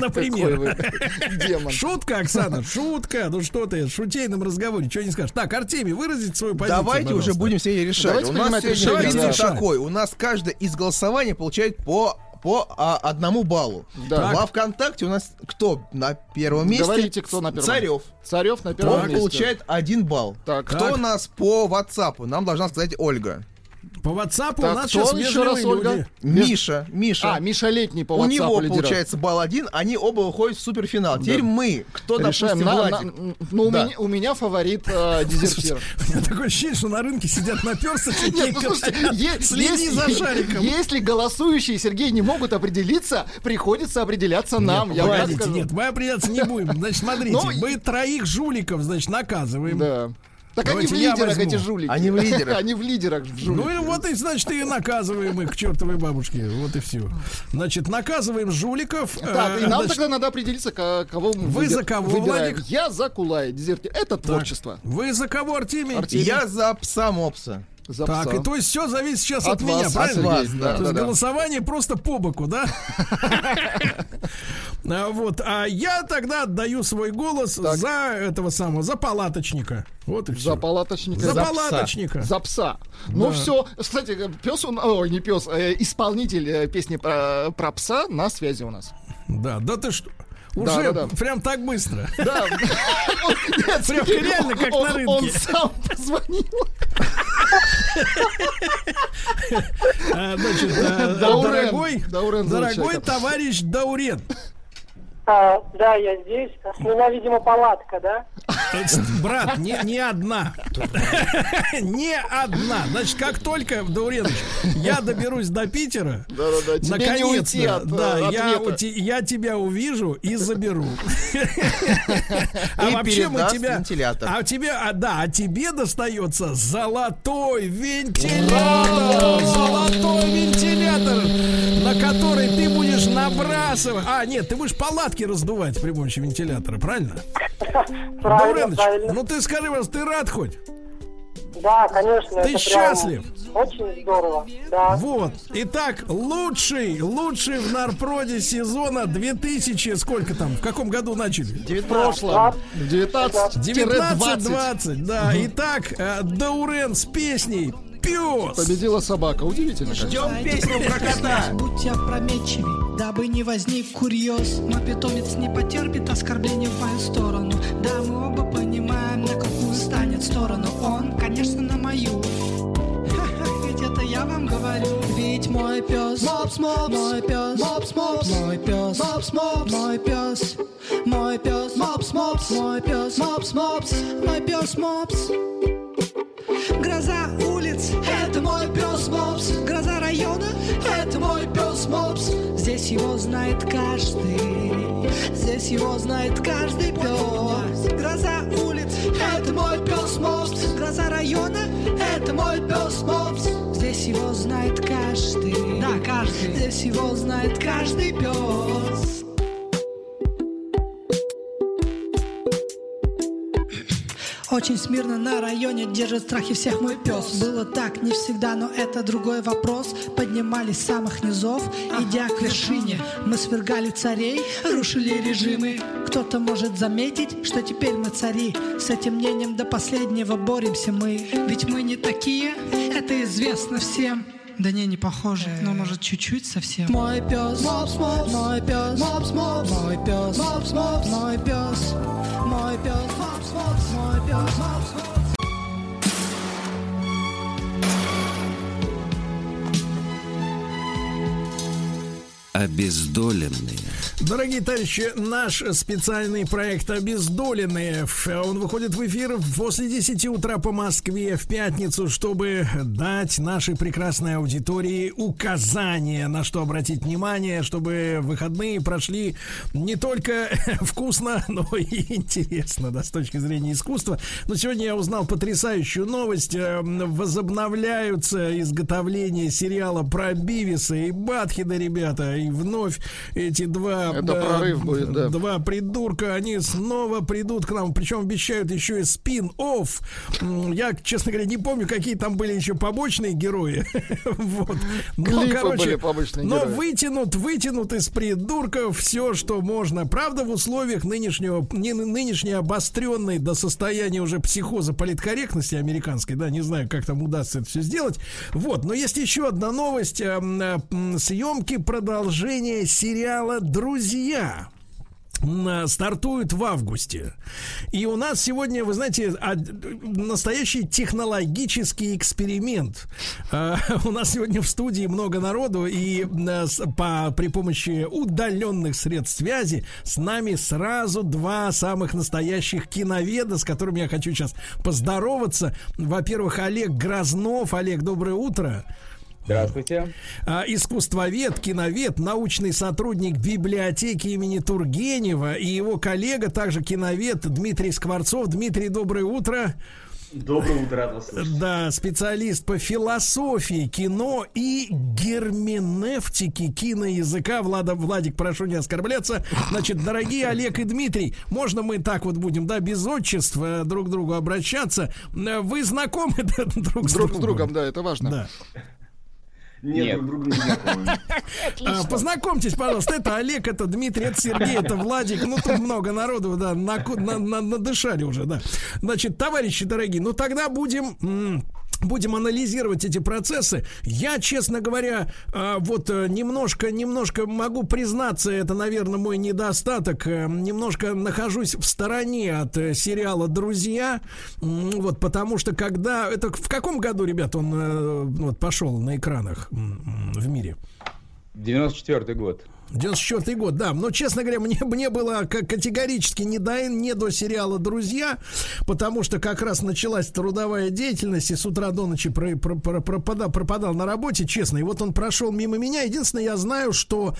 Например. Шутка, Оксана, шутка. Ну что ты, в шутейном разговоре, что не скажешь. Так, Артемий, выразить свою позицию, Давайте уже будем все решать. Давайте у нас принимать сегодня такой. У нас каждое из голосований получает по по а, одному баллу. Да. Во ВКонтакте у нас кто на первом месте? Говорите, кто на первом. Царев. Царев на первом Он месте. получает один балл. Так. Кто Так. у нас по WhatsApp? Нам должна сказать Ольга. По WhatsApp у Так, нас кто сейчас еще раз, вежливые Ольга? люди. Миша, Миша. А, Миша Летний по у WhatsApp него лидирует. получается балл один, они оба выходят в суперфинал. Теперь мы, кто, Решаем. допустим, На- Владик. на- ну, у, Да. меня, у меня фаворит э, дезертир. У меня такое ощущение, что на рынке сидят наперсточники. Нет, ну слушайте, [LAUGHS] Следи за шариком. Если голосующие, Сергей, не могут определиться, приходится определяться нам. Нет, я нет, мы определяться не будем. Значит, смотрите, Ну, мы троих жуликов, значит, наказываем. Да. Так Давайте они в лидерах, возьму. эти жулики. Они в лидерах. [LAUGHS] Они в лидерах, в жуликах. Ну и вот и, значит, и наказываем их к чертовой бабушке. Вот и все. Значит, наказываем жуликов. Так, э, и нам значит, тогда надо определиться, ко- кого мы Вы выбер- за кого, выбираем. Владик? Я за Кулай, дезертир. Это творчество. Вы за кого, Артемий? Артемий. Я за пса мопса. За Так, пса. и то есть все зависит сейчас От от, меня, вас, правильно? от вас, да, то есть да, да. голосование просто по боку, да? [LAUGHS] А, Вот, а я тогда отдаю свой голос за этого самого, за палаточника. Вот и все. За палаточника. За За палаточника. За пса. Ну Да. все. Кстати, пес, он, ой, не пес, э, исполнитель э, песни про, про пса на связи у нас. Да, да ты что? Да, Уже да, да. прям так быстро. [LAUGHS] Да. Прям реально как на рынке. Он сам позвонил. А, Значит, Даурен. дорогой, дорогой товарищ Даурен, А, да, я здесь. У меня, видимо, палатка, да? брат, не, не одна. [LAUGHS] Не одна. Значит, как только, Дауреныч, я доберусь до Питера, Да-да-да, тебе не уйти наконец-то, от, э, да, я, я тебя увижу и заберу. [LAUGHS] А И вообще мы тебя... вентилятор. А тебе, а, да, а тебе достается золотой вентилятор. Золотой вентилятор, на который ты будешь набрасывать. А, нет, ты будешь палатки раздувать при помощи вентилятора, правильно? [LAUGHS] Правильно, правильно. ну ты скажи, вас, ты рад хоть? Да, конечно. Ты счастлив? Очень здорово, да. Вот. Итак, лучший, лучший в Нарпроде сезона 2000, сколько там, в каком году начали? В прошлом. 19-20. 19-20, да. Итак, э, Даурен с песней «Пес». Победила собака. Удивительно. конечно. Ждем песню про кота. Будьте опрометчивы, дабы не возник курьез Мой питомец не потерпит оскорбления в мою сторону Да, мы оба понимаем, на какую станет сторону Он, конечно, на мою Ха-ха, ведь это я вам говорю Ведь мой пес Мопс, мопс Мой пес Мопс, мопс Мой пес Мопс, мопс Мой пес Мой пес Мопс, мопс Мой пес Мопс, мопс Мой пес Мопс Гроза это мой пес Мопс. Гроза района, это мой пес Мопс. Здесь его знает каждый, здесь его знает каждый пес. Гроза улиц, это мой пес Мопс. Гроза района, это мой пес Мопс. Здесь его знает каждый, да, каждый. Здесь его знает каждый пес. Очень смирно на районе держит страхи всех мой пес. Было так не всегда, но это другой вопрос. Поднимались с самых низов, идя к вершине. Мы свергали царей, рушили режимы. Кто-то может заметить, что теперь мы цари. С этим мнением до последнего боремся мы. Ведь мы не такие, это известно всем. Да не, не похоже, но может чуть-чуть совсем. Мой пес, мопс, мопс, мой пес, мопс, мопс, мой пес, мопс, мопс, мой пес, мой пес, мопс, мопс, мой пес, мопс, мопс. Обездоленные. Дорогие товарищи, наш специальный проект «Обездоленные», он выходит в эфир после 10 утра по Москве в пятницу, чтобы дать нашей прекрасной аудитории указания, на что обратить внимание, чтобы выходные прошли не только [LAUGHS] вкусно, но и интересно, да, с точки зрения искусства. Но сегодня я узнал потрясающую новость. Э, Возобновляются изготовления сериала про Бивиса и Батхеда, ребята. И вновь эти два... Это э, прорыв будет, да. Два придурка, они снова придут к нам. Причем обещают еще и спин-офф. Я, честно говоря, не помню, какие там были еще побочные герои. [LAUGHS] Вот. Но, Клипы короче, были побочные но герои. вытянут, вытянут из придурков все, что можно. Правда, в условиях нынешнего, не, нынешней обостренной до состояния уже психоза политкорректности американской, да, не знаю, как там удастся это все сделать. Вот, но есть еще одна новость. Эм, э, продолжения сериала «Друзья» м, стартуют в августе. И у нас сегодня, вы знаете, а, настоящий технологический эксперимент. А, [LAUGHS] У нас сегодня в студии много народу, и а, по, при помощи удаленных средств связи с нами сразу два самых настоящих киноведа, с которыми я хочу сейчас поздороваться. Во-первых, Олег Грознов. Олег, доброе утро. Здравствуйте. А, Искусствовед, киновед, научный сотрудник библиотеки имени Тургенева и его коллега, также киновед Дмитрий Скворцов. Дмитрий, доброе утро. Доброе утро, рад вас слышать. Да, специалист по философии кино и герменевтике киноязыка. Влада, Владик, прошу не оскорбляться. Значит, дорогие Олег и Дмитрий, можно мы так вот будем, да, без отчеств э, друг к другу обращаться? Э, Вы знакомы [LAUGHS] да, друг с Друг с другом? другом, да, это важно. Да. Нет, друг другу не знакомы. [LAUGHS] А, Познакомьтесь, пожалуйста, это Олег, это Дмитрий, это Сергей, это Владик. Ну, тут много народу, да, на- на- надышали уже, да. Значит, товарищи дорогие, ну тогда будем... Будем анализировать эти процессы. Я, честно говоря, а, вот э, немножко, немножко могу признаться, это, наверное, мой недостаток. э, Немножко нахожусь в стороне от э, сериала «Друзья». Вот, потому что когда... Это в каком году, ребят, он вот, пошел на экранах в мире? 94 год. 94 год, да. Но, честно говоря, мне, мне было категорически не до, не до сериала «Друзья», потому что как раз началась трудовая деятельность, и с утра до ночи про- про- про- пропадал, пропадал на работе, честно. И вот он прошел мимо меня. Единственное, я знаю, что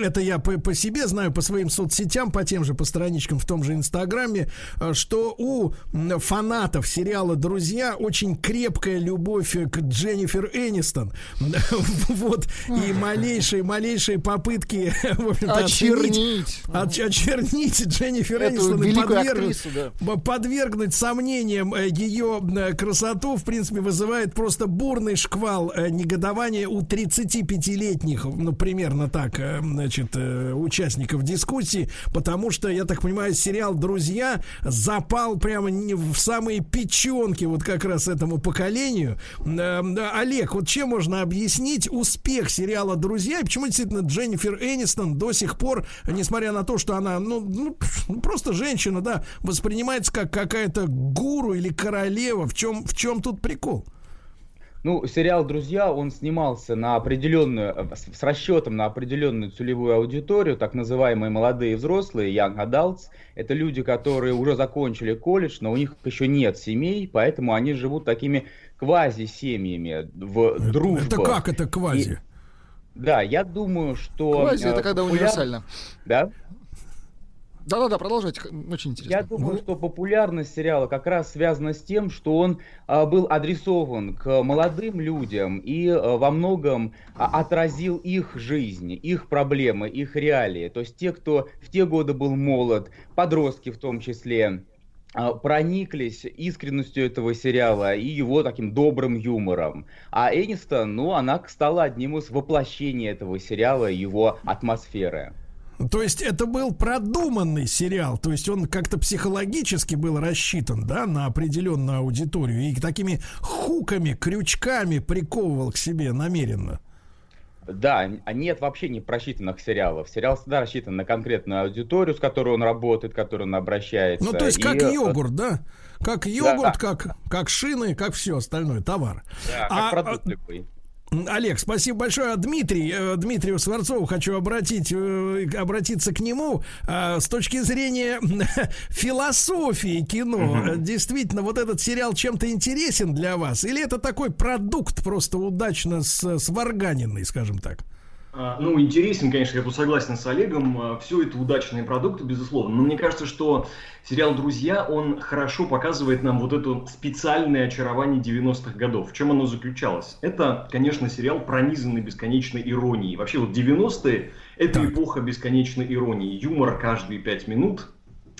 это я по, по себе знаю, по своим соцсетям, по тем же, по страничкам в том же Инстаграме, э, что у фанатов сериала «Друзья» очень крепкая любовь к Дженнифер Энистон. [LAUGHS] Вот. И малейшие, малейшие попытки [LAUGHS] в общем-то, Очернить. оценить, оч- очернить Дженнифер Энистон и великую подверг- актрису, да. подвергнуть сомнениям э, ее э, красоту, в принципе, вызывает просто бурный шквал э, негодования у 35-летних, ну, примерно так, значит, участников дискуссии, потому что, я так понимаю, сериал «Друзья» запал прямо не в самые печенки вот как раз этому поколению. Олег, вот чем можно объяснить успех сериала «Друзья» и почему действительно Дженнифер Энистон до сих пор, несмотря на то, что она, ну, ну, ну, просто женщина, да, воспринимается как какая-то гуру или королева. В чем, в чем тут прикол? Ну, сериал «Друзья», он снимался на определенную, э, с, расчетом на определенную целевую аудиторию, так называемые молодые взрослые, young adults. Это люди, которые уже закончили колледж, но у них еще нет семей, поэтому они живут такими квази-семьями в дружбе. Это как это квази? Да, я думаю, что... Квази э, это когда популяр- универсально. Да? Да-да-да, продолжайте, очень интересно. Я думаю, что популярность сериала как раз связана с тем, что он а, был адресован к молодым людям и а, во многом а, отразил их жизнь, их проблемы, их реалии. То есть те, кто в те годы был молод, подростки в том числе, прониклись искренностью этого сериала и его таким добрым юмором. А Энистон, ну, она стала одним из воплощений этого сериала, его атмосферы. То есть это был продуманный сериал, то есть он как-то психологически был рассчитан, да, на определенную аудиторию и такими хуками, крючками приковывал к себе намеренно. Да, а нет вообще не просчитанных сериалов. Сериал всегда рассчитан на конкретную аудиторию, с которой он работает, к которой он обращается. Ну, то есть И, как э, йогурт, да? Как йогурт, да. как, как шины, как все остальное, товар. Да, А, как продукт любой. Олег, спасибо большое. Дмитрий, э, Дмитрию Сварцову хочу обратить, э, обратиться к нему э, с точки зрения [LAUGHS] философии кино. Мгм. Действительно, вот этот сериал чем-то интересен для вас? Или это такой продукт просто удачно сварганенный, скажем так? А, Ну, интересен, конечно, я тут согласен с Олегом. Все это удачные продукты, безусловно. Но мне кажется, что сериал «Друзья», он хорошо показывает нам вот это специальное очарование 90-х годов. В чем оно заключалось? Это, конечно, сериал, пронизанный бесконечной иронией. Вообще, вот 90-е – это эпоха бесконечной иронии. Юмор каждые пять минут,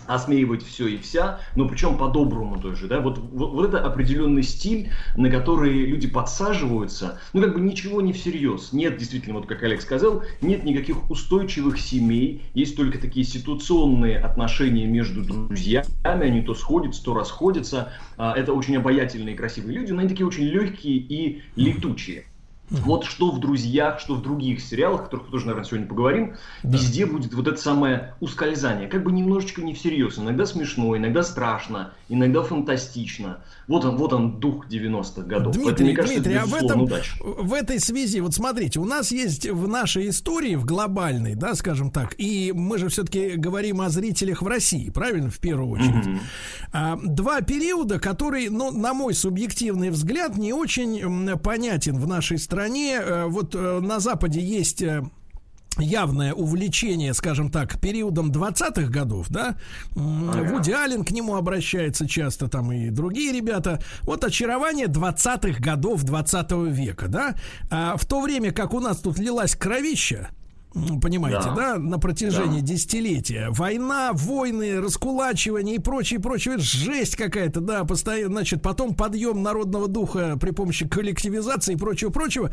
осмеивать все и вся, но причем по-доброму тоже, да, вот, вот, вот это определенный стиль, на который люди подсаживаются, ну, как бы ничего не всерьез, нет, действительно, вот как Олег сказал, нет никаких устойчивых семей, есть только такие ситуационные отношения между друзьями, они то сходятся, то расходятся, А, это очень обаятельные и красивые люди, но они такие очень легкие и летучие. Вот что в «Друзьях», что в других сериалах, о которых мы тоже, наверное, сегодня поговорим, везде будет вот это самое ускользание. Как бы немножечко не всерьез. Иногда смешно, иногда страшно, иногда фантастично. Вот он, вот он дух 90-х годов. Поэтому, Дмитрий, мне кажется, Дмитрий, а в этом, удача. в этой связи, вот смотрите, у нас есть в нашей истории, в глобальной, да, скажем так, и мы же все-таки говорим о зрителях в России, правильно, в первую очередь. А, два периода, которые, ну, на мой субъективный взгляд, не очень понятен в нашей стране. Э, Вот э, на Западе есть э, явное увлечение, скажем так, периодом 20-х годов, да. Вуди Аллен к нему обращается часто, там и другие ребята. Вот очарование 20-х годов 20 века, да, а в то время, как у нас тут лилась кровища, понимаете, Да. да, на протяжении Да. десятилетия. Война, войны, раскулачивание и прочее, прочее. Жесть какая-то, да, постоянно, значит, потом подъем народного духа при помощи коллективизации и прочего-прочего.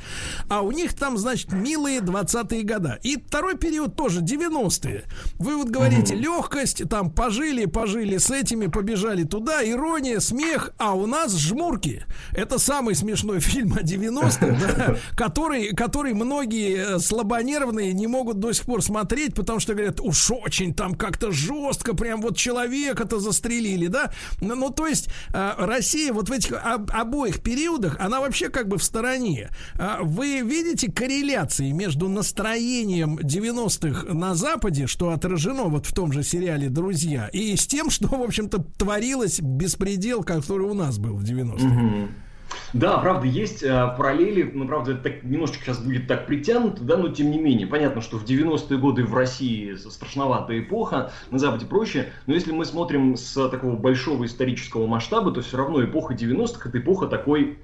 А у них там, значит, милые 20-е года. И второй период тоже 90-е. Вы вот говорите, легкость, там пожили, пожили с этими, побежали туда, ирония, смех, а у нас жмурки. Это самый смешной [LAUGHS] фильм о 90-х, да, [LAUGHS] который, который многие э, слабонервные не могут до сих пор смотреть, потому что говорят, уж очень там как-то жестко, прям вот человека-то застрелили, да. Ну, ну, то есть э, Россия вот в этих об- обоих периодах, она вообще как бы в стороне. А Вы видите корреляции между настроением 90-х на Западе, что отражено вот в том же сериале «Друзья», и с тем, что, в общем-то, творилось беспредел, который у нас был в 90-е? Мгм. Да, правда, есть э, параллели, но, правда, это так, немножечко сейчас будет так притянуто, да, но тем не менее. Понятно, что в 90-е годы в России страшноватая эпоха, на Западе проще, но если мы смотрим с такого большого исторического масштаба, то все равно эпоха 90-х это эпоха такой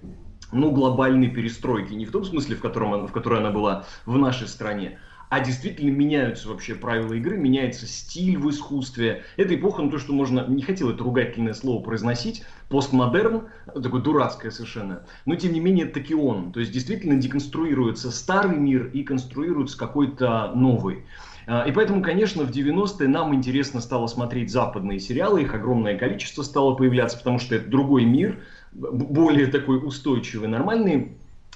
ну, глобальной перестройки. Не в том смысле, в котором в которой она была в нашей стране, а действительно меняются вообще правила игры, меняется стиль в искусстве. Это эпоха, ну то, что можно, не хотел это ругательное слово произносить, постмодерн, такое дурацкое совершенно, но тем не менее таки он. То есть действительно деконструируется старый мир и конструируется какой-то новый. А, И поэтому, конечно, в 90-е нам интересно стало смотреть западные сериалы, их огромное количество стало появляться, потому что это другой мир, более такой устойчивый, нормальный,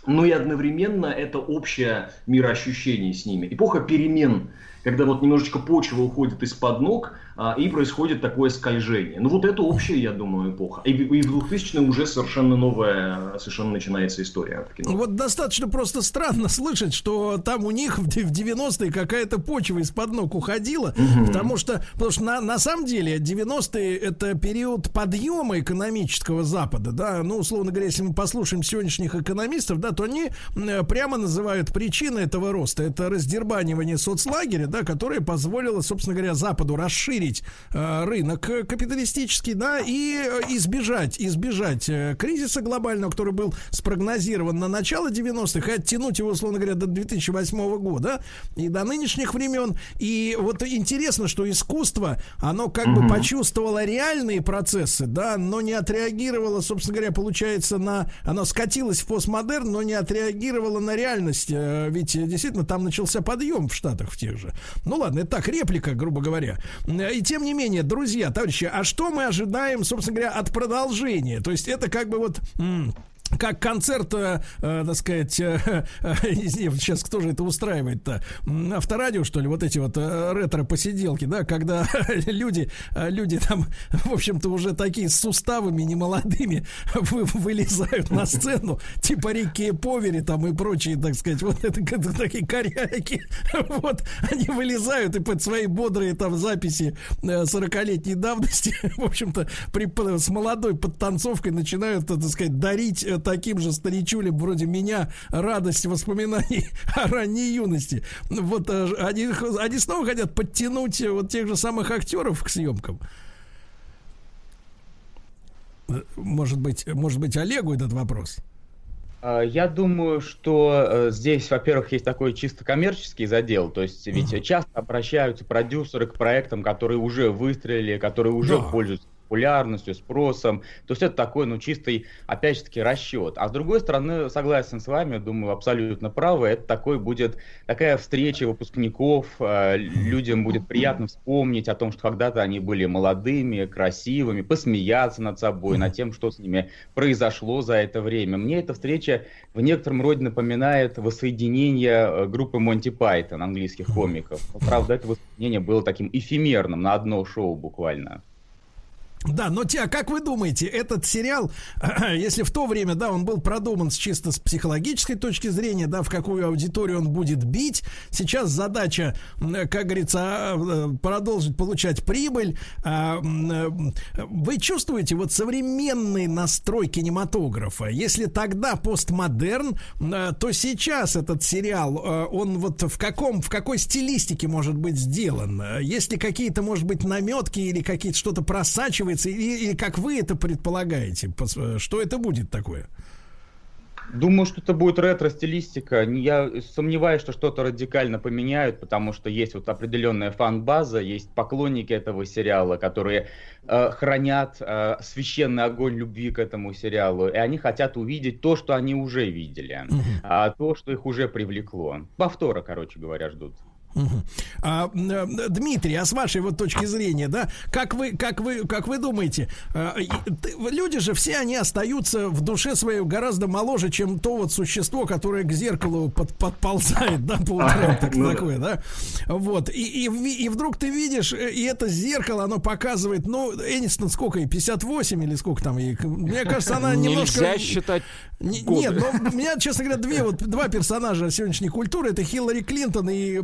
но и одновременно это общее мироощущение с ними. Эпоха перемен, когда вот немножечко почва уходит из-под ног, и происходит такое скольжение. Ну вот это общая, я думаю, эпоха. И, в- и в 2000 уже совершенно новая, совершенно начинается история в кино. Вот достаточно просто странно слышать, что там у них в де- в 90-е какая-то почва из-под ног уходила, Мгм. потому что, потому что на, на самом деле 90-е это период подъема экономического Запада, да, ну, условно говоря, если мы послушаем сегодняшних экономистов, да, то они прямо называют причины этого роста, это раздербанивание соцлагеря, да, которое позволило, собственно говоря, Западу расширить э, рынок капиталистический, да, и э, избежать, избежать э, кризиса глобального, который был спрогнозирован на начало 90-х, и оттянуть его, условно говоря, до 2008 года и до нынешних времен. И вот интересно, что искусство, оно как бы Мгм. почувствовало реальные процессы, да, но не отреагировало, собственно говоря, получается, на... Оно скатилось в постмодерн, но не отреагировало на реальность. э, Ведь действительно там начался подъем в Штатах в тех же. Ну ладно, это так, реплика, грубо говоря. И тем не менее, друзья, товарищи, а что мы ожидаем, собственно говоря, от продолжения? То есть это как бы вот... м, как концерт, э, э, так сказать, э, [LAUGHS] э, сейчас кто же это устраивает-то? Авторадио, что ли, вот эти вот э, ретро-посиделки, да, когда [LAUGHS] люди, э, люди там, в общем-то, уже такие с суставами немолодыми [LAUGHS] вы- вылезают на сцену, типа Рикки Повери там и прочие, так сказать, вот это, это такие коряки, вот, они вылезают и под свои бодрые там записи э, 40-летней давности, в общем-то, при, с молодой подтанцовкой начинают, так сказать, дарить таким же старичулям вроде меня радость воспоминаний [LAUGHS] о ранней юности. Вот э, они, они снова хотят подтянуть э, вот тех же самых актеров к съемкам. Э, Может быть, может быть, Олегу этот вопрос? А, Я думаю, что здесь, во-первых, есть такой чисто коммерческий задел, то есть ведь часто обращаются продюсеры к проектам, которые уже выстрелили, которые уже Да. пользуются популярностью, спросом. То есть это такой, ну, чистый, опять же таки, расчет. А с другой стороны, согласен с вами, думаю, абсолютно правы, это такой будет, такая встреча выпускников, э, людям будет приятно вспомнить о том, что когда-то они были молодыми, красивыми, посмеяться над собой, над тем, что с ними произошло за это время. Мне эта встреча в некотором роде напоминает воссоединение э, группы Монти Пайтон, английских комиков. Правда, это воссоединение было таким эфемерным, на одно шоу буквально. Да, но те, а как вы думаете, этот сериал, [CLEARS THROAT] если в то время, да, он был продуман с чисто с психологической точки зрения, да, в какую аудиторию он будет бить, сейчас задача, как говорится, а, э, продолжить получать прибыль. А, э, Вы чувствуете вот современный настрой кинематографа? Если тогда постмодерн, э, то сейчас этот сериал, он вот в каком, в какой стилистике может быть сделан? Есть ли какие-то, может быть, наметки или какие-то что-то просачивается, или, или как вы это предполагаете? Что это будет такое? Думаю, что это будет ретро-стилистика. Я сомневаюсь, что что-то радикально поменяют, потому что есть вот определенная фан-база, есть поклонники этого сериала, которые э, хранят э, священный огонь любви к этому сериалу, и они хотят увидеть то, что они уже видели, а то, что их уже привлекло. Повтора, короче говоря, ждут. А, э, Дмитрий, а с вашей вот точки зрения, да, как вы, как вы, как вы думаете, э, люди же все они остаются в душе своей гораздо моложе, чем то вот существо, которое к зеркалу под- подползает, да, по утрам, [LAUGHS] так- Ну такое, да, вот, и, и, и вдруг ты видишь, э, и это зеркало, оно показывает, ну, Энистон сколько ей, 58 или сколько там ей, мне кажется, она [LAUGHS] немножко... Нельзя считать Не-. Нет, но у меня, честно говоря, две, вот, два персонажа сегодняшней культуры. Это Хиллари Клинтон и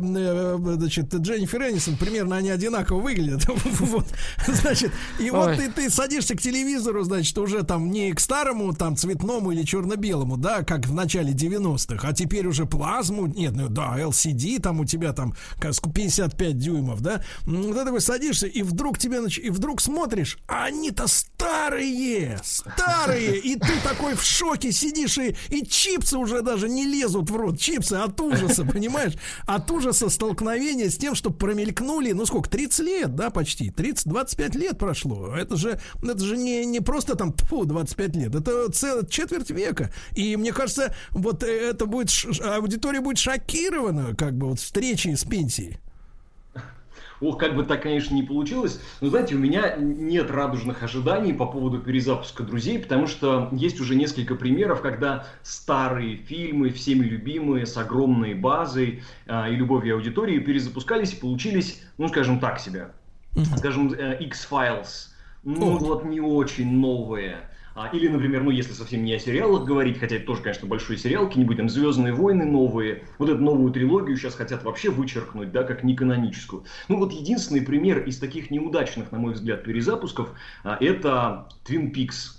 значит, Дженнифер Энистон. Примерно они одинаково выглядят. [LAUGHS] Вот. Значит, и вот ты, ты садишься к телевизору, значит, уже там не к старому, там, цветному или черно-белому, да, как в начале 90-х, а теперь уже плазму, нет, ну да, LCD, там у тебя там как с- 55 дюймов, да. Вот ты такой садишься, и вдруг тебе, и вдруг смотришь, а они-то старые, старые, и ты такой в шоке сидишь, и, и чипсы уже даже не лезут в рот, чипсы от ужаса, понимаешь? От ужаса столкновения с тем, что промелькнули, ну сколько, 30 лет, да, почти, 30-25 лет прошло. Это же, это же не, не просто там, фу, 25 лет, это целая четверть века. И мне кажется, вот это будет, аудитория будет шокирована, как бы, вот встречей с пенсией. Ох, как бы так, конечно, не получилось. Но, знаете, у меня нет радужных ожиданий по поводу перезапуска «Друзей», потому что есть уже несколько примеров, когда старые фильмы, всеми любимые, с огромной базой а, и любовью аудитории перезапускались и получились, ну, скажем так себе. Скажем, э, X-Files. Ну, вот не очень новые. А, или, например, ну, если совсем не о сериалах говорить, хотя это тоже, конечно, большой сериал, какие-нибудь там «Звездные войны» новые, вот эту новую трилогию сейчас хотят вообще вычеркнуть, да, как неканоническую. Ну, вот единственный пример из таких неудачных, на мой взгляд, перезапусков, а, это «Твин Пикс».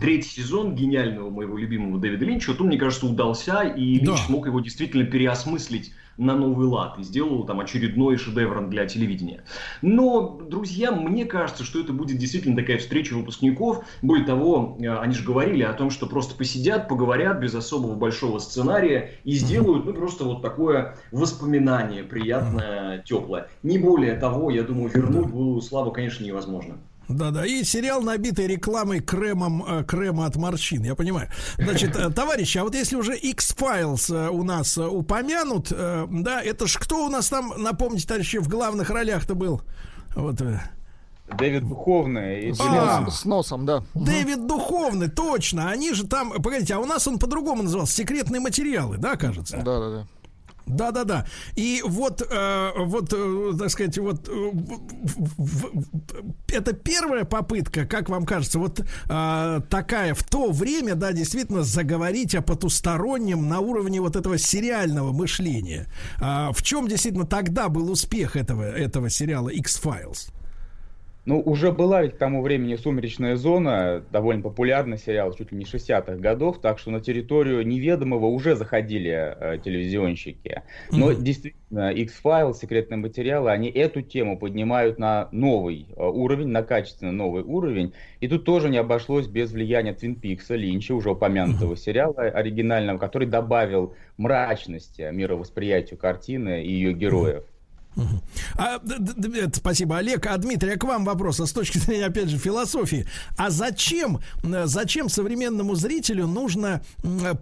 Третий сезон гениального моего любимого Дэвида Линча, вот он, мне кажется, удался, и Линч смог его действительно переосмыслить на новый лад и сделал там очередной шедевр для телевидения. Но, друзья, мне кажется, что это будет действительно такая встреча выпускников. Более того, э, они же говорили о том, что просто посидят, поговорят без особого большого сценария и сделают, ну, просто вот такое воспоминание приятное, теплое. Не более того, я думаю, вернуть былую славу, конечно, невозможно. Да-да, и сериал, набитый рекламой кремом, э, крема от морщин, я понимаю. Значит, э, товарищи, а вот если уже X-Files э, у нас упомянут, да, это ж кто у нас там, напомните, товарищи, в главных ролях-то был? Вот, Дэвид Духовный. А, С носом, да. Дэвид Духовный, точно. Они же там, погодите, а у нас он по-другому назывался. Секретные материалы, да, кажется? Да, да, да. Да, да, да. И вот, э, вот, э, так сказать, вот э, в- в- это первая попытка, как вам кажется, вот э, такая в то время, да, действительно заговорить о потустороннем на уровне вот этого сериального мышления. А в чем действительно тогда был успех этого этого сериала X-Files? Ну, уже была ведь к тому времени «Сумеречная зона», довольно популярный сериал, чуть ли не 60-х годов, так что на территорию неведомого уже заходили э, телевизионщики. Но Мгм. действительно, X-Files, секретные материалы, они эту тему поднимают на новый э, уровень, на качественно новый уровень. И тут тоже не обошлось без влияния Твин Пикса, Линча, уже упомянутого сериала оригинального, который добавил мрачности мировосприятию картины и ее героев. А, это спасибо, Олег. А Дмитрий, а к вам вопрос, а с точки зрения, опять же, философии. А зачем, зачем современному зрителю нужно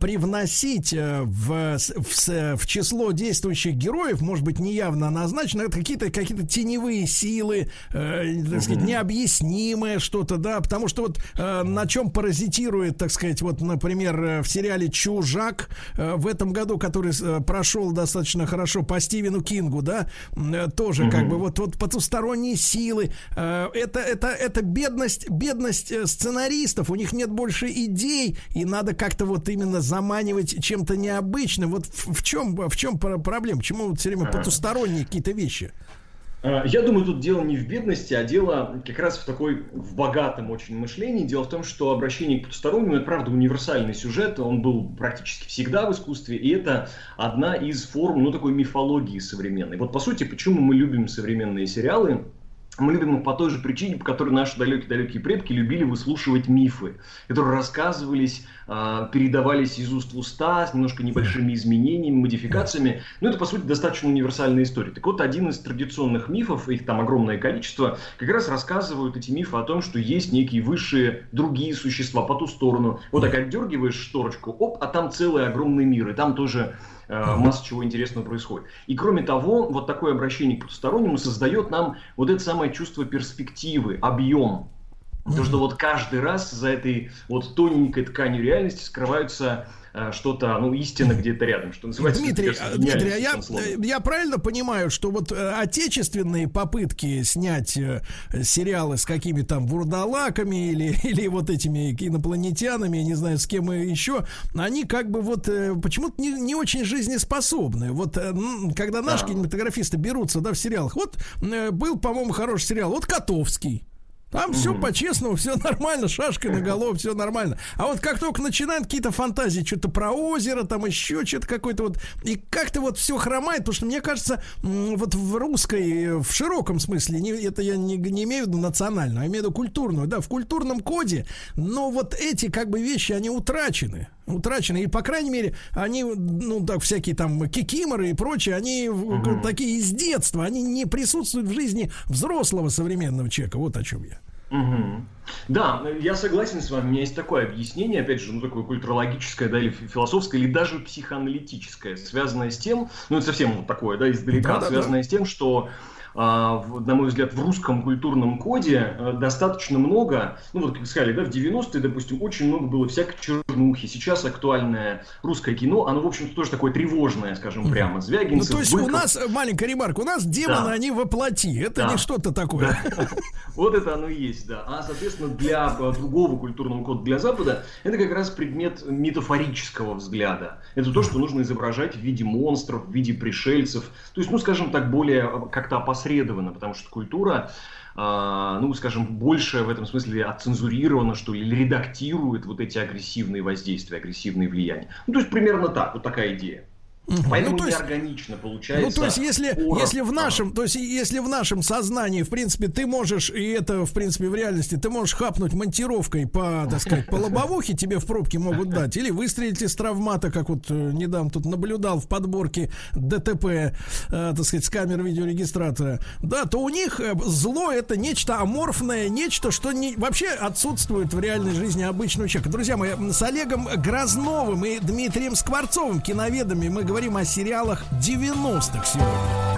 привносить э, в, в, в число действующих героев, может быть, неявно назначено, какие-то какие теневые силы, э, так сказать, необъяснимое что-то, да, потому что вот э, на чем паразитирует, так сказать, вот, например, э, в сериале «Чужак» э, в этом году, который э, прошел достаточно хорошо по Стивену Кингу, да, э, тоже как бы вот, вот потусторонние силы. Э, Это, это, это бедность, бедность э, сценаристов, у них нет больше идей, и надо как-то вот именно заманивать чем-то необычным. Вот в, в чем, в чем про- проблема? Почему вот все время Ага. потусторонние какие-то вещи? Э, Я думаю, тут дело не в бедности, а дело как раз в такой, в богатом очень мышлении. Дело в том, что обращение к потустороннему, это правда универсальный сюжет, он был практически всегда в искусстве, и это одна из форм, ну, такой мифологии современной. Вот, по сути, почему мы любим современные сериалы, мы любим их по той же причине, по которой наши далекие-далекие предки любили выслушивать мифы, которые рассказывались, а, передавались из уст в уста с немножко небольшими изменениями, модификациями. Ну, это, по сути, достаточно универсальная история. Так вот, один из традиционных мифов, их там огромное количество, как раз рассказывают эти мифы о том, что есть некие высшие другие существа по ту сторону. Вот так отдергиваешь шторочку, оп, а там целый огромный мир, и там тоже масса чего интересного происходит. И кроме того, вот такое обращение к потустороннему создает нам вот это самое чувство перспективы, объем. Потому что вот каждый раз за этой вот тоненькой тканью реальности скрываются э, что-то, ну, истина где-то рядом, что называется. [LAUGHS] Дмитрий, кажется, а, Дмитрий, а я, словом. э, я правильно понимаю, что вот э, отечественные попытки снять э, сериалы с какими там вурдалаками или, [LAUGHS] или вот этими инопланетянами, я не знаю, с кем еще, они как бы вот э, почему-то не, не очень жизнеспособны. Вот э, когда наши кинематографисты берутся, да, в сериалах, вот э, был, по-моему, хороший сериал, вот Котовский. Там все по-честному, все нормально, шашкой на голову, все нормально. А вот как только начинают какие-то фантазии, что-то про озеро, там еще что-то какое-то вот, и как-то вот все хромает, потому что мне кажется, вот в русской, э, в широком смысле, не, это я не, не имею в виду национальную, а имею в виду культурную, да, в культурном коде, но вот эти как бы вещи, они утрачены, утрачены, и по крайней мере, они, ну так, всякие там кикиморы и прочее, они в- такие из детства, они не присутствуют в жизни взрослого современного человека, вот о чем я. Мгм. Да, я согласен с вами. У меня есть такое объяснение, опять же, ну такое культурологическое, да, или фи- философское, или даже психоаналитическое, связанное с тем, ну это совсем вот такое, да, издалека, Да-да-да. связанное с тем, что на мой взгляд, в русском культурном коде э, достаточно много, ну вот как сказали, да, в 90-е, допустим, очень много было всякой чернухи. Сейчас актуальное русское кино, оно, в общем-то, тоже такое тревожное, скажем прямо. Ну, Звягинцев, то есть у Быков. нас, э, маленькая ремарка, у нас демоны, Да. они воплоти. Это Да. не что-то такое. [LAUGHS] Вот это оно и есть, да. А, соответственно, для э, другого культурного кода, для Запада, это как раз предмет метафорического взгляда. Это то, что нужно изображать в виде монстров, в виде пришельцев. То есть, ну, скажем так, более как-то опосредованно, потому что культура, а, ну, скажем, больше в этом смысле отцензурирована, что ли, или редактирует вот эти агрессивные воздействия, агрессивные влияния. Ну, то есть, примерно так, вот такая идея. Поэтому Ну, то есть- неорганично получается. Ну, то есть, если, порох. если в нашем, то есть, если в нашем сознании, в принципе, ты можешь, и это, в принципе, в реальности, ты можешь хапнуть монтировкой по, так сказать, по лобовухе тебе в пробке могут дать, или выстрелить из травмата, как вот э, недавно тут наблюдал в подборке ДТП, э, так сказать, с камер видеорегистратора, да, то у них э, зло это нечто аморфное, нечто, что не, вообще отсутствует в реальной жизни обычного человека. Друзья мои, с Олегом Грозновым и Дмитрием Скворцовым, киноведами, мы говорим поговорим о сериалах 90-х сегодня.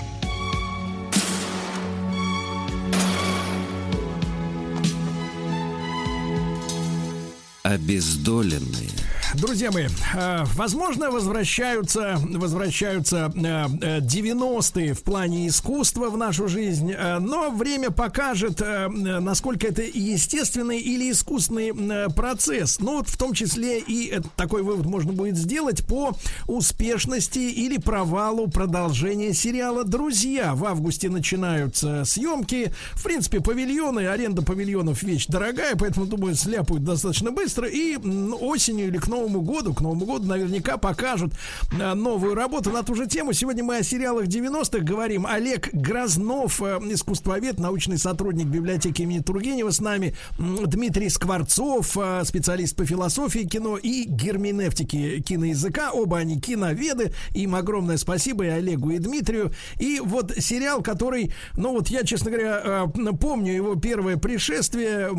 обездоленные, Друзья мои, э, возможно, возвращаются, возвращаются э, э, 90-е в плане искусства в нашу жизнь, э, но время покажет, э, насколько это естественный или искусственный э, процесс. Ну, вот в том числе и э, такой вывод можно будет сделать по успешности или провалу продолжения сериала «Друзья». В августе начинаются съемки. В принципе, павильоны, аренда павильонов вещь дорогая, поэтому, думаю, сляпают достаточно быстро. И осенью или к Новому году, к Новому году наверняка покажут а, новую работу на ту же тему. Сегодня мы о сериалах 90-х говорим. Олег Грознов, э, искусствовед, научный сотрудник библиотеки имени Тургенева с нами. Дмитрий Скворцов, э, специалист по философии кино и герменевтике киноязыка. Оба они киноведы. Им огромное спасибо и Олегу, и Дмитрию. И вот сериал, который, ну вот я, честно говоря, э, помню его первое пришествие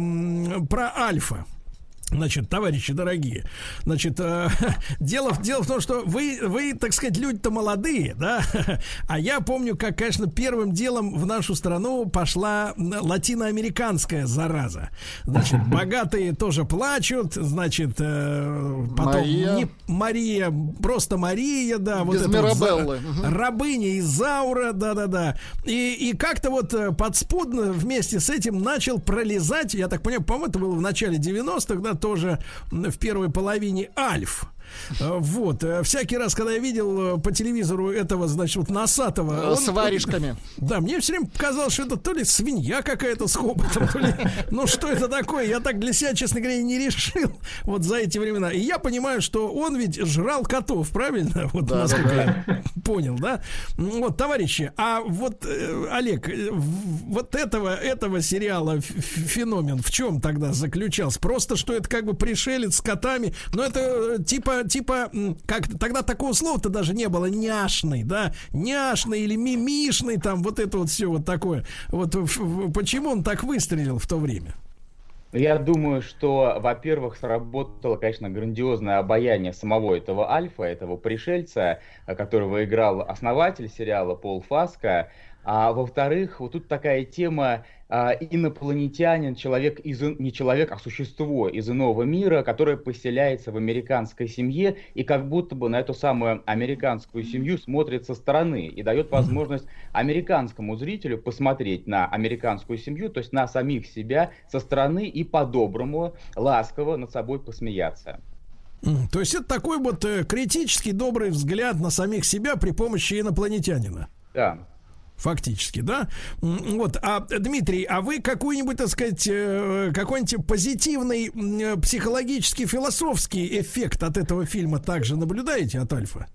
про Альфа. Значит, товарищи дорогие, значит, э, [LAUGHS] дело, в- дело в том, что вы, вы, так сказать, люди-то молодые, да, [LAUGHS] а я помню, как, конечно, первым делом в нашу страну пошла латиноамериканская зараза. Значит, [LAUGHS] богатые тоже плачут, значит, э, потом Мария. не- Мария, просто Мария, да, вот Без это вот. Мгм. рабыня Изаура, да-да-да. И, и как-то вот э, подспудно вместе с этим начал пролезать, я так понимаю, по-моему, это было в начале 90-х, да, тоже в первой половине Альф. Э, Вот, э, всякий раз, когда я видел э, по телевизору этого, значит, вот носатого... Э, с варежками. [LAUGHS] Да, мне все время казалось, что это то ли свинья какая-то с хоботом, то ли... [LAUGHS] Ну, что это такое? Я так для себя, честно говоря, не решил [LAUGHS] вот за эти времена. И я понимаю, что он ведь жрал котов, правильно? Вот Да, насколько да, я понял, да? Вот, товарищи, а вот, Олег, вот этого, этого сериала феномен в чем тогда заключался? Просто, что это как бы пришелец с котами, но это э, типа, как тогда такого слова-то даже не было, няшный, да? Няшный или мимишный, там, вот это вот все вот такое. Вот почему он так выстрелил в то время? Я думаю, что, во-первых, сработало, конечно, грандиозное обаяние самого этого Альфа, этого пришельца, которого играл основатель сериала Пол Фаско. А во-вторых, вот тут такая тема а, инопланетянин, человек из, не человек, а существо из иного мира, которое поселяется в американской семье и как будто бы на эту самую американскую семью смотрит со стороны и дает возможность американскому зрителю посмотреть на американскую семью, то есть на самих себя со стороны и по-доброму, ласково над собой посмеяться. То есть это такой вот э, критический добрый взгляд на самих себя при помощи инопланетянина. Да. Фактически, да? Вот, а Дмитрий, а вы какой-нибудь, так сказать, э, какой-нибудь позитивный э, психологический, философский эффект от этого фильма также наблюдаете от Альфа?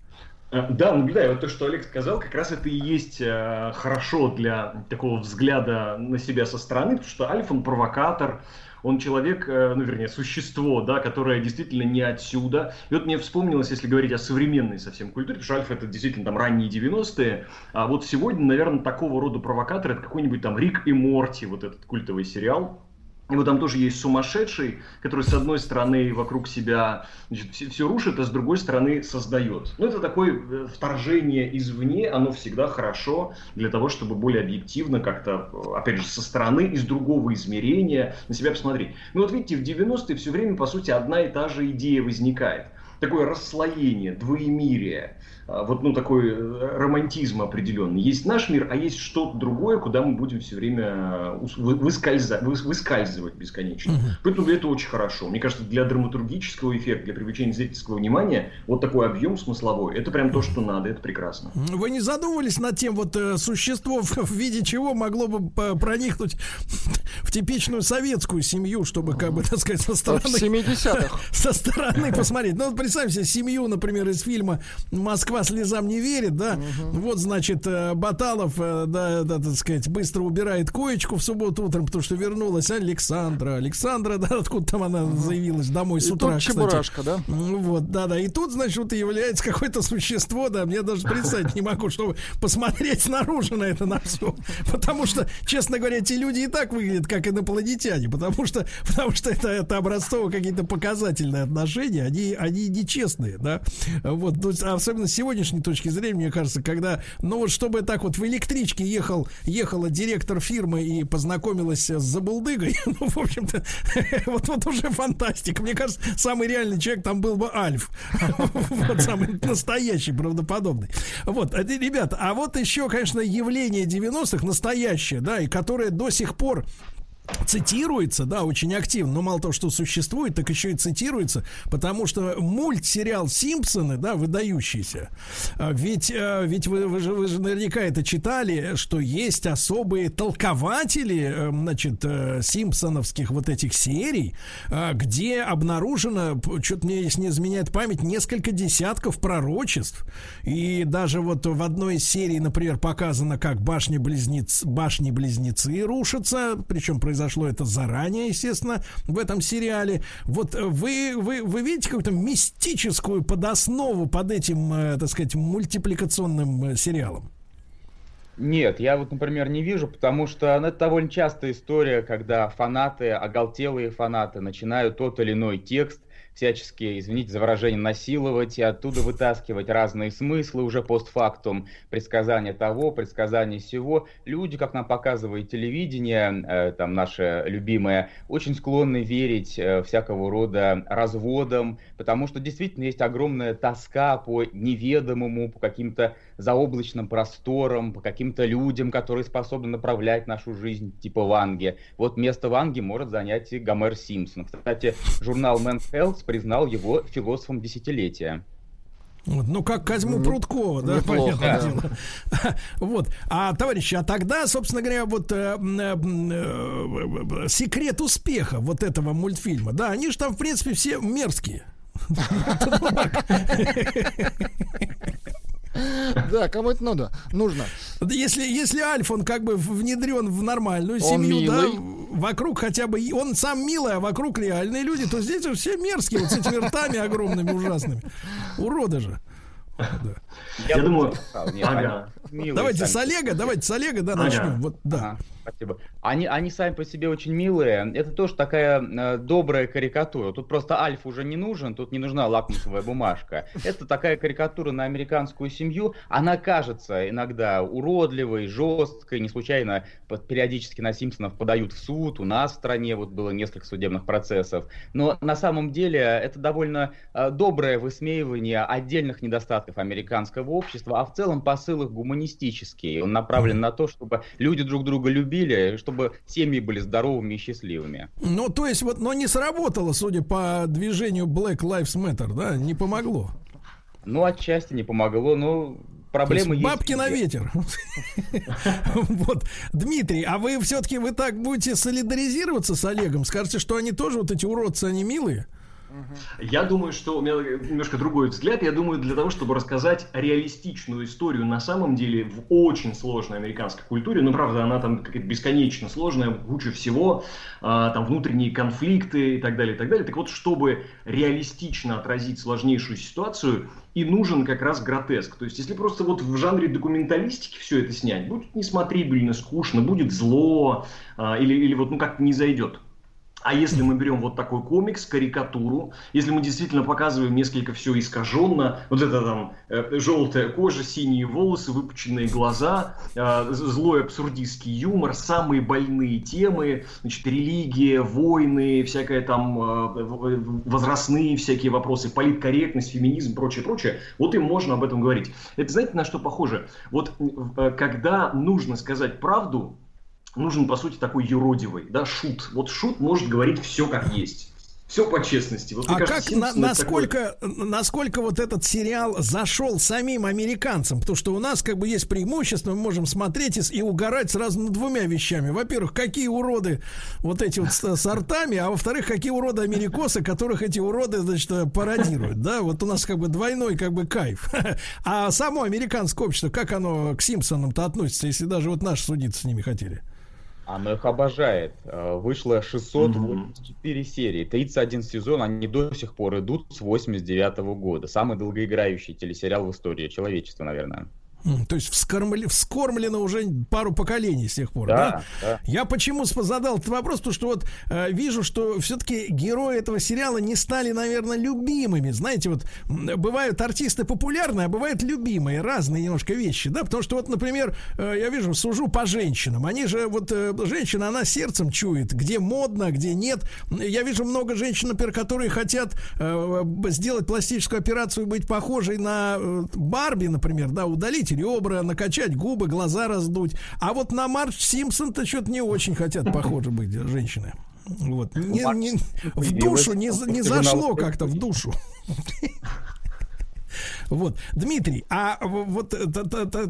Э, Да, наблюдаю. Вот то, что Олег сказал, как раз это и есть э, хорошо для такого взгляда на себя со стороны, потому что Альф, он провокатор, он человек, э, ну, вернее, существо, да, которое действительно не отсюда. И вот мне вспомнилось, если говорить о современной совсем культуре, потому что Альф это действительно там ранние 90-е, а вот сегодня, наверное, такого рода провокатор это какой-нибудь там Рик и Морти, вот этот культовый сериал, и вот там тоже есть сумасшедший, который с одной стороны вокруг себя значит, все, все рушит, а с другой стороны создает. Ну, это такое э, вторжение извне, оно всегда хорошо для того, чтобы более объективно как-то, э, опять же, со стороны, из другого измерения на себя посмотреть. Ну, вот видите, в 90-е все время, по сути, одна и та же идея возникает. Такое расслоение, двоемирие, вот ну такой э, романтизм определенный. Есть наш мир, а есть что-то другое, куда мы будем все время э, ус- вы- выскальза- выс- выскальзывать бесконечно. Поэтому это очень хорошо. Мне кажется, для драматургического эффекта, для привлечения зрительского внимания, вот такой объем смысловой, это прям то, что надо, это прекрасно. Вы не задумывались над тем, вот э, существо [LAUGHS] в, виде чего могло бы проникнуть [LAUGHS] в типичную советскую семью, чтобы, как бы, так сказать, со стороны... 70-х. [LAUGHS] Со стороны посмотреть. Ну, вот представь себе семью, например, из фильма «Москва слезам не верит», да? Вот, значит, э, Баталов, э, да, да, так сказать, быстро убирает коечку в субботу утром, потому что вернулась Александра. Александра, [LAUGHS] да, откуда там она заявилась домой с И утра, тут кстати. Чебурашка, да? Ну Вот, да, да. И тут, значит, вот является какое-то существо, да, мне даже представить не могу, чтобы посмотреть снаружи на это на все. Потому что, честно говоря, эти люди и так выглядят как инопланетяне, потому что, потому что это, это образцово какие-то показательные отношения, они, они нечестные, да. Вот, есть, особенно сегодня сегодняшней точки зрения, мне кажется, когда, ну вот чтобы так вот в электричке ехал, ехала директор фирмы и познакомилась с забулдыгой, [LAUGHS] ну, в общем-то, [LAUGHS] вот, вот уже фантастика. Мне кажется, самый реальный человек там был бы Альф. [LAUGHS] Вот самый настоящий, правдоподобный. Вот, а, ребята, а вот еще, конечно, явление 90-х настоящее, да, и которое до сих пор цитируется, да, очень активно, но мало того, что существует, так еще и цитируется, потому что мультсериал «Симпсоны», да, выдающийся, а, ведь, а, ведь вы, вы, же, вы же наверняка это читали, что есть особые толкователи, э, значит, э, симпсоновских вот этих серий, а, где обнаружено, что-то мне, если не изменяет память, несколько десятков пророчеств, и даже вот в одной из серий, например, показано, как башни-близнецы башни -близнецы рушатся, причем произошло произошло это заранее, естественно, в этом сериале. Вот вы, вы, вы видите какую-то мистическую подоснову под этим, э, так сказать, мультипликационным э, сериалом? Нет, я вот, например, не вижу, потому что ну, это довольно частая история, когда фанаты, оголтелые фанаты, начинают тот или иной текст всячески, извините за выражение, насиловать и оттуда вытаскивать разные смыслы уже постфактум, предсказания того, предсказания всего. Люди, как нам показывает телевидение, э, там наше любимое, очень склонны верить э, всякого рода разводам, потому что действительно есть огромная тоска по неведомому, по каким-то заоблачным просторам, по каким-то людям, которые способны направлять нашу жизнь, типа Ванги. Вот место Ванги может занять и Гомер Симпсон. Кстати, журнал Men's Health признал его философом десятилетия. Вот, ну, как Козьму Прудкова, да, понятное дело. [LAUGHS] Вот. А, товарищи, а тогда, собственно говоря, вот э, э, э, секрет успеха вот этого мультфильма, да, они же там, в принципе, все мерзкие. [LAUGHS] [LAUGHS] [LAUGHS] Да, кому это надо? Нужно. Если, если Альф, он как бы внедрен в нормальную семью, да, вокруг хотя бы, он сам милый, а вокруг реальные люди, то здесь же все мерзкие, вот с этими ртами огромными, ужасными. Уроды же. Да. Я, Я думаю, ага. давайте с Олега, давайте с Олега, да, ага. начнем. Вот, да. Спасибо. Они, они сами по себе очень милые. Это тоже такая э, добрая карикатура. Тут просто Альф уже не нужен, тут не нужна лакмусовая бумажка. Это такая карикатура на американскую семью. Она кажется иногда уродливой, жесткой. Не случайно периодически на Симпсонов подают в суд. У нас в стране вот было несколько судебных процессов. Но на самом деле это довольно э, доброе высмеивание отдельных недостатков американского общества, а в целом посыл их гуманистический. Он направлен на то, чтобы люди друг друга любили любили, чтобы семьи были здоровыми и счастливыми. Ну, то есть, вот, но не сработало, судя по движению Black Lives Matter, да, не помогло. Ну, отчасти не помогло, но проблемы есть. Бабки на ветер. [LAUGHS] Вот. Дмитрий, а вы все-таки вы так будете солидаризироваться с Олегом? Скажете, что они тоже вот эти уродцы, они милые? Я думаю, что у меня немножко другой взгляд. Я думаю, для того, чтобы рассказать реалистичную историю на самом деле в очень сложной американской культуре, ну, правда, она там какая-то бесконечно сложная, куча всего, а, там внутренние конфликты и так далее, и так далее. Так вот, чтобы реалистично отразить сложнейшую ситуацию, и нужен как раз гротеск. То есть, если просто вот в жанре документалистики все это снять, будет несмотрибельно, скучно, будет зло, а, или, или вот, ну, как не зайдет. А если мы берем вот такой комикс, карикатуру, если мы действительно показываем несколько все искаженно, вот это там э, желтая кожа, синие волосы, выпученные глаза, э, злой абсурдистский юмор, самые больные темы, значит, религия, войны, всякое там э, возрастные всякие вопросы, политкорректность, феминизм, прочее, прочее, вот им можно об этом говорить. Это знаете, на что похоже? Вот э, когда нужно сказать правду, нужен, по сути, такой юродивый, да, шут. Вот шут может говорить все как есть. Все по честности. Вот, а кажется, как, на, насколько, такой... насколько вот этот сериал зашел самим американцам? Потому что у нас как бы есть преимущество, мы можем смотреть и, и угорать сразу над двумя вещами. Во-первых, какие уроды вот эти вот сортами, а во-вторых, какие уроды америкосы, которых эти уроды, значит, пародируют. Да, вот у нас как бы двойной как бы кайф. [LAUGHS] А само американское общество, как оно к Симпсонам-то относится, если даже вот наши судиться с ними хотели? Оно их обожает. Э, вышло 684 mm-hmm. серии, 31 сезон, они до сих пор идут с 89 года. Самый долгоиграющий телесериал в истории человечества, наверное. То есть вскормле- вскормлено уже пару поколений с тех пор, да? Да, да. Я почему задал этот вопрос, потому что вот э, вижу, что все-таки герои этого сериала не стали, наверное, любимыми. Знаете, вот бывают артисты популярные, а бывают любимые, разные немножко вещи, да? Потому что вот, например, э, я вижу, сужу по женщинам. Они же, вот э, женщина, она сердцем чует, где модно, где нет. Я вижу много женщин, например, которые хотят э, сделать пластическую операцию и быть похожей на э, Барби, например, да, удалить ребра, накачать губы, глаза раздуть. А вот на Марч Симпсон-то что-то не очень хотят похоже быть женщины. Вот. Не- не- в душу не, не зашло как-то в душу. Вот, Дмитрий, а вот э,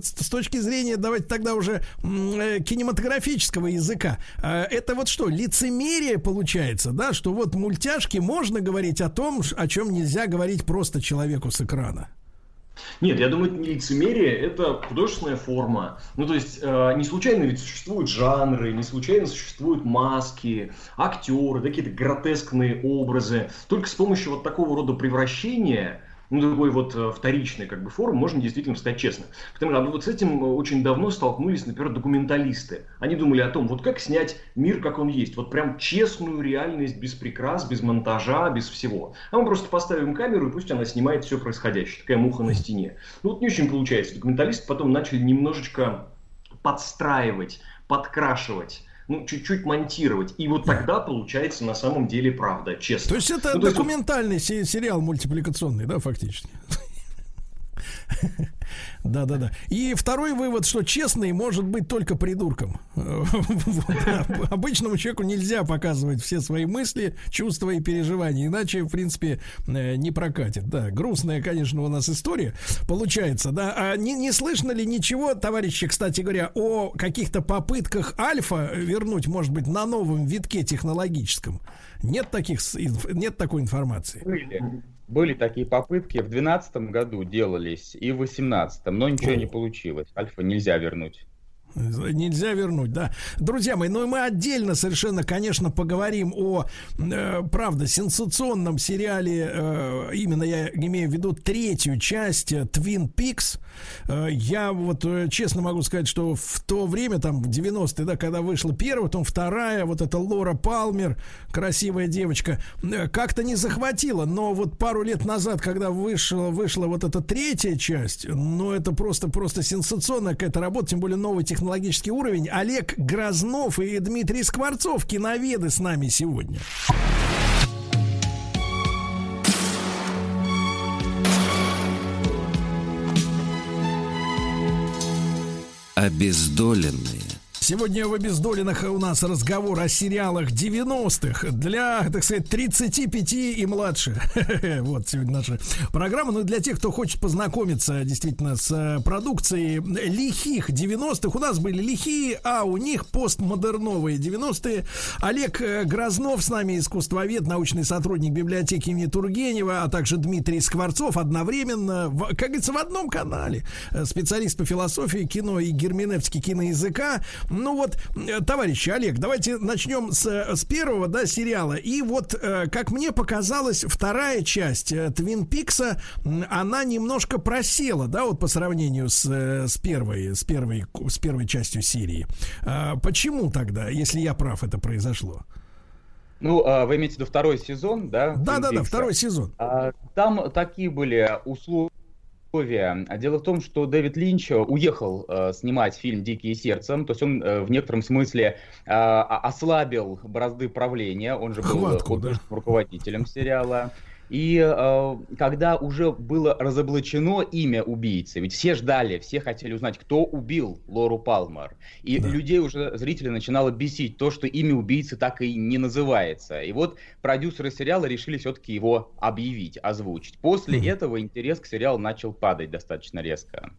с точки зрения, давайте тогда уже э, кинематографического языка, э, это вот что, лицемерие получается, да, что вот мультяшки можно говорить о том, о чем нельзя говорить просто человеку с экрана. Нет, я думаю, это не лицемерие, это художественная форма. Ну, то есть, э, не случайно ведь существуют жанры, не случайно существуют маски, актеры, да, какие-то гротескные образы. Только с помощью вот такого рода превращения, ну, такой вот э, вторичной как бы формы, можно действительно стать честным. Потому что вот с этим э, очень давно столкнулись, например, документалисты. Они думали о том, вот как снять мир, как он есть. Вот прям честную реальность, без прикрас, без монтажа, без всего. А мы просто поставим камеру, и пусть она снимает все происходящее. Такая муха на стене. Ну вот не очень получается. Документалисты потом начали немножечко подстраивать, подкрашивать. Ну, чуть-чуть монтировать. И вот тогда получается на самом деле правда, честно. То есть это Ну, есть документальный се- сериал мультипликационный, да, фактически? [LAUGHS] Да, да, да. И второй вывод, что честный может быть только придурком. [LAUGHS] Обычному человеку нельзя показывать все свои мысли, чувства и переживания, иначе, в принципе, э, не прокатит. Да, грустная, конечно, у нас история получается, да. А не, не слышно ли ничего, товарищи, кстати говоря, о каких-то попытках Альфа вернуть, может быть, на новом витке технологическом? Нет таких, нет такой информации. Были. Такие попытки, в 2012 году делались и в 2018, но ничего не получилось. Альфа нельзя вернуть. Нельзя вернуть, да. Друзья мои, ну и мы отдельно совершенно, конечно, поговорим о, э, правда, сенсационном сериале, э, именно я имею в виду третью часть э, Twin Peaks. Э, я вот э, честно могу сказать, что в то время, там, в 90-е, да, когда вышла первая, потом вторая, вот эта Лора Палмер, красивая девочка, э, как-то не захватила, но вот пару лет назад, когда вышла, вышла вот эта третья часть, ну, это просто, просто сенсационная какая-то работа, тем более новый технологический уровень. Олег Грознов и Дмитрий Скворцов, киноведы с нами сегодня. Обездоленные. Сегодня в обездоленных у нас разговор о сериалах 90-х для, так сказать, 35 и младше. [LAUGHS] Вот сегодня наша программа. Ну, для тех, кто хочет познакомиться действительно с э, продукцией лихих 90-х. У нас были лихие, а у них постмодерновые 90-е. Олег э, Грознов с нами, искусствовед, научный сотрудник библиотеки имени Тургенева, а также Дмитрий Скворцов одновременно, в- как говорится, в одном канале. Э, Специалист по философии кино и герменевтики киноязыка. Ну вот, э, товарищи, Олег, давайте начнем с, э, с первого, да, сериала. И вот, э, как мне показалось, вторая часть Твин Пикса, она немножко просела, да, вот по сравнению с, с первой, с первой, с первой частью серии. А, Почему тогда, если я прав, это произошло? Ну, а, вы имеете в виду второй сезон, да? Да, да, да, второй сезон. А, Там такие были условия. А Дело в том, что Дэвид Линч уехал э, снимать фильм «Дикие сердцем», то есть он э, в некотором смысле э, ослабил бразды правления, он же был Хватку, да. руководителем сериала. И э, когда уже было разоблачено имя убийцы, ведь все ждали, все хотели узнать, кто убил Лору Палмер. И людей уже, зрители, начинало бесить то, что имя убийцы так и не называется. И вот продюсеры сериала решили все-таки его объявить, озвучить. После этого интерес к сериалу начал падать достаточно резко.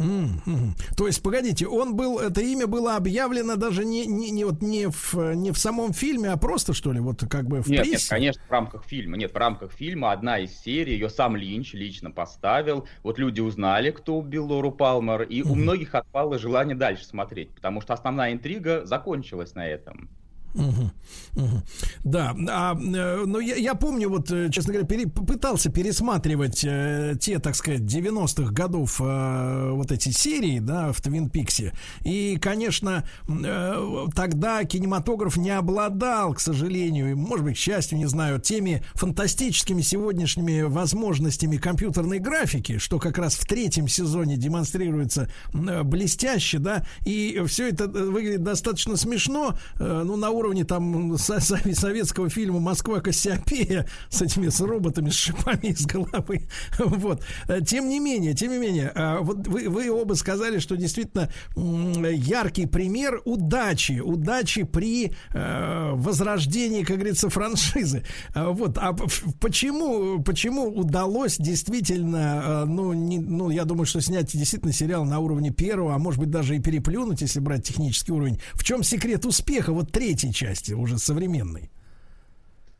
М. То есть, погодите, он был, это имя было объявлено даже не, не, не, вот не, в, не в самом фильме, а просто, что ли, вот как бы в Нет, нет, прессе? конечно, в рамках фильма. Нет, в рамках фильма одна из серий, ее сам Линч лично поставил. Вот люди узнали, кто убил Лору Палмер, и у многих отпало желание дальше смотреть, потому что основная интрига закончилась на этом. Мгм, мгм. Да, а, э, ну я, я помню, вот, э, честно говоря, пере- пытался пересматривать э, те, так сказать, 90-х годов э, вот эти серии, да, в Твин Пиксе. И, конечно, э, тогда кинематограф не обладал, к сожалению, и, может быть, к счастью, не знаю, теми фантастическими сегодняшними возможностями компьютерной графики, что как раз в третьем сезоне демонстрируется э, блестяще, да, и все это э, выглядит достаточно смешно, э, ну, на уровне там со- со- советского фильма «Москва Кассиопея» с этими, с роботами, с шипами из головы, [LAUGHS] вот. Э, Тем не менее, тем не менее, э, вот вы, вы оба сказали, что действительно яркий пример удачи, удачи при э, возрождении, как говорится, франшизы. А Вот, а почему, почему удалось действительно, э, ну, не, ну, я думаю, что снять действительно сериал на уровне первого, а может быть даже и переплюнуть, если брать технический уровень. В чем секрет успеха вот третьей части, уже современной?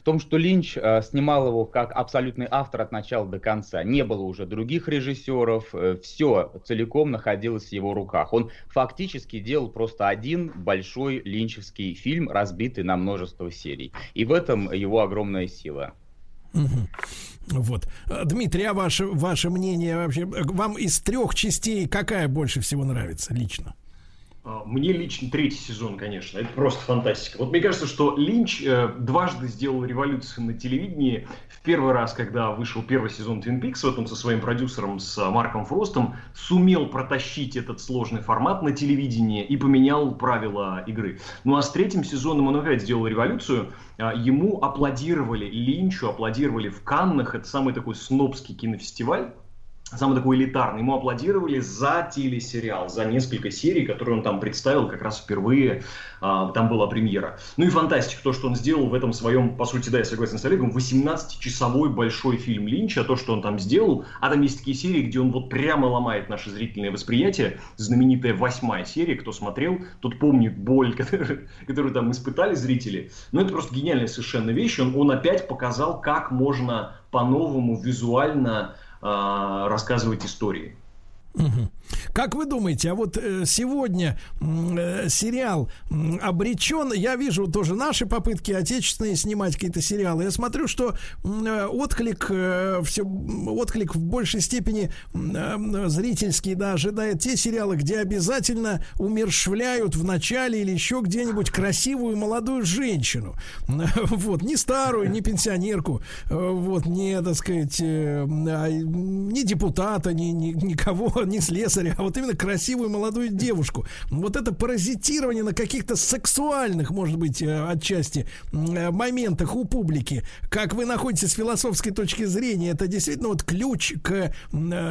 В том, что Линч э, снимал его как абсолютный автор от начала до конца. Не было уже других режиссеров, все целиком находилось в его руках. Он фактически делал просто один большой линчевский фильм, разбитый на множество серий. И в этом его огромная сила. Вот. Дмитрий, а ваше, ваше мнение вообще? э, Вам из трех частей какая больше всего нравится лично? А, Мне лично третий сезон, конечно, это просто фантастика. Вот мне кажется, что Линч э, дважды сделал революцию на телевидении. В первый раз, когда вышел первый сезон Twin Peaks, вот он со своим продюсером, с а, Марком Фростом, сумел протащить этот сложный формат на телевидении и поменял правила игры. Ну а с третьим сезоном он опять сделал революцию. А, Ему аплодировали, Линчу аплодировали в Каннах, это самый такой снобский кинофестиваль самый такой элитарный. Ему аплодировали за телесериал, за несколько серий, которые он там представил как раз впервые. а, там была премьера. Ну и фантастика, то, что он сделал в этом своем, по сути, да, я согласен с Олегом, 18-часовой большой фильм Линча, то, что он там сделал. А там есть такие серии, где он вот прямо ломает наше зрительное восприятие. Знаменитая восьмая серия, кто смотрел, тот помнит боль, [LAUGHS] которую, которую там испытали зрители. Но это просто гениальная совершенно вещь. Он, он опять показал, как можно по-новому визуально рассказывать истории. Мгм. Как вы думаете, а вот э, сегодня э, сериал обречен, я вижу тоже наши попытки отечественные снимать какие-то сериалы, я смотрю, что э, отклик, все, отклик в большей степени зрительский, да, ожидает те сериалы, где обязательно умершвляют в начале или еще где-нибудь красивую молодую женщину, [LAUGHS] вот, не старую, не пенсионерку, вот, не, так сказать, а, не депутата, ни, ни- никого, [LAUGHS] не слесаря, а вот именно красивую молодую девушку. Вот это паразитирование на каких-то сексуальных, может быть, э, отчасти э, моментах у публики. Как вы находите с философской точки зрения, это действительно вот ключ к, э,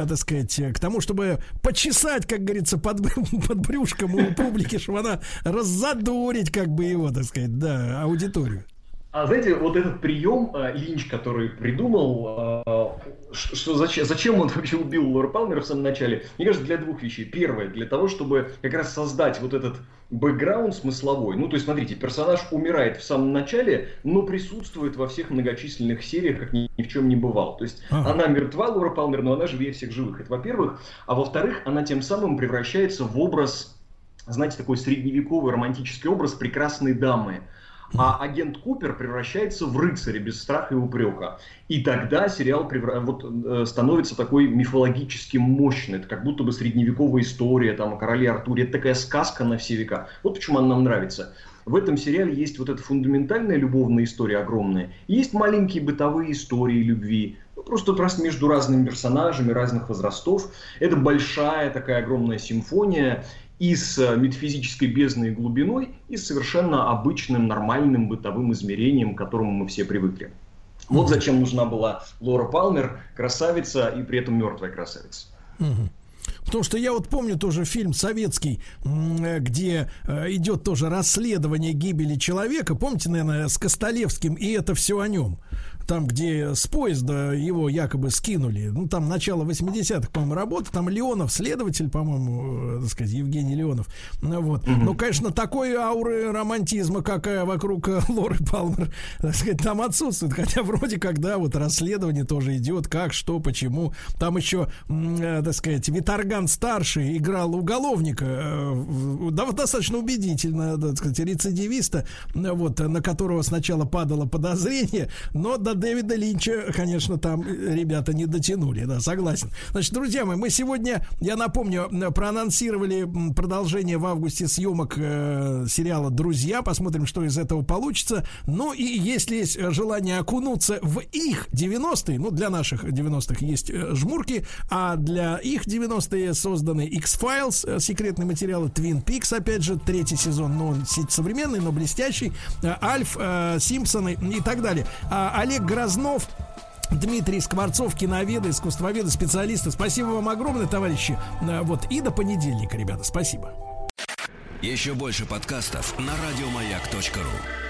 так сказать, к тому, чтобы почесать, как говорится, под, [LAUGHS] под брюшком у публики, чтобы она раззадорить, как бы его, так сказать, да, аудиторию. А знаете, вот этот прием э, Линч, который придумал, э, что зачем, зачем он вообще убил Лора Палмера в самом начале, мне кажется, для двух вещей. Первое, для того, чтобы как раз создать вот этот бэкграунд смысловой. Ну, то есть, смотрите, персонаж умирает в самом начале, но присутствует во всех многочисленных сериях, как ни, ни в чем не бывал. То есть, Ага. она мертва, Лора Палмер, но она живее всех живых. Это во-первых. А во-вторых, она тем самым превращается в образ, знаете, такой средневековый романтический образ прекрасной дамы. А агент Купер превращается в рыцаря без страха и упрека. И тогда сериал превра- вот, э, становится такой мифологически мощный. Это как будто бы средневековая история там, о короле Артуре. Это такая сказка на все века. Вот почему она нам нравится. В этом сериале есть вот эта фундаментальная любовная история огромная. И есть маленькие бытовые истории любви. Ну, Просто раз между разными персонажами разных возрастов. Это большая такая огромная симфония и с э, метафизической бездной и глубиной, и с совершенно обычным, нормальным бытовым измерением, к которому мы все привыкли. Вот зачем нужна была Лора Палмер, красавица и при этом мертвая красавица. Потому что я вот помню тоже фильм советский, э, где э, идет тоже расследование гибели человека. Помните, наверное, с Костолевским, и это все о нем. Там, где с поезда его якобы скинули, ну, там начало 80-х, по-моему, работа, там Леонов, следователь, по-моему, э, так сказать, Евгений Леонов, ну, вот. Мгм. Ну, конечно, такой ауры романтизма, какая вокруг э, Лоры Палмер, [LAUGHS] так сказать, там отсутствует, хотя вроде как, да, вот расследование тоже идет, как, что, почему. Там еще, э, так сказать, Виторган старший играл уголовника, да, достаточно убедительно, так сказать, рецидивиста, вот, на которого сначала падало подозрение, но до Дэвида Линча, конечно, там э, ребята не дотянули, да, согласен. Значит, друзья мои, мы сегодня, я напомню, проанонсировали продолжение в августе съемок э, сериала «Друзья», посмотрим, что из этого получится. Ну и если есть э, желание окунуться в их 90-е, ну для наших 90-х есть э, жмурки, а для их 90-е созданы X-Files, секретные материалы, Twin Peaks, опять же, третий сезон, но си- современный, но блестящий, Альф, э, Симпсоны и так далее. А Олег Грознов, Дмитрий Скворцов, киноведы, искусствоведы, специалисты. Спасибо вам огромное, товарищи. Э, Вот, и до понедельника, ребята. Спасибо. Еще больше подкастов на радиомаяк.ру.